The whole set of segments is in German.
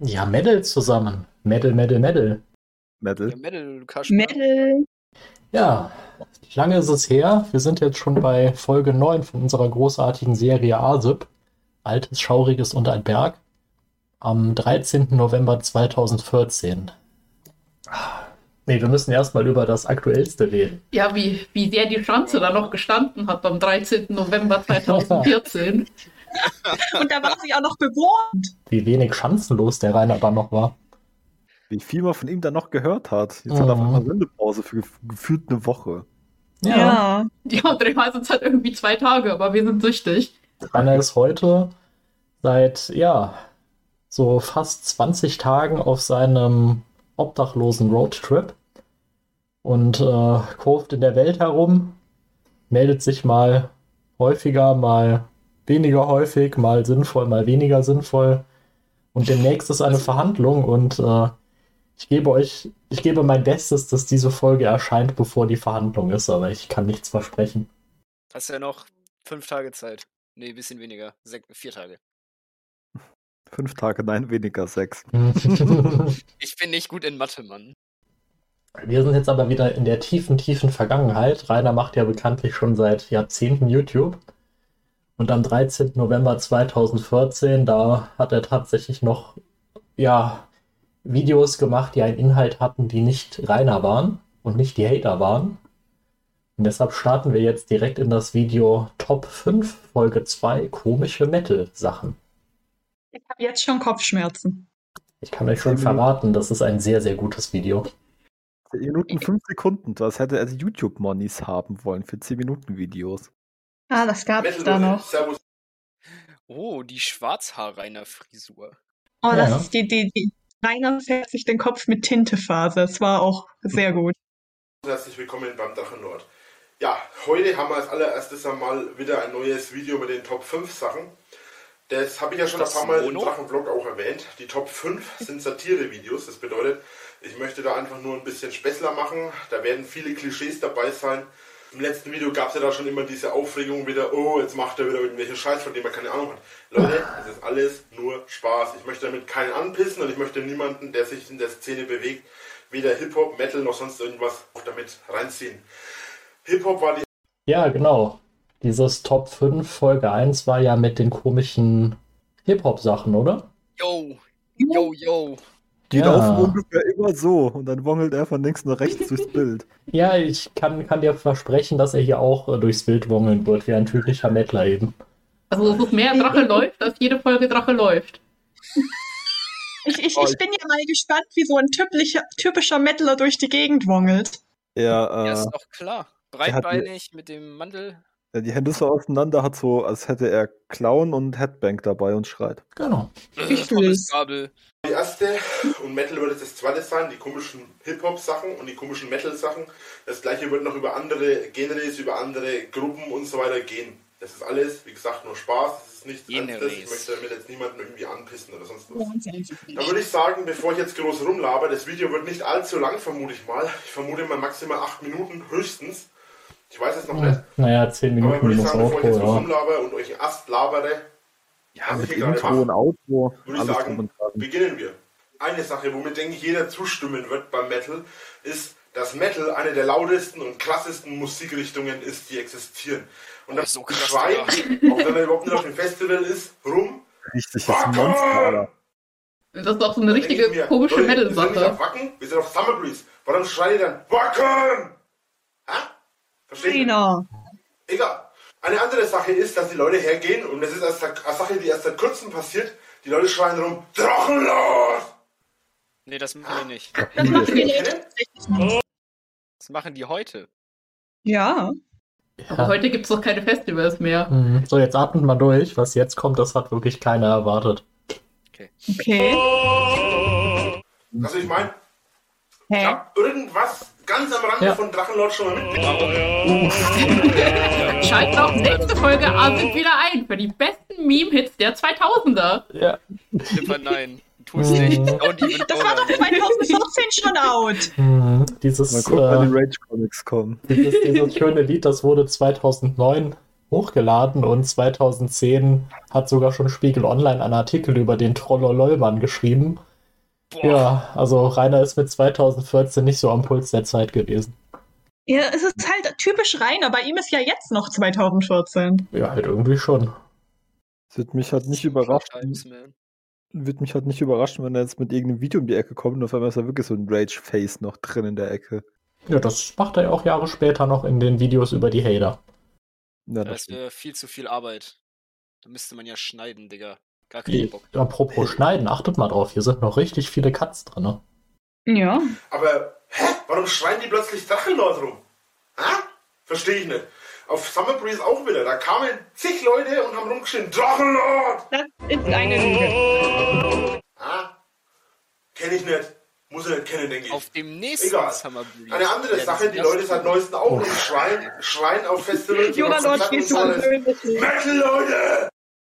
Ja, Medal zusammen. Medal, Medal, Medal. Metal. Ja, Metal, Kasper. Metal. Ja, lange ist es her. Wir sind jetzt schon bei Folge 9 von unserer großartigen Serie ASIP. Altes, Schauriges und ein Berg. Am 13. November 2014. Nee, wir müssen erstmal über das Aktuellste reden. Ja, wie, wie sehr die Schanze da noch gestanden hat am 13. November 2014. Und da war sie auch noch bewohnt. Wie wenig chancenlos der Rainer dann noch war. Wie viel man von ihm dann noch gehört hat. Jetzt hat er Mhm. einfach mal Sendepause für gef- gefühlt eine Woche. Ja. Die andere meistens halt irgendwie zwei Tage, aber wir sind süchtig. Rainer ist heute seit, ja, so fast 20 Tagen auf seinem obdachlosen Roadtrip und äh, kurft in der Welt herum, meldet sich mal häufiger, mal weniger häufig, mal sinnvoll, mal weniger sinnvoll. Und demnächst ist eine Verhandlung und äh, ich gebe euch, ich gebe mein Bestes, dass diese Folge erscheint, bevor die Verhandlung ist, aber ich kann nichts versprechen. Hast ja noch fünf Tage Zeit. Nee, bisschen weniger. Sek vier Tage. Fünf Tage, nein, weniger sechs. Ich bin nicht gut in Mathe, Mann. Wir sind jetzt aber wieder in der tiefen, tiefen Vergangenheit. Rainer macht ja bekanntlich schon seit Jahrzehnten YouTube. Und am 13. November 2014, da hat er tatsächlich noch, ja, Videos gemacht, die einen Inhalt hatten, die nicht Rainer waren und nicht die Hater waren. Und deshalb starten wir jetzt direkt in das Video Top 5, Folge 2, komische Metal-Sachen. Ich habe jetzt schon Kopfschmerzen. Ich kann euch schon verraten, das ist ein sehr, sehr gutes Video. 10 Minuten, 5 Sekunden. Das hätte er die YouTube-Monis haben wollen für 10 Minuten Videos. Ah, das gab's da noch. Servus. Oh, die Schwarzhaar-Rainer-Frisur. Oh, das Ja. ist die, die, die. Rainer fährt sich den Kopf mit Tintephase. Es war auch sehr gut. Herzlich willkommen beim Drachenlord. Ja, heute haben wir als allererstes einmal wieder ein neues Video mit den Top 5 Sachen. Das habe ich ja schon Das ein paar Mal im Mono? Drachenvlog auch erwähnt. Die Top 5 sind Satire-Videos. Das bedeutet, ich möchte da einfach nur ein bisschen Spessler machen. Da werden viele Klischees dabei sein. Im letzten Video gab es ja da schon immer diese Aufregung wieder, oh, jetzt macht er wieder irgendwelche Scheiß, von dem er keine Ahnung hat. Leute, es ist alles nur Spaß. Ich möchte damit keinen anpissen und ich möchte niemanden, der sich in der Szene bewegt, weder Hip-Hop, Metal noch sonst irgendwas auch damit reinziehen. Hip-Hop war die Ja, genau. Dieses Top 5 Folge 1 war ja mit den komischen Hip-Hop-Sachen, oder? Yo, yo, yo. Die Ja. laufen ungefähr immer so und dann wongelt er von links nach rechts durchs Bild. Ja, ich kann, kann dir versprechen, dass er hier auch äh, durchs Bild wongeln wird, wie ein typischer Mettler eben. Also es ist mehr Drache läuft, als jede Folge Drache läuft. Ich, ich, Oh, ich bin ja mal gespannt, wie so ein typischer, typischer Metaler durch die Gegend wongelt. Ja, äh, ist doch klar. Breitbeinig mit dem Mantel. Der die Hände so auseinander hat, so als hätte er Clown und Headbang dabei und schreit. Genau. Ich Pommes fühl's. Gabel. Die erste und Metal wird jetzt das zweite sein, die komischen Hip-Hop-Sachen und die komischen Metal-Sachen. Das gleiche wird noch über andere Genres, über andere Gruppen und so weiter gehen. Das ist alles, wie gesagt, nur Spaß. Das ist nichts. Ernstes. Ich möchte damit jetzt niemanden irgendwie anpissen oder sonst was. Dann würde ich sagen, bevor ich jetzt groß rumlaber, das Video wird nicht allzu lang, vermute ich mal. Ich vermute mal maximal 8 Minuten höchstens. Ich weiß es noch nicht. Naja, 10 Aber Minuten würde ich sagen, bevor ich jetzt groß Outro, ja. rumlaber und euch Ast labere, Ja, mit Intro mache, und Outro, würde ich alles sagen, drum und dran. beginnen wir. Eine Sache, womit denke ich jeder zustimmen wird beim Metal, ist, dass Metal eine der lautesten und krassesten Musikrichtungen ist, die existieren. Und Oh, das so krass, schreit, auch wenn man überhaupt nicht auf dem Festival ist, rum. Richtiges Monster, Alter. Das ist auch so eine richtige mir, komische Leute, Wir sind nicht Metal-Sache. auf Wacken, wir sind auf Summer Breeze. Warum schreit ihr dann Wacken? Versteht ihr? Rainer. Egal. Eine andere Sache ist, dass die Leute hergehen und das ist erst eine Sache, die erst seit kurzem passiert. Die Leute schreien rum, Drachenlord! Nee, das machen die nicht. Das machen die nicht. Das machen die heute. Ja. Aber heute gibt es doch keine Festivals mehr. Mhm. So, jetzt atmet mal durch. Was jetzt kommt, das hat wirklich keiner erwartet. Okay. Also ich meine, ich Hä? habe irgendwas ganz am Rande Ja. von Drachenlord schon mal mitbekommen. Schaltet auch nächste Folge A sind wieder ein für die besten Meme-Hits der 2000er. Ja. Ziffer nein. Tu es nicht. Even Das war doch bother. 2014 schon out. Mhm. Dieses, Mal gucken, wann die äh, Rage Comics kommen. dieses, dieses schöne Lied, das wurde 2009 hochgeladen und 2010 hat sogar schon Spiegel Online einen Artikel über den Trollololmann geschrieben, Boah. Ja, also Rainer ist mit 2014 nicht so am Puls der Zeit gewesen. Ja, es ist halt typisch Rainer. Bei ihm ist ja jetzt noch 2014. Ja, halt irgendwie schon. Es wird mich halt nicht überraschen, wird mich halt nicht überraschen, wenn er jetzt mit irgendeinem Video um die Ecke kommt und auf einmal ist da wirklich so ein Rage-Face noch drin in der Ecke. Ja, das macht er ja auch Jahre später noch in den Videos über die Hater. Ja, das Das wäre viel zu viel Arbeit. Da müsste man ja schneiden, Digga. Gar keinen Die, Bock. apropos Schneiden, achtet mal drauf, hier sind noch richtig viele Cuts drin. Ne? Ja. Aber, hä? Warum schreien die plötzlich Drachenlord rum? Hä? Verstehe ich nicht. Auf Summer Breeze auch wieder. Da kamen zig Leute und haben rumgeschrien, Drachenlord! Das ist eine Lüge. Ah, kenn ich nicht. Muss ich nicht kennen, denke ich. Auf dem nächsten Egal. Summer Breeze. Eine andere werden Sache, die Leute seit tun. neuestem auch rum schreien, schreien auf Festivals. Jonas, dort spielst du. Metal, Leute!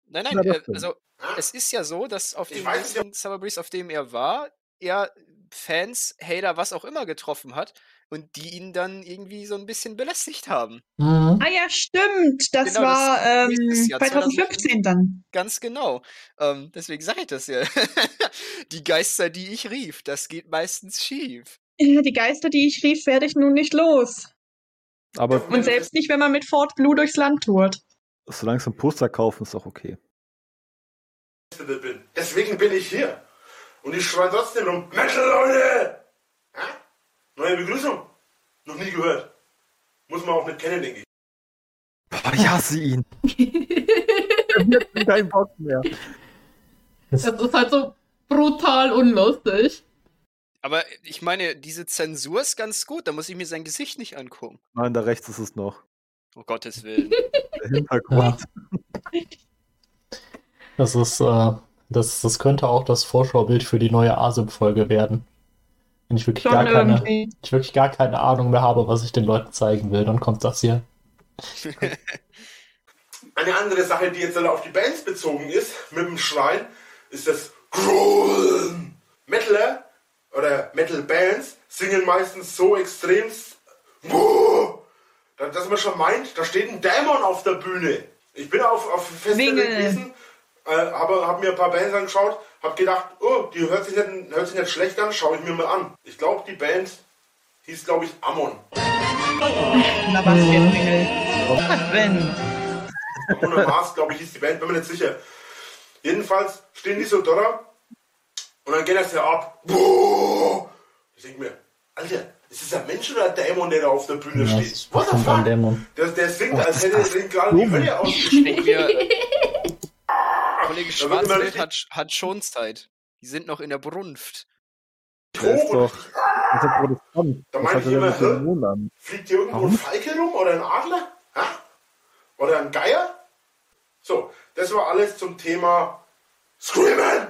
Nein, Ja, nein, äh, also Es ist ja so, dass auf Ich dem weiß nicht, nächsten Summer Breeze, auf dem er war, er Fans, Hater, was auch immer getroffen hat und die ihn dann irgendwie so ein bisschen belästigt haben. Mhm. Ah ja, stimmt. Das Genau, das war ähm, nächstes Jahr, 2015 dann. Ganz genau. Ähm, deswegen sage ich das ja. die Geister, die ich rief, das geht meistens schief. Ja, Die Geister, die ich rief, werde ich nun nicht los. Aber Und selbst nicht, wenn man mit Fort Blue durchs Land tourt. solange sie ein Poster kaufen, ist auch okay. Bin. Deswegen bin ich hier. Und ich schreie trotzdem rum, Metal, Leute! Ja? Neue Begrüßung. Noch nie gehört. Muss man auch nicht kennen, denke ich. Boah, ich hasse ihn. Ich hab keinen Bock mehr. Das ist halt so brutal unlustig. Aber ich meine, diese Zensur ist ganz gut, da muss ich mir sein Gesicht nicht angucken. Nein, da rechts ist es noch. Oh Gottes Willen. Der Hintergrund. Das ist, äh, das, das könnte auch das Vorschaubild für die neue ASIP-Folge werden. Wenn ich wirklich, gar Schon keine, irgendwie. ich wirklich gar keine Ahnung mehr habe, was ich den Leuten zeigen will, dann kommt das hier. Eine andere Sache, die jetzt alle auf die Bands bezogen ist, mit dem Schreien, ist das Grollen. Metaler oder Metal-Bands singen meistens so extrem, dass man schon meint, da steht ein Dämon auf der Bühne. Ich bin auf, auf Festival gewesen, äh, habe hab mir ein paar Bands angeschaut, habe gedacht, oh, die hört sich, nicht, hört sich nicht schlecht an, schaue ich mir mal an. Ich glaube, die Band hieß, glaube ich, Ammon. Na was für ein Ringel. Was denn? Mars, glaube ich, hieß die Band, bin mir nicht sicher. Jedenfalls stehen die so da und dann geht das ja ab. Boah! Ich denke mir, Alter, ist das ein Mensch oder ein Dämon, der da auf der Bühne Ja, das steht? ist What the fuck? Dämon. Der, der singt, als hätte er gerade die Hölle mir, Kollege Schwarzwild hat, hat schon Zeit. Die sind noch in der Brunft. Der ist doch. und ist ein Protestant. Da meine ich er immer, hä? fliegt hier irgendwo ein Warum? Falke rum oder ein Adler? Ha? Oder ein Geier? So, das war alles zum Thema Screamen,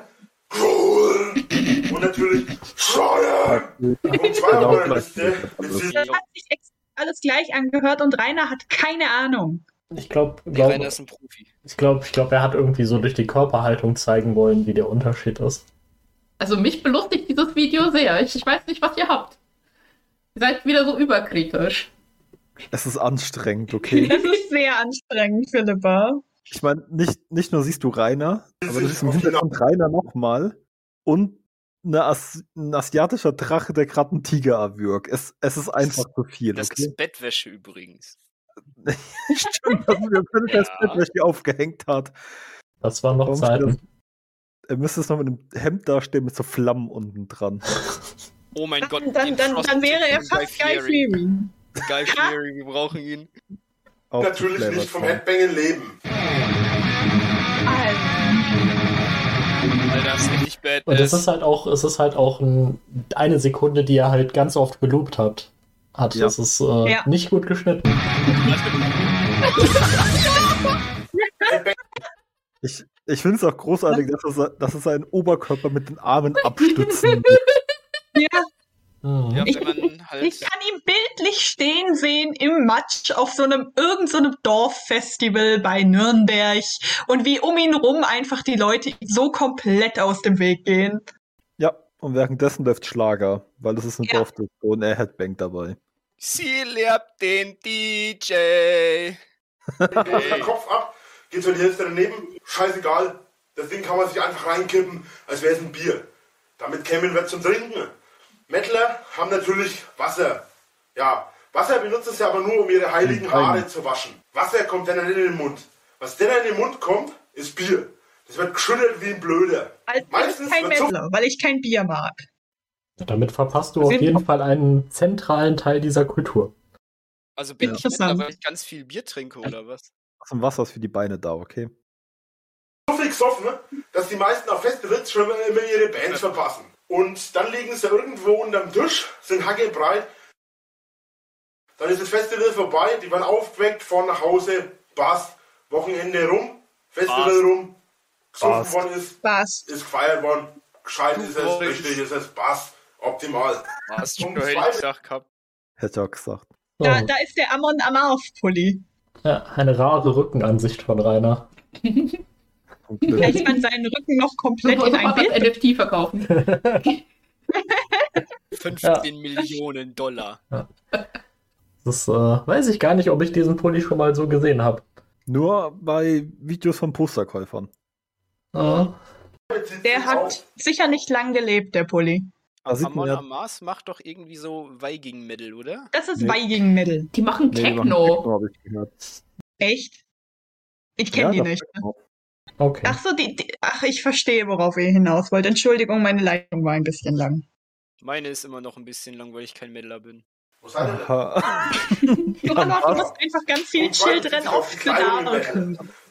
Growlen und natürlich Schreien. Punkt 2 Genau auf meiner gleich. Liste bezieht Das hat sich alles gleich angehört und Rainer hat keine Ahnung. Ich glaube, glaub, Rainer ist ein Profi. Ich glaube, ich glaub, er hat irgendwie so durch die Körperhaltung zeigen wollen, wie der Unterschied ist. Also mich belustigt dieses Video sehr. Ich, ich weiß nicht, was ihr habt. Ihr seid wieder so überkritisch. Es ist anstrengend, okay? Das ist sehr anstrengend, Philippa. Ich meine, nicht, nicht nur siehst du Rainer, aber du siehst im Hintergrund Rainer nochmal und eine As ein asiatischer Drache, der gerade einen Tiger erwürgt. Es, es ist einfach zu viel, Das okay? ist Bettwäsche übrigens. Stimmt, dass wir können das Ja. Bett, welches aufgehängt hat. Das waren noch Warum Zeiten. Er müsste es noch mit einem Hemd dastehen mit so Flammen unten dran. Oh mein Gott. Dann, dann, dann, dann wäre er fast Guy Fury. Guy Fury, wir brauchen ihn. Auch Natürlich nicht vom. Headbangen leben. Alter, das ist richtig bad. Und es ist halt auch, es ist halt auch ein, eine Sekunde, die er halt ganz oft geloopt hat. Hat. Ja. Das ist äh, Ja. nicht gut geschnitten. Ich, ich finde es auch großartig, dass er, dass er seinen Oberkörper mit den Armen abstützen. Ja, Mhm. ja, Ich- wenn man halt. ich kann ihn bildlich stehen sehen im Matsch auf so einem irgend so einem Dorffestival bei Nürnberg und wie um ihn rum einfach die Leute so komplett aus dem Weg gehen. Und währenddessen läuft Schlager, weil das ist eine Ja. Dorfdisco und er Headbang dabei. Sie lehrt den DJ. Hey. Den Kopf ab, geht die Hälfte daneben, scheißegal. Das Ding kann man sich einfach reinkippen, als wäre es ein Bier. damit kämen wir zum Trinken. Mettler haben natürlich Wasser. Ja, Wasser benutzen sie aber nur, um ihre heiligen Haare zu waschen. Wasser kommt dann nicht in den Mund. Was denn in den Mund kommt, ist Bier. Das wird geschüttelt wie ein Blöder. Also bin Meistens ich kein Mettler, weil ich kein Bier mag. Damit verpasst du auf jeden Fall einen zentralen Teil dieser Kultur. Also bin Ja. ich Mettler, Interessant. weil ich ganz viel Bier trinke oder was? Lass ein Wasser ist für die Beine da, okay? so viel gesoffen, ne, dass die meisten auf Festivals schon immer ihre Bands verpassen. Und dann liegen sie irgendwo unterm Tisch, sind hackebreit. Dann ist das Festival vorbei, die werden aufgeweckt, fahren nach Hause, Bass, Wochenende rum, Festival Passt. rum, gesoffen Passt. worden ist, Was? ist gefeiert worden, gescheit ist es, richtig ist es, Bass, optimal. Was Um schon hätte ich gesagt gehabt. Hätte ich auch gesagt. So, Da, da ist der Amon Amarth-Pulli. ja, eine rare Rückenansicht von Rainer. Vielleicht man seinen Rücken noch komplett in ein Bild. NFT verkaufen. 15 Millionen Dollar. Das äh, weiß ich gar nicht, ob ich diesen Pulli schon mal so gesehen habe. Nur bei Videos von Posterkäufern. Äh, Der hat sicher nicht lang gelebt, der Pulli. Sieht Amon man ja- Amas macht doch irgendwie so Viking-Metal, oder? Das ist Nee. Viking Metal. Die machen Nee, die machen Techno. Techno, ich gehört. Echt? Ich kenne Ja, die nicht. Techno. okay. Ach so, die, die, ach, ich verstehe, worauf ihr hinaus wollt. Entschuldigung, meine Leitung war ein bisschen lang. Meine ist immer noch ein bisschen lang, weil ich kein Mettler bin. Wo seid ihr denn? Aha. Du, aber du musst einfach ganz viel Children sich auf auf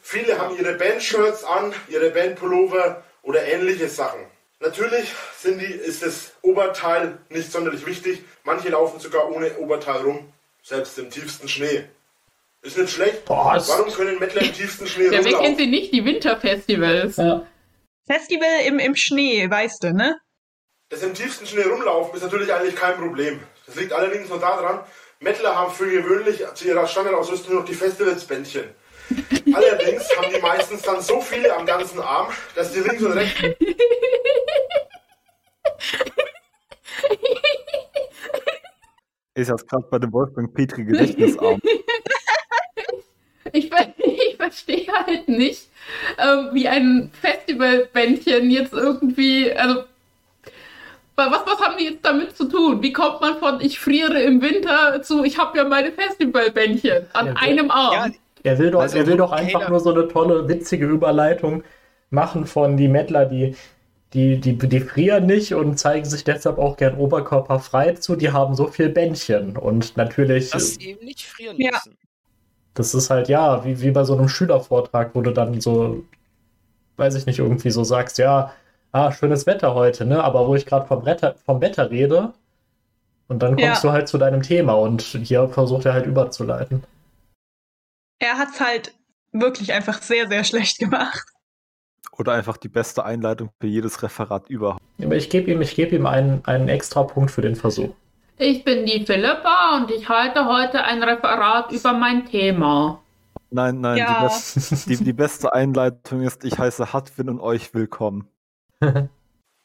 Viele haben ihre Bandshirts an, ihre Bandpullover oder ähnliche Sachen. Natürlich sind die, ist das Oberteil nicht sonderlich wichtig. Manche laufen sogar ohne Oberteil rum, selbst im tiefsten Schnee. Ist nicht schlecht. Boah, Warum können Mettler im tiefsten Schnee Ja, wer kennt rumlaufen? sie nicht? Die Winterfestivals. Ja. Festival im, im Schnee, weißt du, ne? Das im tiefsten Schnee rumlaufen ist natürlich eigentlich kein Problem. Das liegt allerdings nur daran, Mettler haben für gewöhnlich zu ihrer Standardausrüstung noch die Festivalsbändchen. Allerdings haben die meistens dann so viele am ganzen Arm, dass die links und rechts Ist jetzt gerade bei dem Wolfgang Petri Gedächtnisarm. Ich, ich verstehe halt nicht, ähm, wie ein Festivalbändchen jetzt irgendwie, also wa- was, was haben die jetzt damit zu tun? Wie kommt man von ich friere im Winter zu ich habe ja meine Festivalbändchen an Ja, einem Arm? Er will doch, Also, er will doch einfach nur so eine tolle, witzige Überleitung machen von die Mettler, die, die, die, die frieren nicht und zeigen sich deshalb auch gern oberkörperfrei zu. Die haben so viel Bändchen. Und natürlich, Dass das, sie eben nicht frieren Ja. müssen. ist halt ja, wie, wie bei so einem Schülervortrag, wo du dann so, weiß ich nicht, irgendwie so sagst, ja, ah, schönes Wetter heute, ne? Aber wo ich gerade vom, Wetter- vom Wetter rede, und dann kommst Ja. du halt zu deinem Thema und hier versucht er halt überzuleiten. Er hat's halt wirklich einfach sehr, sehr schlecht gemacht. Oder einfach die beste Einleitung für jedes Referat überhaupt. Aber ich gebe ihm, ich geb ihm einen, einen extra Punkt für den Versuch. Ich bin die Philippa und ich halte heute ein Referat über mein Thema. Nein, nein, Ja. die, best, die, die beste Einleitung ist, ich heiße Hatwin und euch willkommen.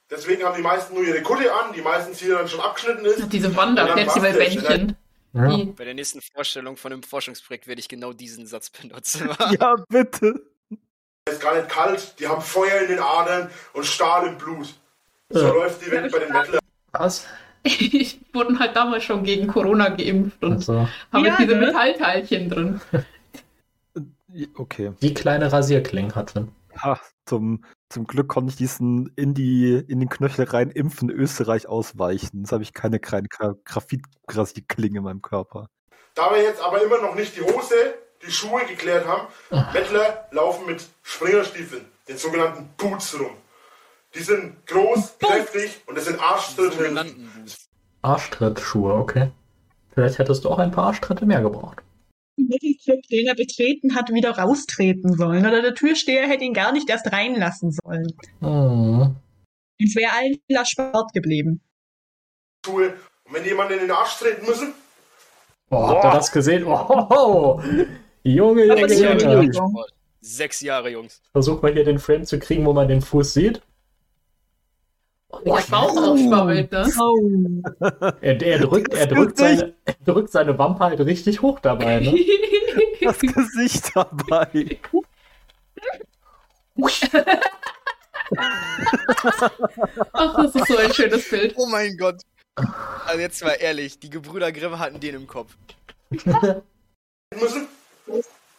Deswegen haben die meisten nur ihre Kutte an, die meistens hier dann schon abgeschnitten ist. Diese dann Wanderfestivalbändchen. Ja. Bei der nächsten Vorstellung von einem Forschungsprojekt werde ich genau diesen Satz benutzen. Ja, bitte. Es ist gar nicht kalt, die haben Feuer in den Adern und Stahl im Blut. So Ja. läuft die Welt bei den Mettler. Was? Ich wurden halt damals schon gegen Corona geimpft und Also, habe Ja, jetzt diese ne? Metallteilchen drin. Okay. die kleine Rasierklingen hat drin. Ha, zum, zum Glück konnte ich diesen in, die, in den Knöchel rein impfen Österreich ausweichen. Jetzt habe ich keine kleine Gra- Graphit-Rasierklinge in meinem Körper. Da wir jetzt aber immer noch nicht die Hose, die Schuhe geklärt haben, Mettler laufen mit Springerstiefeln, den sogenannten Boots rum. Die sind groß, kräftig und das sind Arschtritte. Arschtrittschuhe, okay. Vielleicht hättest du auch ein paar Arschtritte mehr gebraucht. Metal-Club, den er betreten hat, wieder raustreten sollen. Oder der Türsteher hätte ihn gar nicht erst reinlassen sollen. Hm. Es wäre allen erspart geblieben. Schuhe. Und wenn jemand in den Arsch treten müssen, Boah, habt ihr das gesehen? Oh, Junge, Junge, Junge. Junge. Sechs Jahre, Jungs. Versuch mal hier den Frame zu kriegen, wo man den Fuß sieht. Der Bauch aufschwabbelt, ne? Oh. Er, er, drückt, er, drückt seine, er drückt seine Wampe halt richtig hoch dabei, ne? Das Gesicht dabei. Ach, das ist so ein schönes Bild. Oh mein Gott. Also jetzt mal ehrlich, die Gebrüder Grimm hatten den im Kopf. müssen,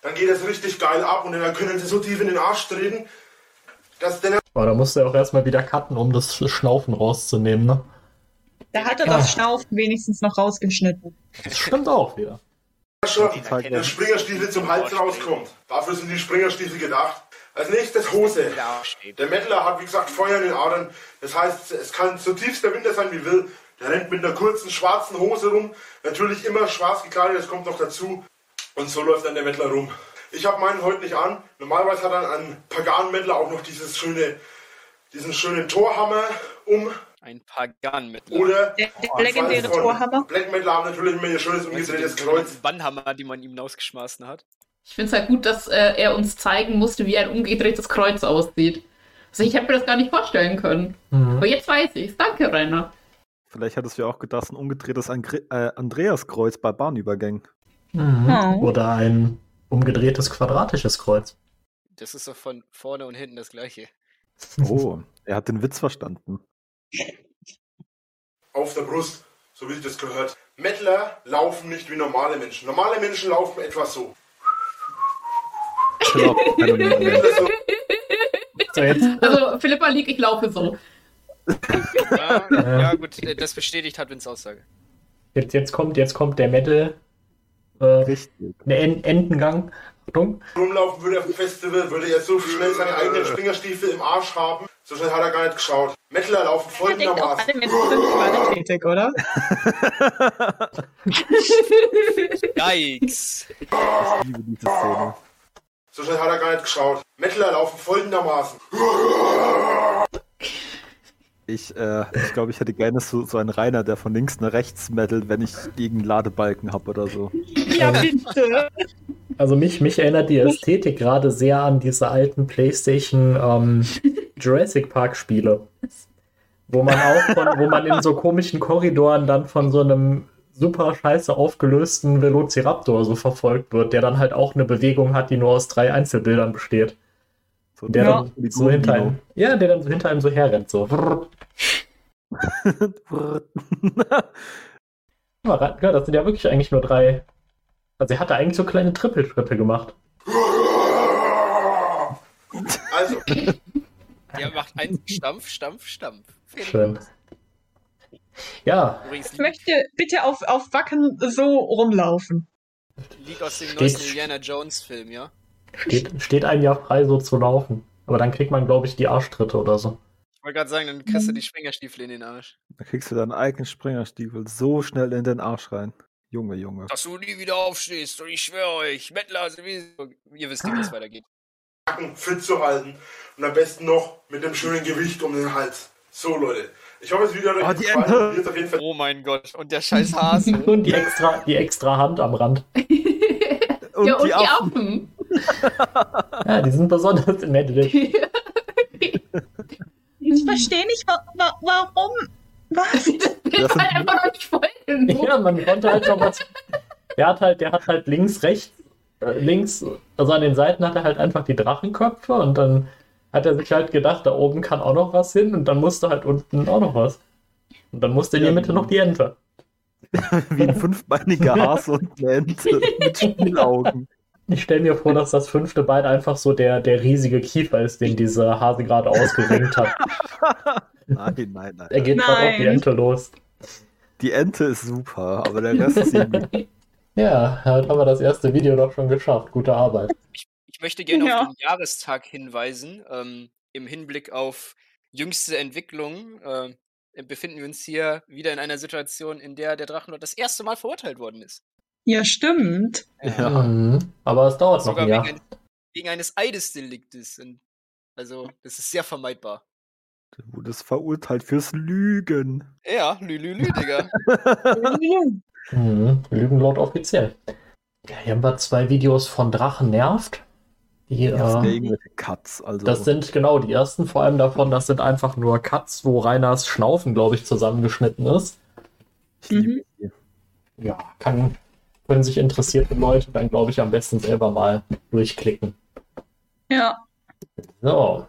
dann geht es richtig geil ab und dann können sie so tief in den Arsch treten, dass der Aber da musst du ja auch erstmal wieder cutten, um das Schnaufen rauszunehmen, ne? Da hat er Ah. das Schnaufen wenigstens noch rausgeschnitten. Das stimmt auch wieder. Schon der. Springerstiefel zum Hals rauskommt. Dafür sind die Springerstiefel gedacht. Als nächstes Hose. Der Mettler hat, wie gesagt, Feuer in den Adern. Das heißt, es kann so tiefst der Winter sein, wie will. Der rennt mit einer kurzen schwarzen Hose rum. Natürlich immer schwarz gekleidet, das kommt noch dazu. Und so läuft dann der Mettler rum. Ich habe meinen heute nicht an. Normalerweise hat dann ein Pagan-Mettler auch noch dieses schöne, diesen schönen Torhammer um. Ein Pagan mit. Oder Der, der Oh, legendäre Torhammer. Black Metal haben natürlich immer ihr schönes umgedrehtes Kreuz. Bannhammer, die man ihm hinausgeschmissen hat. Ich finde es halt gut, dass äh, er uns zeigen musste, wie ein umgedrehtes Kreuz aussieht. Also ich hätte mir das gar nicht vorstellen können. Mhm. Aber jetzt weiß ich's. Danke, Rainer. Vielleicht hattest du ja auch gedacht, ein umgedrehtes Angre äh, Andreaskreuz bei Bahnübergängen. Mhm. Oh. Oder ein umgedrehtes quadratisches Kreuz. Das ist doch von vorne und hinten das gleiche. Oh, er hat den Witz verstanden. auf der Brust, so wie sich das gehört. Mettler laufen nicht wie normale Menschen. Normale Menschen laufen etwa so. So. Also Philippa liegt, ich laufe so. Ja, ja gut, äh, das bestätigt Hadwins Aussage. jetzt, jetzt, kommt, jetzt kommt der Metal. Äh, Richtig. der En Entengang. Rumlaufen würde auf dem Festival, würde er so schnell seine eigenen Springerstiefel im Arsch haben. So schnell hat er gar nicht geschaut. Mettler laufen Er folgendermaßen. alle Menschen sind gewalttätig, oder? Yikes! Ich liebe diese Szene. So schnell hat er gar nicht geschaut. Mettler laufen folgendermaßen. Ich, äh, ich glaube, ich hätte gerne so, so einen Rainer, der von links nach rechts mettelt, wenn ich gegen Ladebalken habe oder so. Ja, bitte. Also mich, mich erinnert die Ästhetik gerade sehr an diese alten PlayStation ähm, Jurassic Park Spiele. Wo man auch von, wo man in so komischen Korridoren dann von so einem super scheiße aufgelösten Velociraptor so verfolgt wird, der dann halt auch eine Bewegung hat, die nur aus drei Einzelbildern besteht. So Der Ja. dann so hinter einem, ja, der dann so hinter einem so herrennt, so. Aber ja, das sind ja wirklich eigentlich nur drei. Also er hatte eigentlich so kleine Trippelschritte gemacht. Also, Der macht einen Stampf, Stampf, Stampf. Schön. Ja, Ich möchte bitte auf, auf Wacken so rumlaufen. Lied aus dem Steht- neuesten Indiana Jones Film, ja? Steht, steht einem ja frei, so zu laufen. Aber dann kriegt man, glaube ich, die Arschtritte oder so. Ich wollte gerade sagen, dann kriegst du die Schwingerstiefel in den Arsch. Da kriegst du deinen eigenen Springerstiefel so schnell in den Arsch rein. Junge, Junge. Dass du nie wieder aufstehst und ich schwöre euch, Mettler sowieso. Ihr wisst ja, wie es weitergeht. Fit zu halten. Und am besten noch mit einem schönen Gewicht um den Hals. So, Leute. Ich hoffe, das Video hat euch Oh, die gefallen. Ente. Wird auf jeden Fall Oh mein Gott, und der scheiß Hase. Und die extra, die extra Hand am Rand. Und ja, und die die Affen. Affen. Ja, die sind besonders im Endeffekt. Ich verstehe nicht, wa wa warum. Was? Das Das sind- halt einfach noch nicht folgen. Ja, man konnte halt noch was. Der hat halt, der hat halt links, rechts, äh, links, also an den Seiten hat er halt einfach die Drachenköpfe und dann hat er sich halt gedacht, da oben kann auch noch was hin und dann musste halt unten auch noch was. Und dann musste in die Mitte noch die Ente. Wie ein fünfbeiniger Hase und eine Ente mit Spielaugen. Ich stelle mir vor, dass das fünfte Bein einfach so der, der riesige Kiefer ist, den dieser Hase gerade ausgerenkt hat. Nein, nein, nein. Er geht gerade auf die. Ente los. Die Ente ist super, aber der Rest ist irgendwie. Ja, hat aber das erste Video doch schon geschafft. Gute Arbeit. Ich möchte gerne Ja. auf den Jahrestag hinweisen. Ähm, Im Hinblick auf jüngste Entwicklungen äh, befinden wir uns hier wieder in einer Situation, in der der Drachenlord das erste Mal verurteilt worden ist. Ja, stimmt. Ja. Mhm. Aber es dauert noch Sogar ein Jahr. wegen, ein, wegen eines Eidesdeliktes. Also, das ist sehr vermeidbar. Du wurdest verurteilt fürs Lügen. Ja, lülülü, Digga. Mhm. Lügenlord offiziell. Ja, hier haben wir zwei Videos von Drachen nervt. Die, Das sind ja äh, Cuts. Also. das sind genau die ersten, vor allem davon, das sind einfach nur Cuts, wo Reiners Schnaufen, glaube ich, zusammengeschnitten ist. die. Ja, kann, können sich interessierte Leute dann, glaube ich, am besten selber mal durchklicken. Ja. So.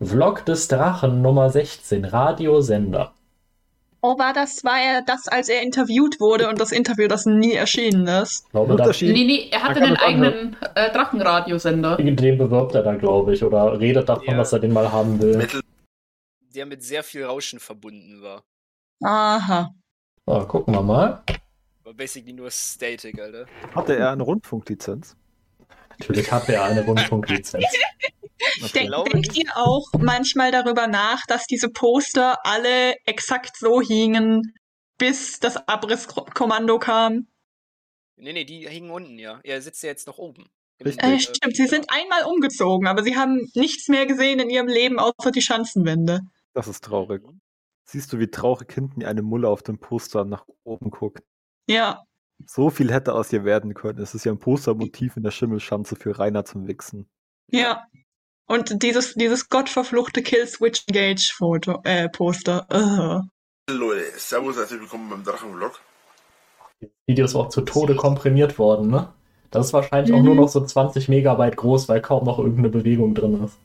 Vlog des Drachen Nummer 16, Radiosender. Oh, war das, war er das, als er interviewt wurde und das Interview, das nie erschienen ist? Ich glaube, da, Unterschied. Nee, nee, er hatte einen das eigenen äh, Drachenradiosender. den bewirbt er da, glaube ich, oder redet davon, Ja. dass er den mal haben will. Der mit sehr viel Rauschen verbunden war. Aha. So, gucken wir mal. War basically nur Static, Alter. Hatte er eine Rundfunklizenz? Natürlich hat er eine Rundfunklizenz. Glaube denkt ihr auch manchmal darüber nach, dass diese Poster alle exakt so hingen, bis das Abrisskommando kam? Nee, nee, die hingen unten, ja. Er sitzt ja jetzt noch oben. Äh, äh, stimmt, sie sind einmal umgezogen, aber sie haben nichts mehr gesehen in ihrem Leben außer die Schanzenwände. Das ist traurig. Siehst du, wie traurig hinten eine Mulle auf dem Poster nach oben guckt? Ja, So viel hätte aus ihr werden können. Es ist ja ein Postermotiv in der Schimmelschanze für Rainer zum Wichsen. ja. Und dieses, dieses gottverfluchte Killswitch Engage Foto, äh, Poster. Ugh. Leute, servus, herzlich willkommen beim Drachenvlog. Video ist auch zu Tode komprimiert worden, ne? Das ist wahrscheinlich auch Mhm. nur noch so 20 Megabyte groß, weil kaum noch irgendeine Bewegung drin ist.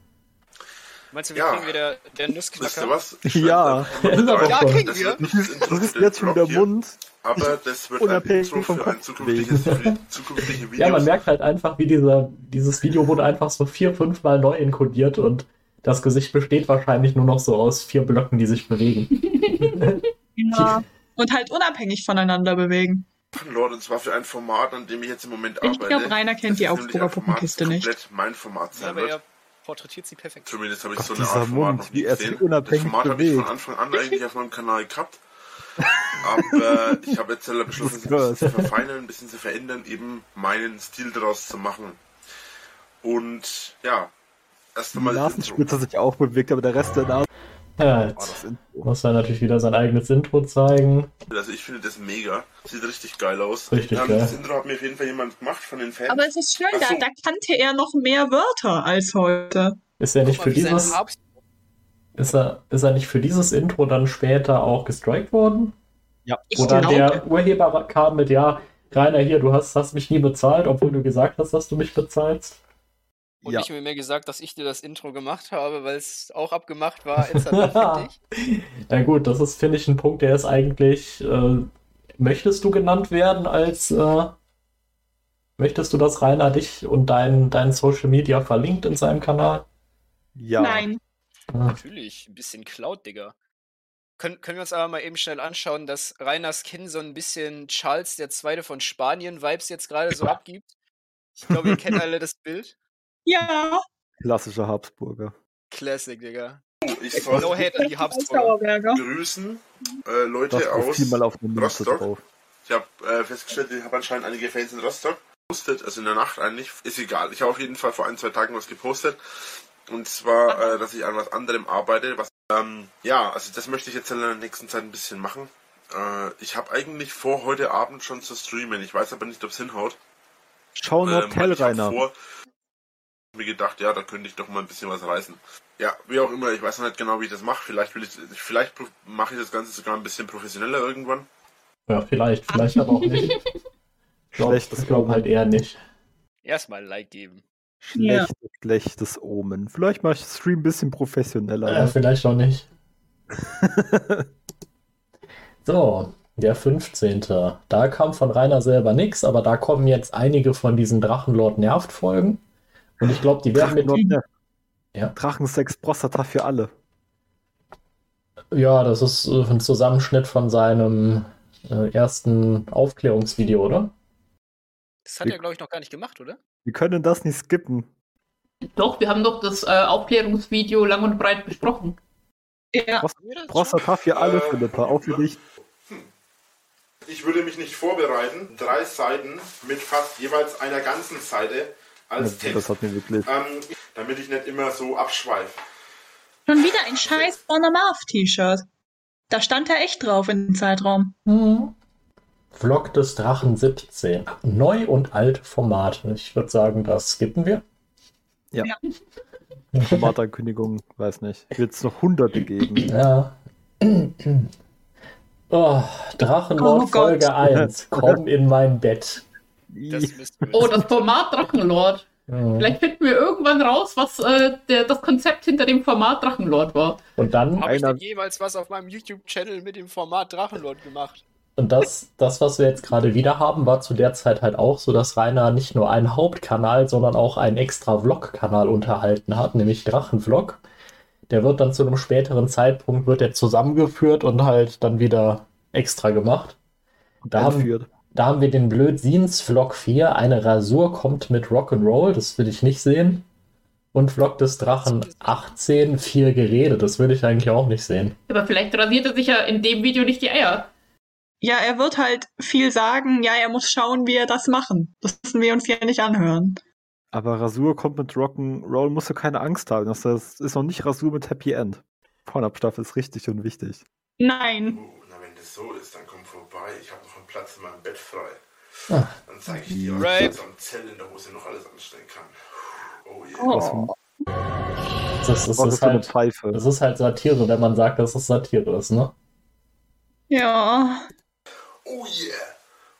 Meinst du, wir Ja. kriegen wieder der Wisst ihr Nussknacker? was? Ja. Ja, kriegen Das wir. das Das ist jetzt schon hier, Mund. Aber das wird Unabhängig ein Intro für ein zukünftiges, für die zukünftige Videos. Ja, man merkt halt einfach, wie dieser, dieses Video wurde einfach so vier, fünf Mal neu enkodiert und das Gesicht besteht wahrscheinlich nur noch so aus vier Blöcken, die sich bewegen. Ja. Und halt unabhängig voneinander bewegen. Lord, und zwar für ein Format, an dem ich jetzt im Moment Ich arbeite. glaube, Rainer kennt die Das nämlich Augsburger Puppenkiste das nicht. komplett mein Format Ja, sein aber wird. er porträtiert sie perfekt. Zumindest habe ich Gott, so eine Art Format Mund, noch wie nie er sich gesehen. Das unabhängig Format habe ich von. Anfang an eigentlich auf meinem Kanal gehabt. Aber ich habe jetzt leider beschlossen, es ein Das bisschen zu verfeinern, ein bisschen zu verändern, eben meinen Stil daraus zu machen. Und ja, erst Die einmal Intro. Nasenspitze sich auch bewegt, aber der Rest der Nase. Ja, Oh, muss er natürlich wieder sein eigenes Intro zeigen. Also ich finde das mega. Sieht richtig geil aus. Richtig ähm, geil. Das Intro hat mir auf jeden Fall jemand gemacht von den Fans. Aber es ist schön, da, so. da kannte er noch mehr Wörter als heute. Ist er nicht für dieses, Harp- ist er, ist er nicht für dieses Intro dann später auch gestrikt worden? Ich Oder glaube. der Urheber kam mit, ja, Rainer, hier, du hast, hast mich nie bezahlt, obwohl du gesagt hast, dass du mich bezahlst. Und Ja. nicht mir mehr gesagt, dass ich dir das Intro gemacht habe, weil es auch abgemacht war. Na gut, das ist, finde ich, ein Punkt, der ist eigentlich, äh, möchtest du genannt werden als, äh, möchtest du, dass Rainer dich und dein, dein Social Media verlinkt in seinem Kanal? Ja. Nein. Ah, Natürlich, ein bisschen Cloud, Digga. Können, können wir uns aber mal eben schnell anschauen, dass Rainers Kinn so ein bisschen Charles der Zweite von Spanien-Vibes jetzt gerade so abgibt? Ich glaube, ihr kennt alle das Bild. Ja. Klassischer Habsburger. Classic, Digga. ich soll No hate an die Habsburger. Grüßen äh, Leute Das aus. Mal auf Rostock. drauf. Ich habe äh, festgestellt, ich habe anscheinend einige Fans in Rostock gepostet, also in der Nacht eigentlich. Ist egal. Ich habe auf jeden Fall vor ein, zwei Tagen was gepostet. Und zwar, äh, dass ich an was anderem arbeite. Was, ähm, ja, also das möchte ich jetzt in der nächsten Zeit ein bisschen machen. Äh, ich habe eigentlich vor, heute Abend schon zu streamen. Ich weiß aber nicht, ob es hinhaut. Schau nur Ähm, ich hab Rainer. vor, mir gedacht, ja, da könnte ich doch mal ein bisschen was reißen. Ja, wie auch immer, ich weiß noch nicht genau, wie ich das mache. Vielleicht will ich, vielleicht mache ich das Ganze sogar ein bisschen professioneller irgendwann. ja, vielleicht, vielleicht aber auch nicht. Ich glaube Schlechtes glaub halt eher nicht. Erstmal Like geben. Schlechtes, schlechtes Omen. Vielleicht mache ich den Stream ein bisschen professioneller. Ja, vielleicht auch nicht. So, der 15. Da kam von Rainer selber nichts, aber da kommen jetzt einige von diesen Drachenlord nervt Folgen. Und ich glaube, die werden mit. Nervt. Ja. Drachensex Prostata für alle. Ja, das ist äh, ein Zusammenschnitt von seinem äh, ersten Aufklärungsvideo, oder? Das hat Wie- er, glaube ich, noch gar nicht gemacht, oder? Wir können das nicht skippen. Doch, wir haben doch das äh, Aufklärungsvideo lang und breit besprochen. Ja. Wir? Prostata für alle, Äh, Philippa. Auch für dich. Ich würde mich nicht vorbereiten. Drei Seiten mit fast jeweils einer ganzen Seite als Das, Text. das hat mir wirklich. ähm, damit ich nicht immer so abschweife. Schon wieder ein scheiß On a Marv T-Shirt. Da stand er echt drauf in dem Zeitraum. Mhm. Vlog des Drachen 17. Neu und alt Format. Ich würde sagen, das skippen wir. Formatankündigung, weiß nicht. Wird es noch hunderte geben. Ja. Oh, Drachenlord Oh Gott. Folge 1. Komm in mein Bett. Das Oh, das Format Drachenlord. Mhm. Vielleicht finden wir irgendwann raus, was äh, der, das Konzept hinter dem Format Drachenlord war. Und dann, Habe ich denn jemals was auf meinem YouTube-Channel mit dem Format Drachenlord gemacht? Und das, das, was wir jetzt gerade wieder haben, war zu der Zeit halt auch so, dass Rainer nicht nur einen Hauptkanal, sondern auch einen extra Vlog-Kanal unterhalten hat, nämlich Drachenvlog. Der wird dann zu einem späteren Zeitpunkt wird der zusammengeführt und halt dann wieder extra gemacht. Da haben, da haben wir den Blödsiens Vlog 4. Eine Rasur kommt mit Rock'n'Roll. Das will ich nicht sehen. Und Vlog des Drachen 18. Vier Gerede. Das will ich eigentlich auch nicht sehen. Aber vielleicht rasiert er sich ja in dem Video nicht die Eier. Ja, er wird halt viel sagen. Ja, er muss schauen, wie er das machen. Das müssen wir uns ja nicht anhören. Aber Rasur kommt mit Rock'n'Roll, musst du keine Angst haben. Das das ist noch nicht Rasur mit Happy End. Pornabstaffel ist richtig und wichtig. Nein. Oh, na, wenn das so ist, dann komm vorbei. Ich habe noch einen Platz in meinem Bett frei. Ah. Dann zeige ich dir, was Right. ich am Zell in der Hose noch alles anstellen kann. Oh yeah. Für, Das, das, was ist halt, Pfeife? das ist halt Satire, wenn man sagt, dass es Satire ist, ne? Ja. Oh yeah.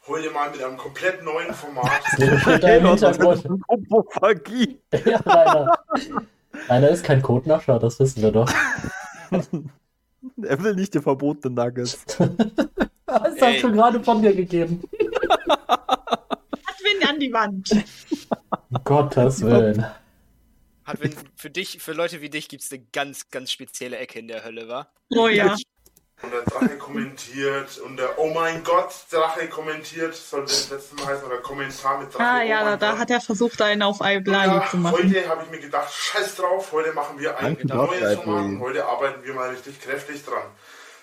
Heute mal mit einem komplett neuen Format. So steht da im Hintergrund. Koprophagie. Ja, Rainer. Rainer ist kein Codenascher, das wissen wir doch. Er will nicht die verbotenen Nuggets. Das hat schon gerade von mir gegeben. Adwin an die Wand. Um Gottes Willen. Hat wenn, für dich, für Leute wie dich gibt's eine ganz, ganz spezielle Ecke in der Hölle, wa? Oh ja. Und der Drache kommentiert und der Oh mein Gott, Drache kommentiert, sollte das letzte Mal heißen, oder Kommentar mit Drache. Ah oh ja, mein da, da Gott. hat er versucht, einen auf Ja, zu machen. heute habe ich mir gedacht, scheiß drauf, heute machen wir ein neues. Format und heute arbeiten wir mal richtig kräftig dran.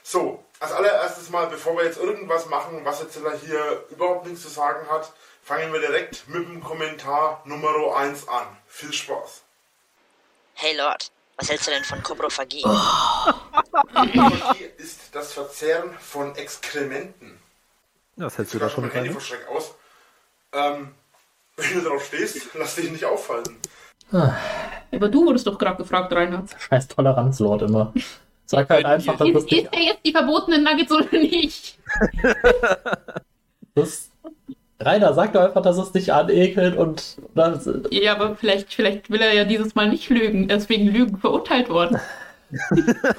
So, als allererstes mal, bevor wir jetzt irgendwas machen, was jetzt hier überhaupt nichts zu sagen hat, fangen wir direkt mit dem Kommentar Nummer 1 an. Viel Spaß. Hey Lord, was hältst du denn von Koprophagie? Nekrophagi ist das Verzehren von Exkrementen. Das hältst du Ich da schon rein? vor Schreck aus. Ähm, wenn du drauf stehst, lass dich nicht aufhalten. Aber du wurdest doch gerade gefragt, Reinhard. Scheiß Toleranzlord immer. Sag halt einfach, dass Ist, das ist er jetzt die verbotenen Nuggets oder nicht? Das, Rainer, sag doch einfach, dass es dich anekelt und. Das, Ja, aber vielleicht, vielleicht will er ja dieses Mal nicht lügen. Er ist wegen Lügen verurteilt worden.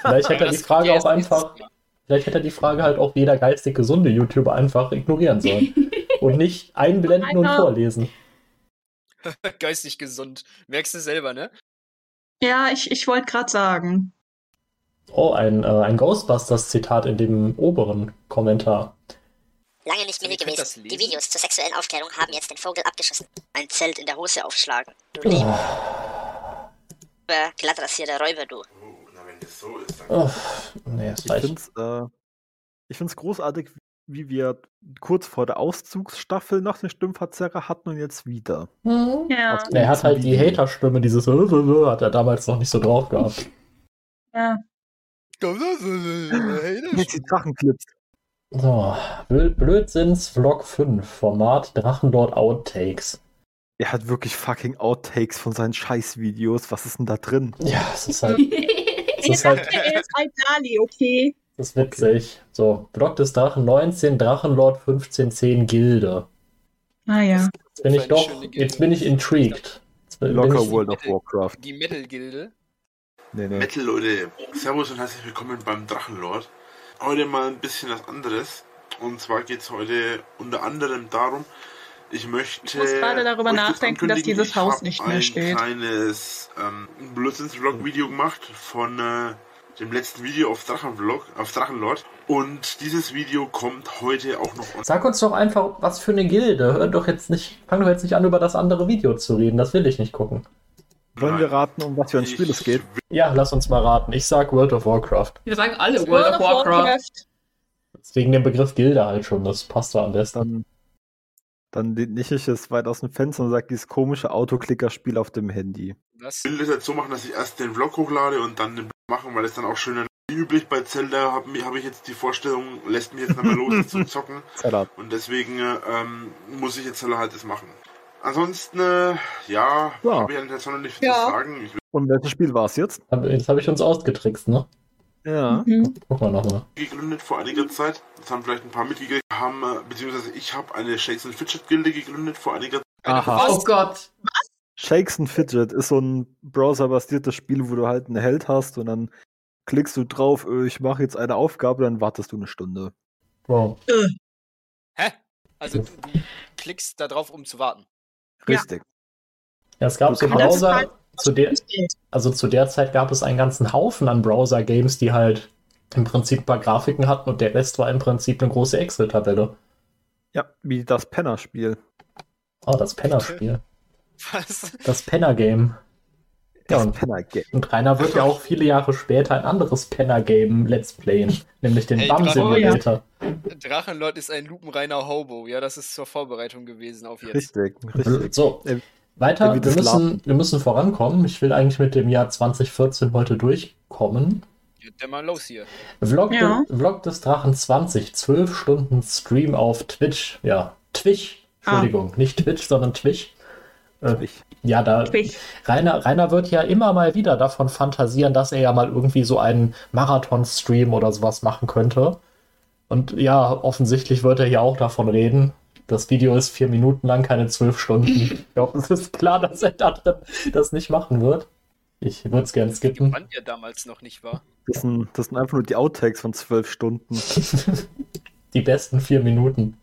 vielleicht hätte er die Frage auch einfach. Vielleicht hätte er die Frage halt auch jeder geistig gesunde YouTuber einfach ignorieren sollen. und nicht einblenden und vorlesen. Geistig gesund. Merkst du selber, ne? Ja, ich, ich wollte gerade sagen. Oh, ein, äh, ein Ghostbusters-Zitat in dem oberen Kommentar. Lange nicht So, Mini ihr könnt das gewesen. Die? Videos zur sexuellen Aufklärung haben jetzt den Vogel abgeschossen. Ein Zelt in der Hose aufschlagen. Du Oh, lieber glattrasierter Räuber, du. Oh, na, wenn das so ist, dann. oh, nee, es Ich es äh, ich find's großartig, wie wir kurz vor der Auszugsstaffel noch den Stimmverzerrer hatten und jetzt wieder. Ja. Also- Er hat halt die Hater-Stimme, dieses äh, äh, äh, hat er damals noch nicht so drauf gehabt. ja. Jetzt die Drachenclips. So, Blö- Blödsinns Vlog 5, Format Drachenlord Outtakes. Er hat wirklich fucking Outtakes von seinen Scheißvideos. Was ist denn da drin? Ja, es ist halt, es ist halt er ist Iblali, okay? das ist witzig. So, Vlog des Drachen 19, Drachenlord 1510 Gilde. Ah ja. Jetzt bin ich doch, jetzt bin ich intrigued. Bin Locker ich, World of Warcraft. Die Metal-Gilde. Nee, nee. Metal Leute, Servus und herzlich willkommen beim Drachenlord. Heute mal ein bisschen was anderes. Und zwar geht es heute unter anderem darum, ich möchte. Ich muss gerade darüber nachdenken, dass dieses ich Haus nicht mehr ein steht. kleines ähm, Blödsinns-Vlog-Video gemacht von äh, dem letzten Video auf Drachenvlog, auf Drachenlord. Und dieses Video kommt heute auch noch. Sag uns doch einfach, was für eine Gilde. Hör doch jetzt nicht, fang doch jetzt nicht an, über das andere Video zu reden. Das will ich nicht gucken. Wollen wir raten, um was für ein Spiel es geht? Ja, lass uns mal raten. Ich sag World of Warcraft. Wir sagen alle World of Warcraft. Wegen dem Begriff Gilde halt schon, das passt da am besten. Dann, dann nicht ich es weit aus dem Fenster und sage, dieses komische Autoklickerspiel auf dem Handy. Was? Ich will das jetzt so machen, dass ich erst den Vlog hochlade und dann den Vlog machen, weil es dann auch schön wie üblich bei Zelda habe hab ich jetzt die Vorstellung, lässt mich jetzt mehr los jetzt zu zocken. Und deswegen ähm, muss ich jetzt halt das machen. Ansonsten, äh, ja, Ja. habe ich ja jetzt noch nicht viel Ja. zu sagen. Ich Und welches Spiel war es jetzt? Jetzt habe ich uns ausgetrickst, ne? Ja. Mhm. Guck mal nochmal. gegründet vor einiger Zeit. Das haben vielleicht ein paar mitgekriegt. Haben, äh, beziehungsweise ich habe eine Shakes and Fidget Gilde gegründet vor einiger Zeit. Aha. Oh Gott. Shakes and Fidget ist so ein browserbasiertes Spiel, wo du halt einen Held hast und dann klickst du drauf, äh, ich mache jetzt eine Aufgabe, dann wartest du eine Stunde. Wow. Hä? Also du, du klickst da drauf, um zu warten. Richtig. Ja, es gab so Browser, halt- zu der, also zu der Zeit gab es einen ganzen Haufen an Browser-Games, die halt im Prinzip ein paar Grafiken hatten und der Rest war im Prinzip eine große Excel-Tabelle. Ja, wie das Penner-Spiel. Oh, das Penner-Spiel. Was? Das Penner-Game. Ja, und, Penner-Game. und Rainer wird ja auch viele Jahre später ein anderes Penner-Game Let's Playen, nämlich den Hey, Bum Drache- Simulator. Drachenlord ist ein lupenreiner Hobo. Ja, das ist zur Vorbereitung gewesen auf jetzt. Richtig, richtig. So, Äh, weiter. Wir müssen, wir müssen vorankommen. Ich will eigentlich mit dem Jahr 2014 heute durchkommen. Geht der mal los hier. Vlog, Ja. de, Vlog des Drachen 20, 12 Stunden Stream auf Twitch. Ja, Twitch. Ah. Entschuldigung, nicht Twitch, sondern Twitch. Äh, Ich. Ja, da. Rainer, Rainer wird ja immer mal wieder davon fantasieren, dass er ja mal irgendwie so einen Marathon-Stream oder sowas machen könnte. Und ja, offensichtlich wird er hier auch davon reden. Das Video ist vier Minuten lang, keine zwölf Stunden. Ich glaube, es ist klar, dass er da drin das nicht machen wird. Ich würde es gern skippen. Wann er damals noch nicht war. Das sind, das sind einfach nur die Outtakes von zwölf Stunden. Die besten vier Minuten.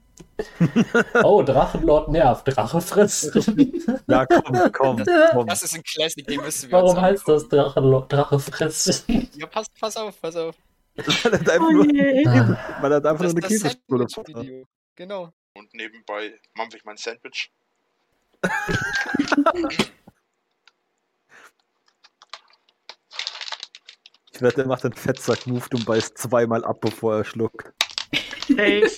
Oh, Drachenlord nervt. Drache frisst. Ja, komm, komm. komm. Das ist ein Classic, den müssen wir Warum heißt das. Drachenlord Drache frisst? Ja, pass, pass auf, pass auf. Man hat einfach Oh nur, je. man hat einfach nur eine Käsespule Sandwich-Video. Genau. Und nebenbei mampfe ich mein Sandwich. Ich wette, er macht einen Fettsack-Move und beißt zweimal ab, bevor er schluckt. Safe.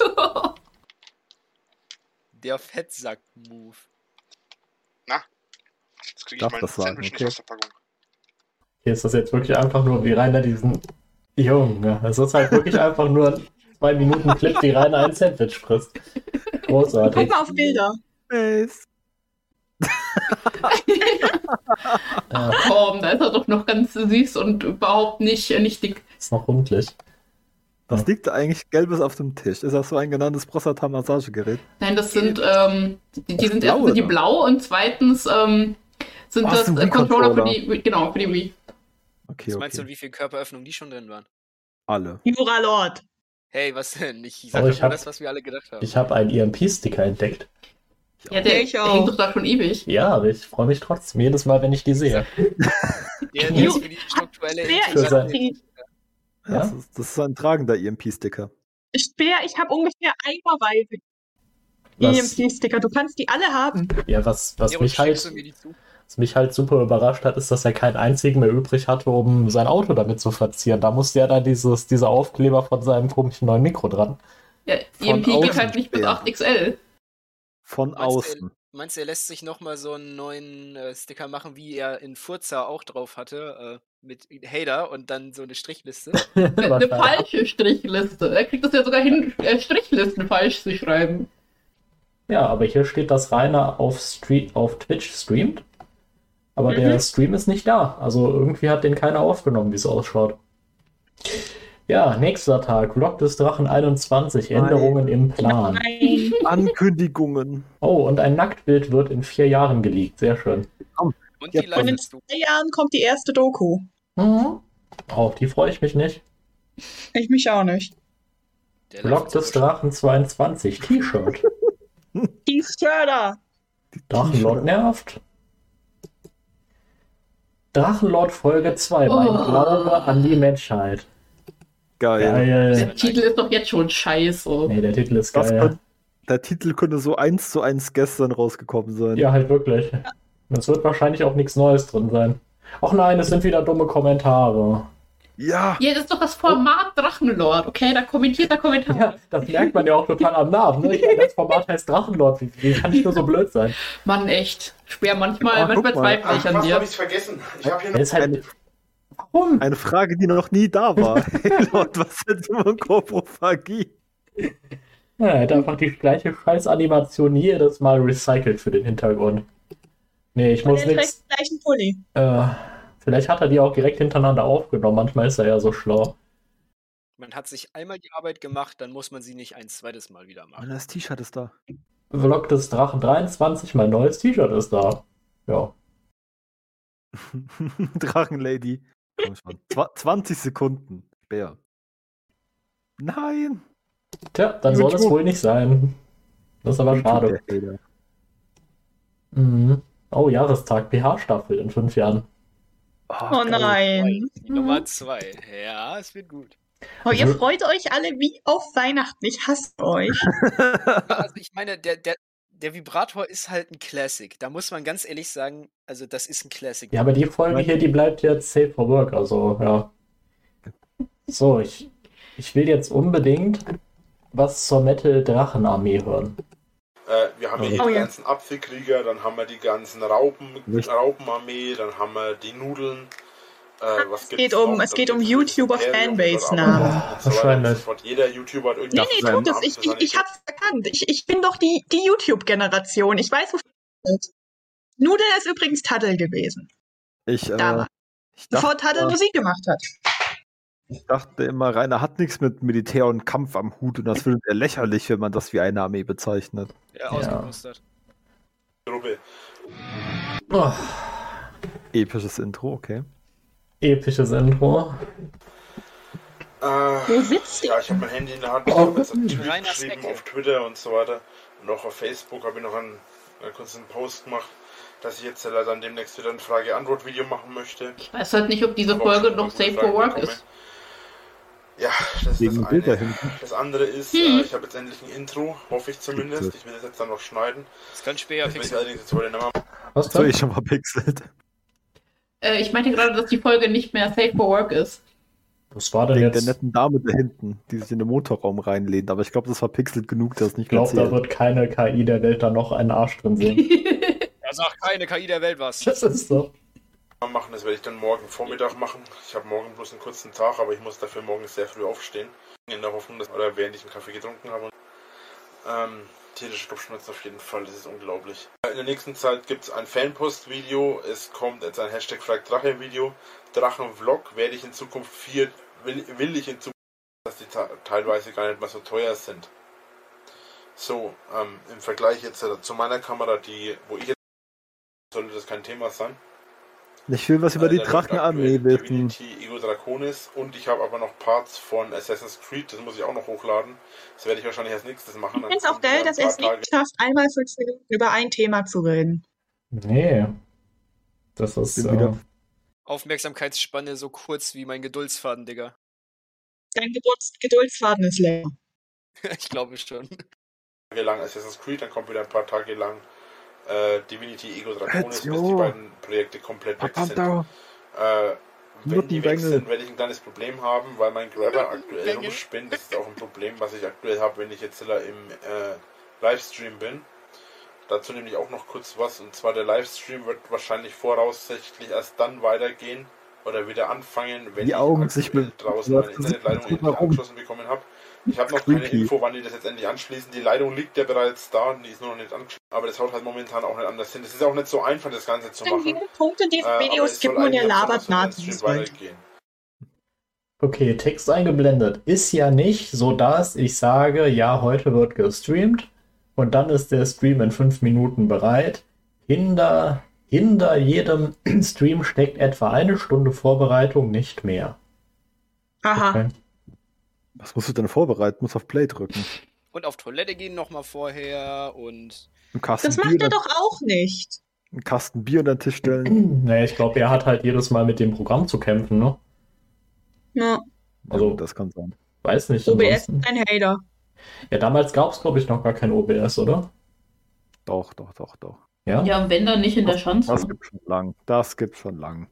Der Fettsack-Move. Jetzt kriege ich Darf mein das sagen, Sandwich okay. nicht aus der Packung. Hier ist das jetzt wirklich einfach nur, wie Rainer diesen Junge. Es ist halt wirklich einfach nur ein zwei Minuten Clip, wie Rainer ein Sandwich frisst. Guck Großartig. mal auf Bilder. Nice. Ja, Komm, da ist er doch noch ganz süß und überhaupt nicht, äh, nicht dick. ist noch rundlich. Was liegt da eigentlich Gelbes auf dem Tisch? Ist das so ein genanntes Prostata-Massagegerät? Nein, das sind, ähm, die, die sind erstens sind die blau und zweitens ähm, sind Ah, das äh, Controller für Wii-Controller. die, genau, für die Wii. Okay, Was meinst du, okay. wie viele Körperöffnungen die schon drin waren? Alle. Jura Lord. Hey, was denn? Ich sag Oh, ich hab- das, was wir alle gedacht haben. Ich habe einen EMP-Sticker entdeckt. Ja, der Ich auch. hängt doch da schon ewig. Ja, aber ich freue mich trotzdem jedes Mal, wenn ich die sehe. Der, ist für die strukturelle Für ich. Ja? Das, ist, das ist ein tragender EMP-Sticker. Speer, ich habe ungefähr eimerweise EMP-Sticker. Du kannst die alle haben. ja, was, was, Ja, mich halt, was mich halt super überrascht hat, ist, dass er keinen einzigen mehr übrig hatte, um sein Auto damit zu verzieren. Da musste ja dann dieses, dieser Aufkleber von seinem komischen neuen Mikro dran. Ja, Von EMP geht halt nicht bis sperren. 8XL. Von außen. Meinst du, er lässt sich nochmal so einen neuen äh, Sticker machen, wie er in Furza auch drauf hatte, äh, mit Hater und dann so eine Strichliste? Eine falsche Strichliste. Er kriegt das ja sogar hin, äh, Strichlisten falsch zu schreiben. Ja, aber hier steht, dass Rainer auf, Street, auf Twitch streamt. Aber der Mhm. Stream ist nicht da. Also irgendwie hat den keiner aufgenommen, wie es ausschaut. Ja, nächster Tag. Vlog des Drachen 21. Nein. Änderungen im Plan. Nein. Ankündigungen. Oh, und ein Nacktbild wird in vier Jahren geleakt. Sehr schön. Und Ja, die und in zwei Jahren kommt die erste Doku. Mhm. Auf die freue ich mich nicht. Ich mich auch nicht. Der Vlog des Drachen 22. T-Shirt. Die Störder. Drachenlord nervt. Drachenlord Folge 2. Mein Oh. Glaube an die Menschheit. Geil. Geil. Der Titel ist doch jetzt schon scheiße. Nee, der Titel ist Das geil. könnte- Der Titel könnte so eins zu eins gestern rausgekommen sein. Ja, halt wirklich. Es wird wahrscheinlich auch nichts Neues drin sein. Ach nein, es sind wieder dumme Kommentare. Ja. Ja, das ist doch das Format Drachenlord, okay? Da kommentiert er Kommentare. Ja, das merkt man ja auch total am Namen. Ne? Ich meine, das Format heißt Drachenlord. Wie, wie kann ich nur so blöd sein? Mann, echt. Schwer manchmal, Ah, manchmal guck mal. zweifle ich Ach, an dir. habe ich vergessen? Ich habe hier Er noch ist halt. Warum? Eine Frage, die noch nie da war. Hey Leute, was ist denn Koprophagie? Ja, er hat einfach die gleiche Scheiß-Animation jedes Mal recycelt für den Hintergrund. Nee, ich Und muss er trägt nichts. den gleichen Pulli. Äh, vielleicht hat er die auch direkt hintereinander aufgenommen. Manchmal ist er ja so schlau. Man hat sich einmal die Arbeit gemacht, dann muss man sie nicht ein zweites Mal wieder Und machen. das T-Shirt ist da. Vlog des Drachen 23, mein neues T-Shirt ist da. Ja. Drachenlady. Komm schon. Zwa 20 Sekunden. Bär. Nein. Tja, dann soll es YouTube. wohl nicht sein. Das ist aber schade. Mhm. Oh, Jahrestag PH-Staffel in fünf Jahren. Oh geil. nein. Die Nummer zwei. Ja, es wird gut. Oh, ihr Mhm. freut euch alle wie auf Weihnachten. Ich hasse euch. Also ich meine, der, der, der Vibrator ist halt ein Classic. Da muss man ganz ehrlich sagen, also das ist ein Classic. Ja, aber die Folge hier, die bleibt jetzt safe for work, also ja. So, ich, ich will jetzt unbedingt was zur Metal-Drachenarmee hören. Äh, wir haben hier Oh die ja. ganzen Apfelkrieger, dann haben wir die ganzen Raupen. Raupenarmee, dann haben wir die Nudeln. Äh, was Es geht um- noch? es geht um gibt's das YouTuber Imperium, Fanbase-Namen. und so weiter und so Wahrscheinlich. Jeder YouTuber hat Nee, irgendwie nee, Namen tut es. Ich, ich, ich hab's erkannt. Ich, ich bin doch die, die YouTube-Generation. Ich weiß, wofür es. Nudel ist übrigens Taddel gewesen. Ich, äh, Damals. ich, Bevor dachte, Taddel Musik gemacht hat. ich dachte immer, Rainer hat nichts mit Militär und Kampf am Hut und das findet er lächerlich, wenn man das wie eine Armee bezeichnet. Ja, ausgemustert. Gruppe. Oh, Episches Intro, okay. Episches Intro. Äh, Wo sitzt ihr? ja, ich habe mein Handy in der Hand. Ich Oh, habe jetzt einen. Tweet geschrieben auf Twitter und so weiter. Und auch auf Facebook habe ich noch einen, einen kurzen Post gemacht, dass ich jetzt leider dann demnächst wieder ein Frage-Antwort-Video machen möchte. Ich weiß halt nicht, ob diese Aber Folge noch safe for work ist. Ja, das ist Wegen das Bilder eine. hinten. Das andere ist, Hm. äh, ich habe jetzt endlich ein Intro, hoffe ich zumindest. Ich will das jetzt dann noch schneiden. Das kann später ich fixen. Was So, ich schon verpixelt. Äh, ich meinte gerade, dass die Folge nicht mehr safe for work ist. Was war denn Wegen der jetzt? netten Dame da hinten, die sich in den Motorraum reinlehnt. Aber ich glaube, das war pixelt genug, dass es nicht Ich glaube, da wird keine KI der Welt da noch einen Arsch drin sehen. Da sagt keine KI der Welt was. Das ist so. machen. Das werde ich dann morgen Vormittag machen. Ich habe morgen bloß einen kurzen Tag, aber ich muss dafür morgen sehr früh aufstehen. In der Hoffnung, dass oder während ich einen Kaffee getrunken habe. Ähm, tierische Kopfschmerzen auf jeden Fall, das ist unglaublich. In der nächsten Zeit gibt es ein Fanpost-Video. Es kommt jetzt ein Hashtag Drache-Video. Drachenvlog werde ich in Zukunft vier, will, will ich in Zukunft, dass die teilweise gar nicht mehr so teuer sind. So, ähm, im Vergleich jetzt zu meiner Kamera, die, wo ich jetzt sollte das kein Thema sein. Ich will was über Äh, die läuft Drachenarmee wissen. Divinity Ego Draconis und ich habe aber noch Parts von Assassin's Creed, das muss ich auch noch hochladen. Das werde ich wahrscheinlich als nächstes machen. Ich finde es auch geil, dass er es nicht schafft, einmal fünf Minuten über ein Thema zu reden. Nee. Das ist. Äh, wieder- Aufmerksamkeitsspanne so kurz wie mein Geduldsfaden, Digga. Dein Gedulds Geduldsfaden ist leer. ich glaube schon. Tage lang Assassin's Creed, dann kommt wieder ein paar Tage lang äh, Divinity Ego Draconis, bis die beiden Projekte komplett weg sind. Äh, wenn die weg sind, werde ich ein kleines Problem haben, weil mein Grabber aktuell rumspinnt. Das ist auch ein Problem, was ich aktuell habe, wenn ich jetzt im äh, Livestream bin. Dazu nämlich auch noch kurz was, und zwar der Livestream wird wahrscheinlich voraussichtlich erst dann weitergehen oder wieder anfangen, wenn Die ich Augen sich draußen meine Internetleitung angeschlossen bekommen habe. Ich habe noch keine Creepy. Info, wann die das jetzt endlich anschließen. Die Leitung liegt ja bereits da und die ist nur noch nicht angeschlossen. Aber das haut halt momentan auch nicht anders hin. Es ist auch nicht so einfach, das Ganze zu machen. wie viele Punkte in soll man ja eigentlich am labert weitergehen. Okay, Text eingeblendet. Ist ja nicht so, dass ich sage, ja, heute wird gestreamt und dann ist der Stream in fünf Minuten bereit. Hinter, hinter jedem Stream steckt etwa eine Stunde Vorbereitung, nicht mehr. Aha. Okay. Was musst du denn vorbereiten? Muss auf Play drücken. Und auf Toilette gehen nochmal vorher und. Das Bier, macht er unter- doch auch nicht. einen Kasten Bier unter den Tisch stellen. Naja, ich glaube, er hat halt jedes Mal mit dem Programm zu kämpfen, ne? Ja. Also- Ja, das kann sein. Weiß nicht. OBS ansonsten- ist ein Hater. Ja, damals gab es, glaube ich, noch gar kein OBS, oder? Doch, doch, doch, doch. Ja? Ja, und wenn dann nicht in der Schanze. Das gibt schon lang. Das gibt schon lang.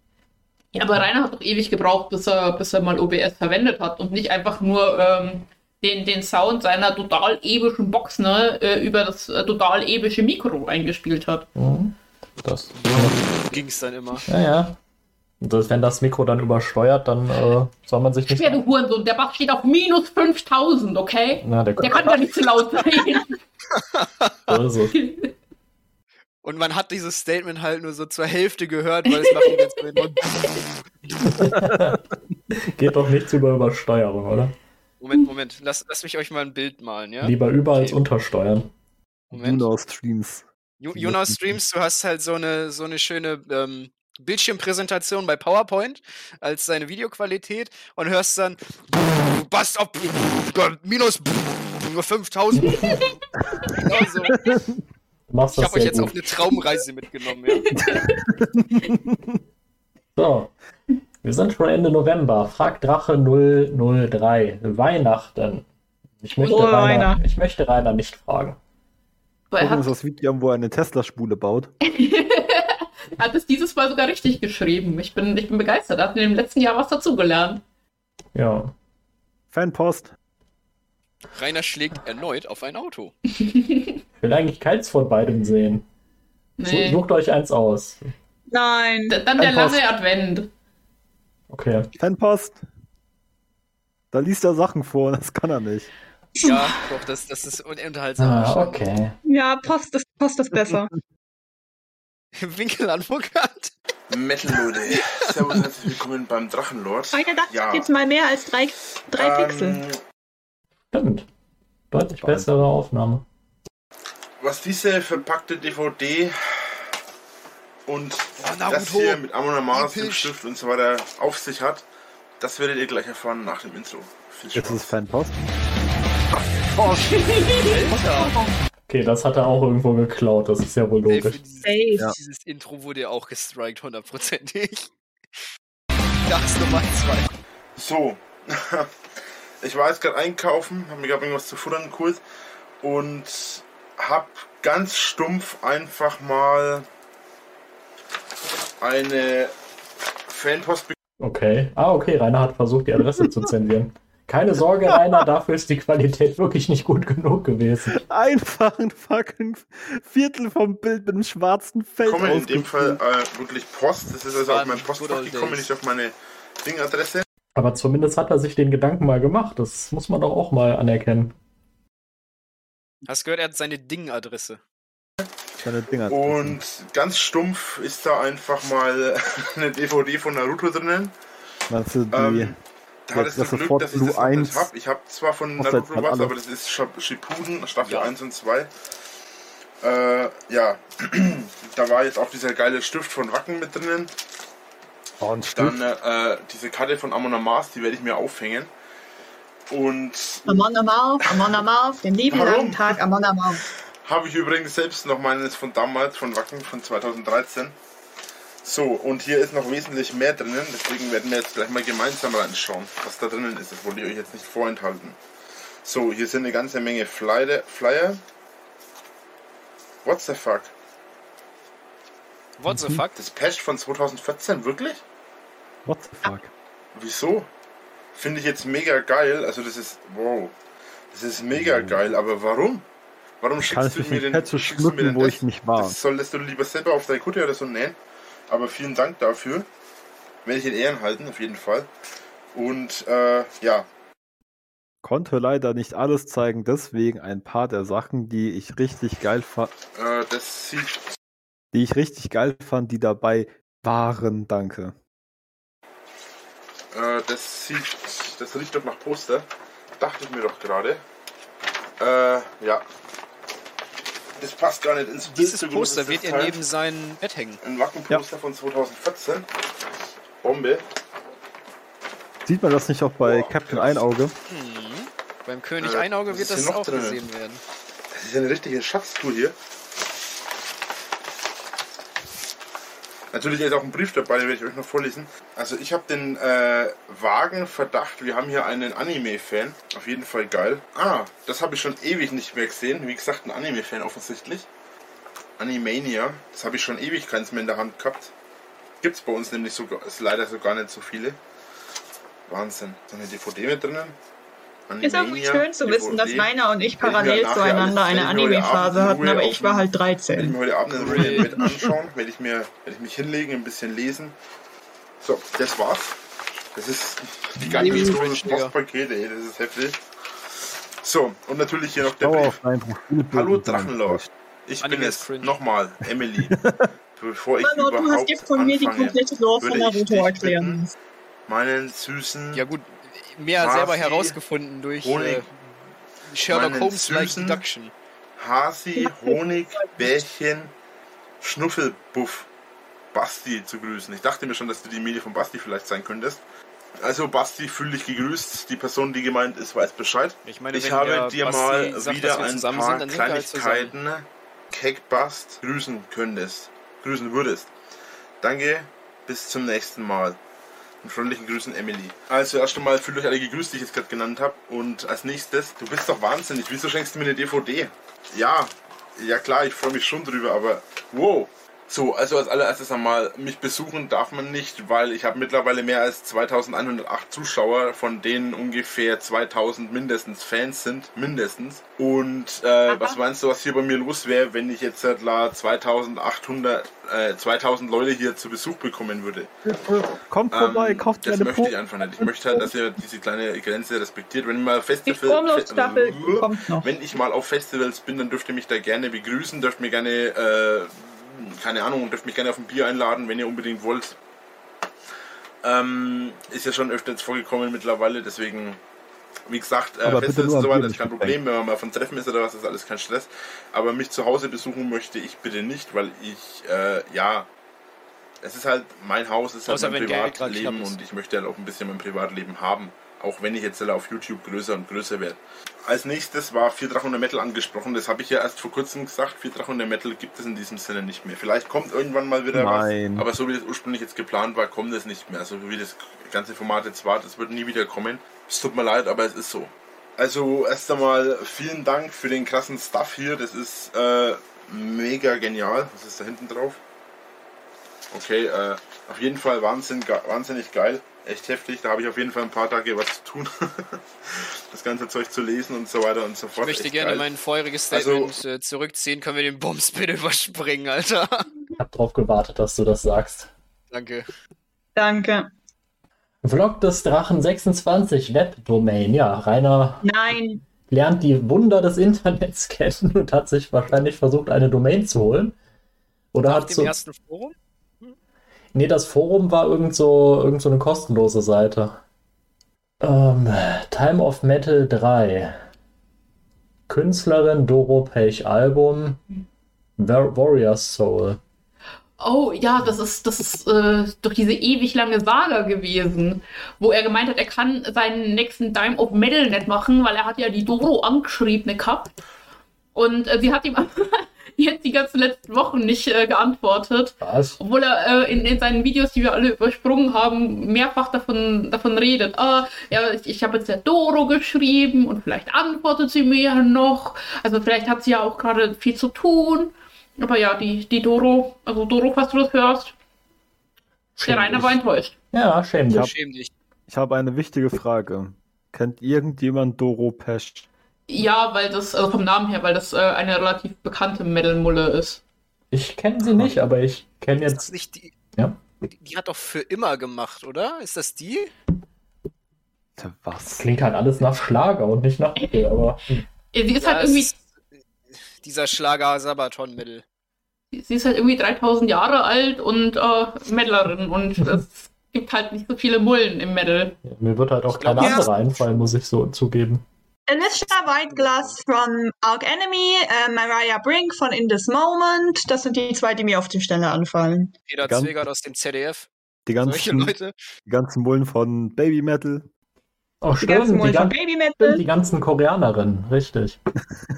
Ja, aber Rainer hat doch ewig gebraucht, bis er, bis er mal OBS verwendet hat und nicht einfach nur ähm, den, den Sound seiner total epischen Box ne, äh, über das äh, total epische Mikro eingespielt hat. Mhm. Das. Ging's dann immer. Ja, ja. Und das, wenn das Mikro dann übersteuert, dann äh, soll man sich nicht. Schwer, du Hurensohn, der Bass steht auf minus 5000, okay? Na, der Der kann ja nicht zu laut sein. so ist es. Und man hat dieses Statement halt nur so zur Hälfte gehört, weil es macht die ganze Zeit nur Geht doch nichts über Übersteuerung, oder? Moment, Moment. Lass, lass mich euch mal ein Bild malen, ja? Lieber über als Okay. untersteuern. Moment. Juno Streams. Juno Streams, du hast halt so eine, so eine schöne ähm, Bildschirmpräsentation bei PowerPoint als seine Videoqualität und hörst dann Bast auf minus 5000. genau so. Du machst Ich habe euch jetzt auf gut. eine Traumreise mitgenommen. Ja. So, wir sind schon Ende November. Frag Drache 003. Weihnachten. Ich möchte, Frohe Rainer, Weihnachten. ich möchte Rainer nicht fragen. Weil er hat, das Video wo er eine Tesla-Spule baut. hat es dieses Mal sogar richtig geschrieben. Ich bin, ich bin begeistert. Er hat in dem letzten Jahr was dazugelernt. Ja. Fanpost. Rainer schlägt erneut auf ein Auto. Ich will eigentlich keins von beidem sehen. Nee. Sucht euch eins aus. Nein. Dann der Fanpost. lange Advent. Okay. Fanpost. Da liest er Sachen vor, das kann er nicht. Ja, doch, das, das ist unterhaltsam. Ah, okay. Ja, Post ist, Post ist besser. Winkeladvokat. Metal Leute. Servus und herzlich willkommen beim Drachenlord. Einer das Ja. hat jetzt mal mehr als drei, drei Pixel. Stimmt. Deutlich bessere Aufnahme. was diese verpackte DVD und Oh, das hier mit Amon Amarth, dem. Stift und so weiter auf sich hat, das werdet ihr gleich erfahren nach dem Intro. Viel Jetzt ist. Fanpost. Alter. Okay, das hat er auch irgendwo geklaut. Das ist ja wohl logisch. dieses, Safe. Ja. dieses Intro wurde ja auch gestrikt, hundertprozentig. Das Nummer zwei. So, ich war jetzt gerade einkaufen, habe mir gerade irgendwas zu futtern kurz und hab ganz stumpf einfach mal eine Fanpost Okay. Ah, okay. Rainer hat versucht, die Adresse zu zensieren. Keine Sorge, Rainer, dafür ist die Qualität wirklich nicht gut genug gewesen. Einfach ein fucking Viertel vom Bild mit einem schwarzen Feld bekommen, in dem Fall äh, wirklich Post. Das ist also auf mein Postfach gekommen, nicht auf meine Dingadresse. Aber zumindest hat er sich den Gedanken mal gemacht. Das muss man doch auch mal anerkennen. Hast gehört, er hat seine Ding-Adresse. Seine Dinger. Und ganz stumpf ist da einfach mal eine DVD von Naruto drinnen. Meinst du, die, Ähm, da die hat es das Adresse Glück, dass ich Blue das noch nicht 1 habe. Ich habe zwar von Naruto was, alles. aber das ist Ship- Shippuden, Staffel Ja. 1 und 2. Äh, ja, da war jetzt auch dieser geile Stift von Wacken mit drinnen. Oh. Dann äh, diese Karte von Amon Amarth, die werde ich mir aufhängen. Und Amon Amarth, Amon Amarth, den lieben Warum? langen Tag Amon Amarth. habe ich übrigens selbst noch meines von damals, von Wacken von 2013. So, und hier ist noch wesentlich mehr drinnen, deswegen werden wir jetzt gleich mal gemeinsam reinschauen, was da drinnen ist. Das wollte ich euch jetzt nicht vorenthalten. So, hier sind eine ganze Menge Flyer. Flyer. What the fuck? What the fuck? Das Patch von 2014, wirklich? What the fuck? Wieso? Finde ich jetzt mega geil. Also das ist, wow. Das ist mega geil, aber warum? Warum schickst du mich mir den, zu du mir schmücken, denn wo das? ich nicht war. Das solltest du lieber selber auf deine Kutte oder so nähen. Aber vielen Dank dafür. Werde ich in Ehren halten, auf jeden Fall. Und äh, ja, Konnte leider nicht alles zeigen, deswegen ein paar der Sachen, die ich richtig geil fand, äh, das sieht die ich richtig geil fand, die dabei waren. Danke. Äh, das sieht, das riecht doch nach Poster. Dachte ich mir doch gerade. Äh, ja. Das passt gar nicht ins Bild. Dieses so Poster ist wird das er neben sein Bett hängen. Ein Wackenposter von 2014. Bombe. Sieht man das nicht auch bei Boah, Captain krass. Einauge? Hm. Beim König Äh, Einauge wird das auch drin? gesehen werden. Das ist ja eine richtige Schatztour hier. Natürlich ist auch ein Brief dabei, den werde ich euch noch vorlesen. Also ich habe den äh, vagen Verdacht, wir haben hier einen Anime-Fan. Auf jeden Fall geil. Ah, das habe ich schon ewig nicht mehr gesehen. Wie gesagt, ein Anime-Fan offensichtlich. Animania. Das habe ich schon ewig keins mehr in der Hand gehabt. Gibt es bei uns nämlich so, ist leider so gar nicht so viele. Wahnsinn. So eine DVD mit drinnen. Ist auch Animania, schön zu wissen, dass. Rainer und ich ich parallel zueinander eine ich Anime-Phase hatten, aber ich war halt Werde ich 13. mir heute Abend in Ruhe im Bett anschauen, werde ich, mir, werde ich mich hinlegen, ein bisschen lesen. So, das war's. Das ist die ganze Anime große. Postpaket, ey, das ist heftig. So, und natürlich hier noch der Brief. Hallo Drachenlord. Ich bin es. Cringe. Nochmal, Emily. Bevor ich Hallo, du hast überhaupt dir von mir die komplette Lore von würde ich Naruto dich erklären. bitten, meinen süßen, Ja gut, mehr selber herausgefunden durch Honig, äh, Sherlock Holmes-like Deduction. Hasi, Honig, Bärchen, Schnuffelbuff Basti zu grüßen. Ich dachte mir schon, dass du die Medie von Basti vielleicht sein könntest. Also Basti, fühl dich gegrüßt. Die Person, die gemeint ist, weiß Bescheid. Ich meine, Ich habe dir Basti mal sagt, wieder ein paar sind, halt. Kleinigkeiten Keckbast grüßen könntest, grüßen würdest. Danke, bis zum nächsten Mal. Und freundlichen Grüßen, Emily. Also erst einmal fühlt euch alle gegrüßt, die ich jetzt gerade genannt habe. Und als nächstes, du bist doch wahnsinnig. Wieso schenkst du mir eine DVD? Ja, ja klar, ich freue mich schon drüber, aber wow. So, also als allererstes einmal, mich besuchen darf man nicht, weil ich habe mittlerweile mehr als 2108 Zuschauer, von denen ungefähr 2000 mindestens Fans sind, mindestens. Und äh, was meinst du, was hier bei mir los wäre, wenn ich jetzt seit 2800, äh, 2000 Leute hier zu Besuch bekommen würde? Kommt Ähm, vorbei, kauft das möchte ich einfach nicht. Ich möchte halt, dass ihr diese kleine Grenze respektiert. Wenn ich mal Festival, Fe- wenn ich mal auf Festivals bin, dann dürft ihr mich da gerne begrüßen, dürft mir gerne, äh, keine Ahnung, dürft mich gerne auf ein Bier einladen, wenn ihr unbedingt wollt. Ähm, ist ja schon öfters vorgekommen mittlerweile, deswegen, wie gesagt, äh, nur und so weiter ist kein Problem, wenn man mal von Treffen ist oder was, ist alles kein Stress. Aber mich zu Hause besuchen möchte ich bitte nicht, weil ich, äh, ja, es ist halt mein Haus, es ist halt Außer mein Geld grad Privatleben und ich möchte halt auch ein bisschen mein Privatleben haben. Auch wenn ich jetzt auf YouTube größer und größer werde. Als nächstes war Vier Drachen der Metal angesprochen. Das habe ich ja erst vor kurzem gesagt. Vier Drachen der Metal gibt es in diesem Sinne nicht mehr. Vielleicht kommt irgendwann mal wieder Nein. was. Aber so wie das ursprünglich jetzt geplant war, kommt es nicht mehr. Also wie das ganze Format jetzt war, das wird nie wieder kommen. Es tut mir leid, aber es ist so. Also erst einmal vielen Dank für den krassen Stuff hier. Das ist äh, mega genial. Was ist da hinten drauf? Okay, äh, auf jeden Fall Wahnsinn, wahnsinnig geil. Echt heftig. Da habe ich auf jeden Fall ein paar Tage was zu tun. das ganze Zeug zu lesen und so weiter und so Ich fort. möchte Echt gerne geil. mein vorheriges Also- Statement äh, zurückziehen. Können wir den Bums bitte überspringen, Alter? Ich habe drauf gewartet, dass du das sagst. Danke. Danke. Vlog des Drachen 26 Webdomain. Ja, Rainer Nein. lernt die Wunder des Internets kennen und hat sich wahrscheinlich versucht, eine Domain zu holen. Oder Nach hat dem so. ersten Forum? Nee, das Forum war irgend so, irgend so eine kostenlose Seite. Ähm, Time of Metal 3. Künstlerin Doro Pech Album War Warrior's Soul. Oh ja, das ist, das ist äh, doch diese ewig lange Saga gewesen, wo er gemeint hat, er kann seinen nächsten Dime of Metal nicht machen, weil er hat ja die Doro angeschrieben gehabt. Und äh, sie hat ihm jetzt die ganzen letzten Wochen nicht äh, geantwortet. Was? Obwohl er äh, in, in seinen Videos, die wir alle übersprungen haben, mehrfach davon, davon redet. Ah, ja, ich, ich habe jetzt der Doro geschrieben und vielleicht antwortet sie mir ja noch. Also vielleicht hat sie ja auch gerade viel zu tun. Aber ja, die, die Doro, also Doro, falls du das hörst, der Rainer war enttäuscht. Ja, schäm dich. hab- Schäm dich. Ich habe eine wichtige Frage. Kennt irgendjemand Doro Pesch? Ja, weil das, also vom Namen her, weil das äh, eine relativ bekannte Metal-Mulle ist. Ich kenne sie nicht, aber ich kenne Ist das jetzt. nicht die. Ja. Die, die hat doch für immer gemacht, oder? Ist das die? Was? Klingt halt alles nach Schlager und nicht nach Metal, aber hm. Sie ist Ja, halt irgendwie ist dieser Schlager Sabaton-Mittel. sie ist halt irgendwie 3000 Jahre alt und äh, Mettlerin und es gibt halt nicht so viele Mullen im Metal. mir wird halt auch Ich glaub, keine ja. andere einfallen, muss ich so zugeben. Alicia Whiteglass von Arc Enemy, äh, Mariah Brink von In This Moment. Das sind die zwei, die mir auf die Stelle anfallen. Peter Zwegert aus dem ZDF. Die Solche ganzen, Leute. die ganzen Mullen von Baby Metal. Oh, Die ganzen stimmt, die, Mullen von gan Baby stimmt, Metal. die ganzen Koreanerinnen, richtig.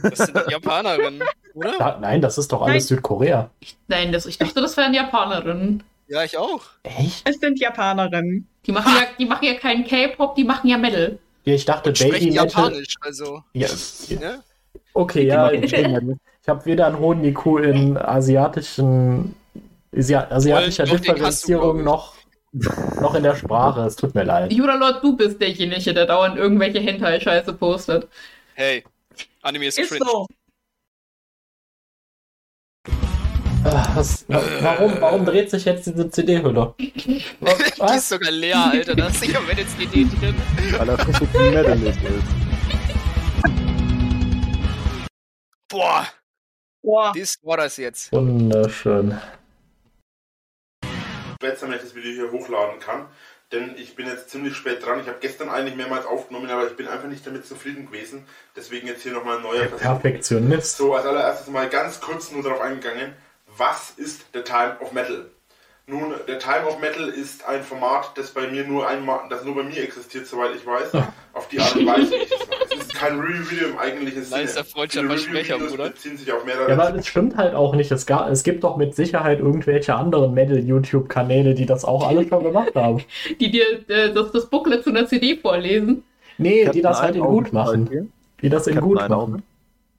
Das sind Japanerinnen, oder? Da, nein, das ist doch alles Nein. Südkorea. Nein, das, ich dachte, das wären Japanerinnen. Ja, ich auch. Echt? Es sind Japanerinnen. Die machen ja, die machen ja keinen K-Pop, die machen ja Metal. Ja, ich dachte, Sprechen Baby Metal. Japanisch, also. Ja, Ne? okay, ja. Ich China- habe weder einen hohen IQ in asiatischen, Asia- asiatischer Differenzierung noch, noch in der Sprache. Es tut mir leid. Juralord, du bist derjenige, der dauernd irgendwelche Hentai-Scheiße postet. Hey, Anime ist, Ist cringe. so. Was, wa- warum, warum dreht sich jetzt diese CD-Hülle? Die ist sogar leer, Alter. Da ist sicher wenn jetzt die Idee drin. weil er so viel Metalist ist. Boah, Boah. das war das jetzt. Wunderschön. sein, wenn ich das Video hier hochladen kann. Denn ich bin jetzt ziemlich spät dran. Ich habe gestern eigentlich mehrmals aufgenommen, aber ich bin einfach nicht damit zufrieden gewesen. Deswegen jetzt hier nochmal ein neuer. Perfektionist. So, als allererstes mal ganz kurz nur darauf eingegangen. Was ist der Time of Metal? Nun, der Time of Metal ist ein Format, das bei mir nur einmal, das nur bei mir existiert, soweit ich weiß. Auf die Art und Weise, wie ich es mache. Es ist kein Review-Video im eigentlichen Sinne. Nicer freudscher Viele Versprecher, Bruder. beziehen sich auf mehrere. Ja, aber das stimmt halt auch nicht. Es, ga, es gibt doch mit Sicherheit irgendwelche anderen Metal-YouTube-Kanäle, die das auch alle schon gemacht haben. Die dir äh, das, das Booklet zu einer CD vorlesen. Nee, die das halt in gut machen. Die das in Captain gut machen.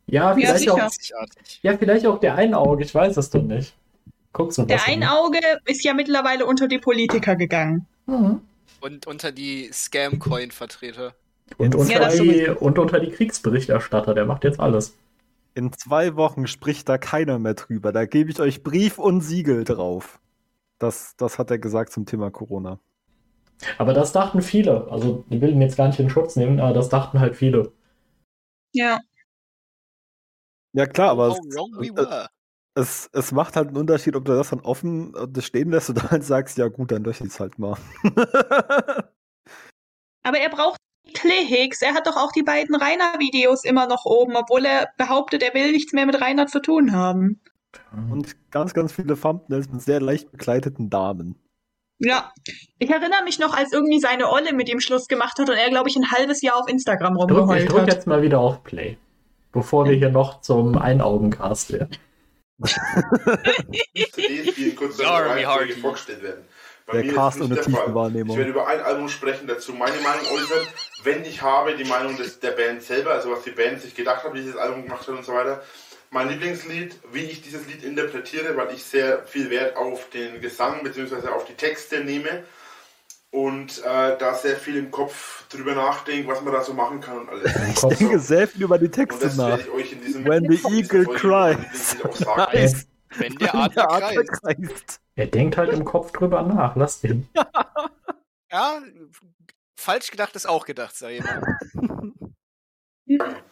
Ja, Ja, vielleicht sicher. auch, ja, vielleicht auch der Einauge, ich weiß es doch nicht. Guckst du Der? Einauge ist ja mittlerweile unter die Politiker gegangen. Mhm. Und unter die Scam-Coin-Vertreter. Und, unter Ja, die, und unter die Kriegsberichterstatter, der macht jetzt alles. In zwei Wochen spricht da keiner mehr drüber. Da gebe ich euch Brief und Siegel drauf. Das, das hat er gesagt zum Thema Corona. Aber das dachten viele. Also, die will ihn jetzt gar nicht in Schutz nehmen, aber das dachten halt viele. Ja. Ja klar, aber es, were. es, es macht halt einen Unterschied, ob du das dann offen äh, das stehen lässt oder halt sagst, ja gut, dann lösche ich es halt mal. Aber er braucht Klicks. Er hat doch auch die beiden Rainer-Videos immer noch oben, obwohl er behauptet, er will nichts mehr mit Rainer zu tun haben. Und ganz, ganz viele Thumbnails mit sehr leicht bekleideten Damen. Ja. Ich erinnere mich noch, als irgendwie seine Olle mit ihm Schluss gemacht hat und er, glaube ich, ein halbes Jahr auf Instagram ich rumgeheult hat. jetzt mal wieder auf Play. Bevor wir hier noch zum Einaugencast werden. CDs, die in kurzer Hardy. vorgestellt werden. Bei Der mir ist Cast ohne. Tiefenwahrnehmung. Ich werde über ein Album sprechen, dazu meine Meinung äußern. Wenn ich habe, die Meinung des, der Band selber, also was die Band sich gedacht hat, wie dieses Album gemacht hat und so weiter. Mein Lieblingslied, wie ich dieses Lied interpretiere, weil ich sehr viel Wert auf den Gesang bzw. auf die Texte nehme und äh, da sehr viel im Kopf drüber nachdenke, was man da so machen kann und alles. Kopf. Ich denke sehr viel über die Und Texte das nach. werde ich euch in diesem When the eagle cries. Wenn der Adler kreist. kreist. Er denkt halt im Kopf drüber nach. Lass den. Ja, falsch gedacht ist auch gedacht, sag ich mal.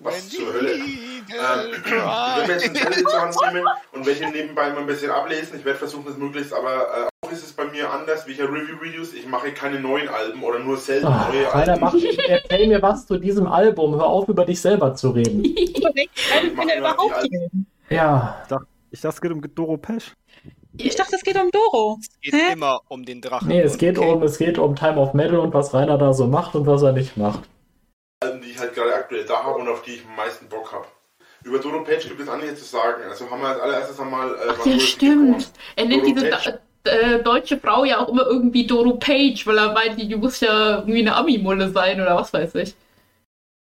Was zur Hölle? Ähm, ich werde mir jetzt ein cries. Zettel zur Hand nehmen und werde hier nebenbei mal ein bisschen ablesen. Ich werde versuchen, das möglichst, aber äh, auch ist es bei mir anders, wie ich ja Review-Videos. Ich mache keine neuen Alben oder nur selten Ah, neue Rainer, Alben. mach, erzähl mir was zu diesem Album. Hör auf, über dich selber zu reden. Überhaupt reden? Ja, Ich dachte, es geht um Doro Pesch. Ich dachte, es geht um Doro. Es geht Hä? immer um den Drachen. nee, es geht, okay? um, es geht um Time of Metal und was Rainer da so macht und was er nicht macht. Alben, die ich halt gerade aktuell da habe und auf die ich am meisten Bock habe. Über Dodo Page gibt es einiges zu sagen. Also haben wir als allererstes einmal. Äh, Ach ja, stimmt. Er nennt diese da, äh, deutsche Frau ja auch immer irgendwie Doro Page, weil er meint, die muss ja irgendwie eine Ami-Mulle sein oder was weiß ich.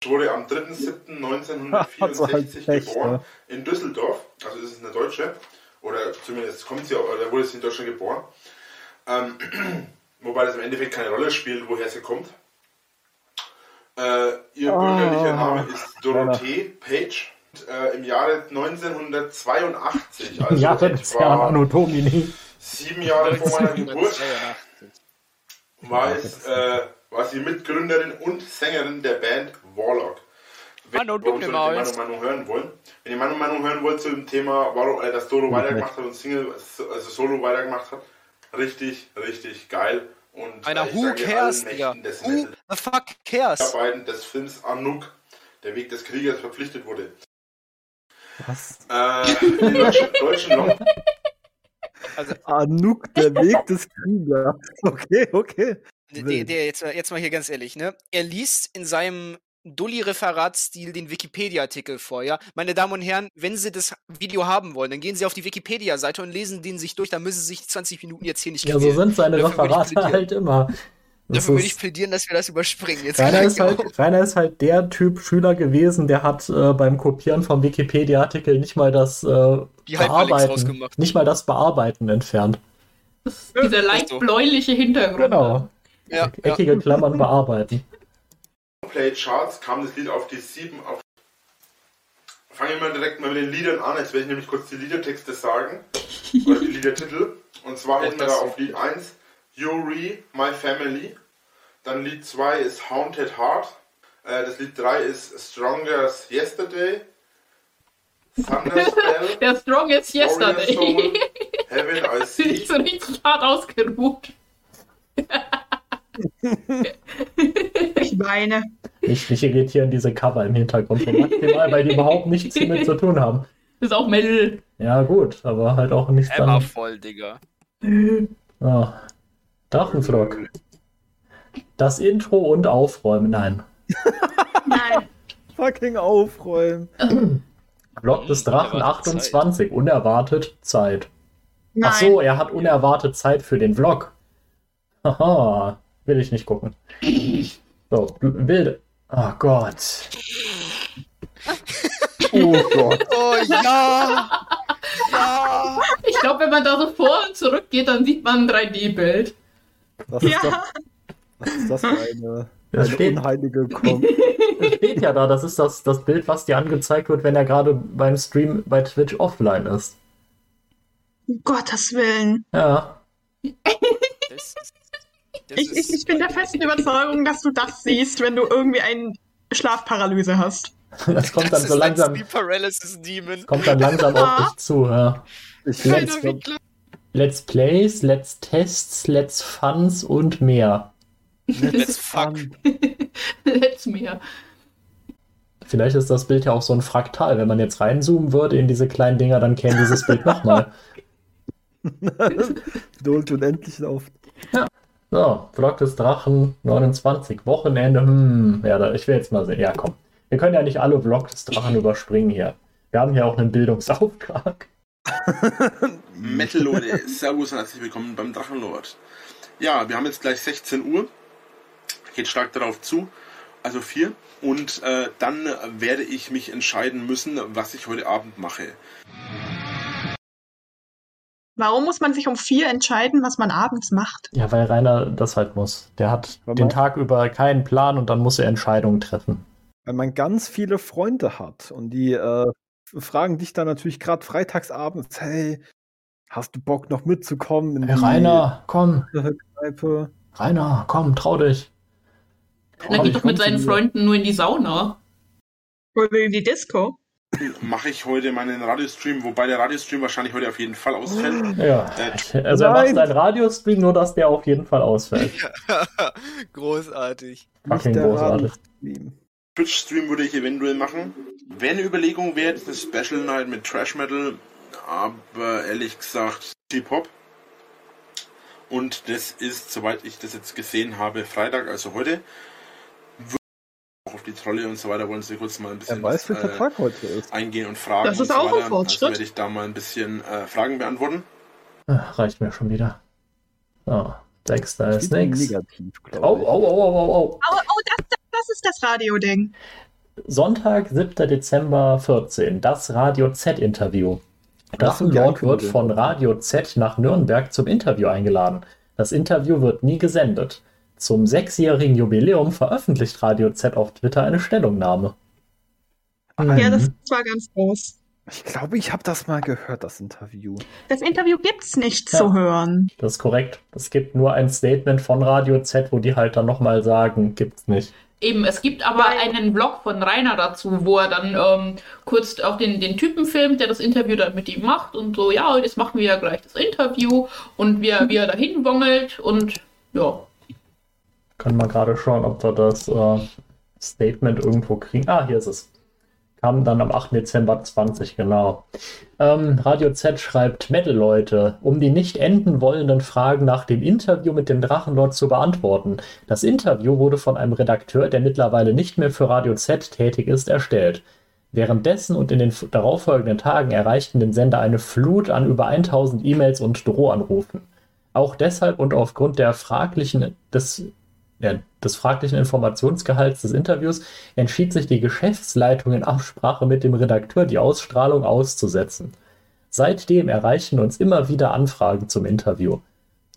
wurde am Hat so halt 3.7.1964 Pech, geboren ne? in Düsseldorf. Also ist es eine Deutsche. Oder zumindest kommt sie, oder wurde sie in Deutschland geboren. Ähm, wobei das im Endeffekt keineLle spielt, woher sie kommt. Äh, ihr Ah. bürgerlicher Name ist Dorothee Page. Und, äh, Im Jahre 1982, also ja, das Domini. sieben Jahre vor meiner Geburt, 1982. war, es, äh, war sie Mitgründerin und Sängerin der Band Warlock. Wenn Hallo, ihr warum dunkle solltet ihr Maus. meine Meinung hören wollen. Wenn ihr meine Meinung hören wollt zu dem Thema, warum äh, dass Doro weitergemacht hat und Single, also Solo weitergemacht hat, richtig, richtig geil. Und Einer äh, ich Who cares, allen Digga? Who the fuck cares? Arbeiten des Films Anuk, der Weg des Kriegers, verpflichtet wurde. Was? Äh, in deutschen, deutschen Long Also, Anuk, der Weg des Kriegers. Okay, okay. der, der, jetzt, mal- jetzt mal hier ganz ehrlich, ne? Er liest in seinem Dulli-Referatstil den Wikipedia-Artikel vor, ja? Meine Damen und Herren, wenn Sie das Video haben wollen, dann gehen Sie auf die Wikipedia-Seite und lesen den sich durch, dann müssen Sie sich 20 Minuten jetzt hier nicht Ja, so sind seine Referate halt immer. Das Dafür würde ich plädieren, dass wir das überspringen. Jetzt Rainer, ist halt. Rainer ist halt der Typ Schüler gewesen, der hat äh, beim Kopieren vom Wikipedia-Artikel nicht mal das äh, Bearbeiten, nicht mal das Bearbeiten entfernt. Das dieser leicht so. bläuliche Hintergrund. Genau. Ja, ja. Eckige Klammern bearbeiten. Play Charts kam das Lied auf die 7 auf. Fangen wir mal direkt mal mit den Liedern an. Jetzt werde ich nämlich kurz die Liedertexte sagen. Oder die Liedertitel. Und zwar hätten wir da auf Lied 1 Yuri, My Family. Dann Lied 2 ist Haunted Heart. Äh, das Lied 3 ist Stronger as Yesterday. Thunderspell. Der Strongest Soul. Yesterday. Heaven I Bin See. ich so richtig hart ausgeruht. Ich weine. Mich, mich irritieren diese Cover im Hintergrund so maximal, weil die überhaupt nichts damit zu tun haben. Ist auch Metal. Ja, gut, aber halt auch nichts Hammer dann. voll, Digga. Ah, Drachenflock. Das Intro und Aufräumen. Nein. Nein. Fucking aufräumen. Vlog des Drachen Unerwartet 28. Unerwartet Zeit. Nein. Ach so, er hat unerwartet Zeit für den Vlog. Haha, will ich nicht gucken. So, wilde. Oh Gott. Oh Gott. Oh ja! ja! Ich glaube, wenn man da so vor und zurück geht, dann sieht man ein 3D-Bild. Das ist, Ja. doch, was ist das für eine, Das eine steht- unheilige Kom Das steht ja da, das ist das, das Bild, was dir angezeigt wird, wenn er gerade beim Stream bei Twitch offline ist. Um Gottes Willen. Ja. Das, ist- das Ich, ich, ist- ich bin der festen Überzeugung, dass du das siehst, wenn du irgendwie eine Schlafparalyse hast. Das kommt dann das so ist ein langsam, Sleep Paralysis Demon. kommt dann langsam auf dich zu, ja. Ich Let's- let's, Plays, Let's Tests, Let's Funs und mehr. Let's fuck. Let's mehr. Vielleicht ist das Bild ja auch so ein Fraktal. Wenn man jetzt reinzoomen würde in diese kleinen Dinger, dann käme dieses Bild nochmal. Wiederholt unendlich oft. So, Vlog des Drachen 29, Wochenende. Hm, ja, da, ich will jetzt mal sehen. Ja, komm. Wir können ja nicht alle Vlog des Drachen überspringen hier. Wir haben hier auch einen Bildungsauftrag. Metal Leute, Servus und herzlich willkommen beim Drachenlord. Ja, wir haben jetzt gleich 16 Uhr. Geht stark darauf zu. Also 4. Und äh, dann werde ich mich entscheiden müssen, was ich heute Abend mache. Warum muss man sich um vier entscheiden, was man abends macht? Ja, weil Rainer das halt muss. Der hat Warum? den Tag über keinen Plan und dann muss er Entscheidungen treffen. Weil man ganz viele Freunde hat und die äh, fragen dich dann natürlich gerade freitagsabends, hey, hast du Bock noch mitzukommen in Hey, Rainer, komm. Kneipe? Rainer, komm, trau dich. Er Komm, geht doch mit seinen. Freunden nur in die Sauna. Oder in die Disco? Mache ich heute meinen Radiostream, wobei der Radiostream wahrscheinlich heute auf jeden Fall ausfällt. Ja. Äh, Also er macht Nein. seinen Radiostream, nur dass der auf jeden Fall ausfällt. Großartig. Fucking der großartig. Radiostream. Twitch-Stream würde ich eventuell machen. Wäre eine Überlegung wert, eine Special Night mit Trash Metal, aber ehrlich gesagt Hip-Hop. Und das ist, soweit ich das jetzt gesehen habe, Freitag, also heute. Auch auf die Trolle und so weiter wollen sie kurz mal ein bisschen weiß, was, welcher äh, Tag heute ist. eingehen und fragen. Das ist und so auch ein weiter. Fortschritt. Also werde ich da mal ein bisschen äh, Fragen beantworten. Ach, reicht mir schon wieder. So, Dexter ist nix. Negativ, Oh, oh, oh, oh, oh, oh. Oh, oh das, das, das ist das Radio-Ding. Sonntag, 7. Dezember 14. Das Radio Z-Interview. Die Drachenlord wird von Radio Z nach Nürnberg zum Interview eingeladen. Das Interview wird nie gesendet. Zum sechsjährigen Jubiläum veröffentlicht Radio Z auf Twitter eine Stellungnahme. Ja, das Mhm. war ganz groß. Ich glaube, ich habe das mal gehört, das Interview. Das Interview gibt's nicht Ja. zu hören. Das ist korrekt. Es gibt nur ein Statement von Radio Z, wo die halt dann nochmal sagen, gibt's nicht. Eben, es gibt aber Weil- einen Vlog von Rainer dazu, wo er dann ähm, kurz auch den, den Typen filmt, der das Interview dann mit ihm macht und so, ja, jetzt machen wir ja gleich das Interview und wie er, wie er dahin wongelt und ja. Können wir gerade schauen, ob wir das äh, Statement irgendwo kriegen. Ah, hier ist es. Kam dann am 8. Dezember 20, genau. Ähm, Radio Z schreibt, Metal-Leute, um die nicht enden wollenden Fragen nach dem Interview mit dem Drachenlord zu beantworten. Das Interview wurde von einem Redakteur, der mittlerweile nicht mehr für Radio Z tätig ist, erstellt. Währenddessen und in den darauffolgenden Tagen erreichten den Sender eine Flut an über 1000 E-Mails und Drohanrufen. Auch deshalb und aufgrund der fraglichen, des, ja, des fraglichen Informationsgehalts des Interviews entschied sich die Geschäftsleitung in Absprache mit dem Redakteur, die Ausstrahlung auszusetzen. Seitdem erreichen uns immer wieder Anfragen zum Interview.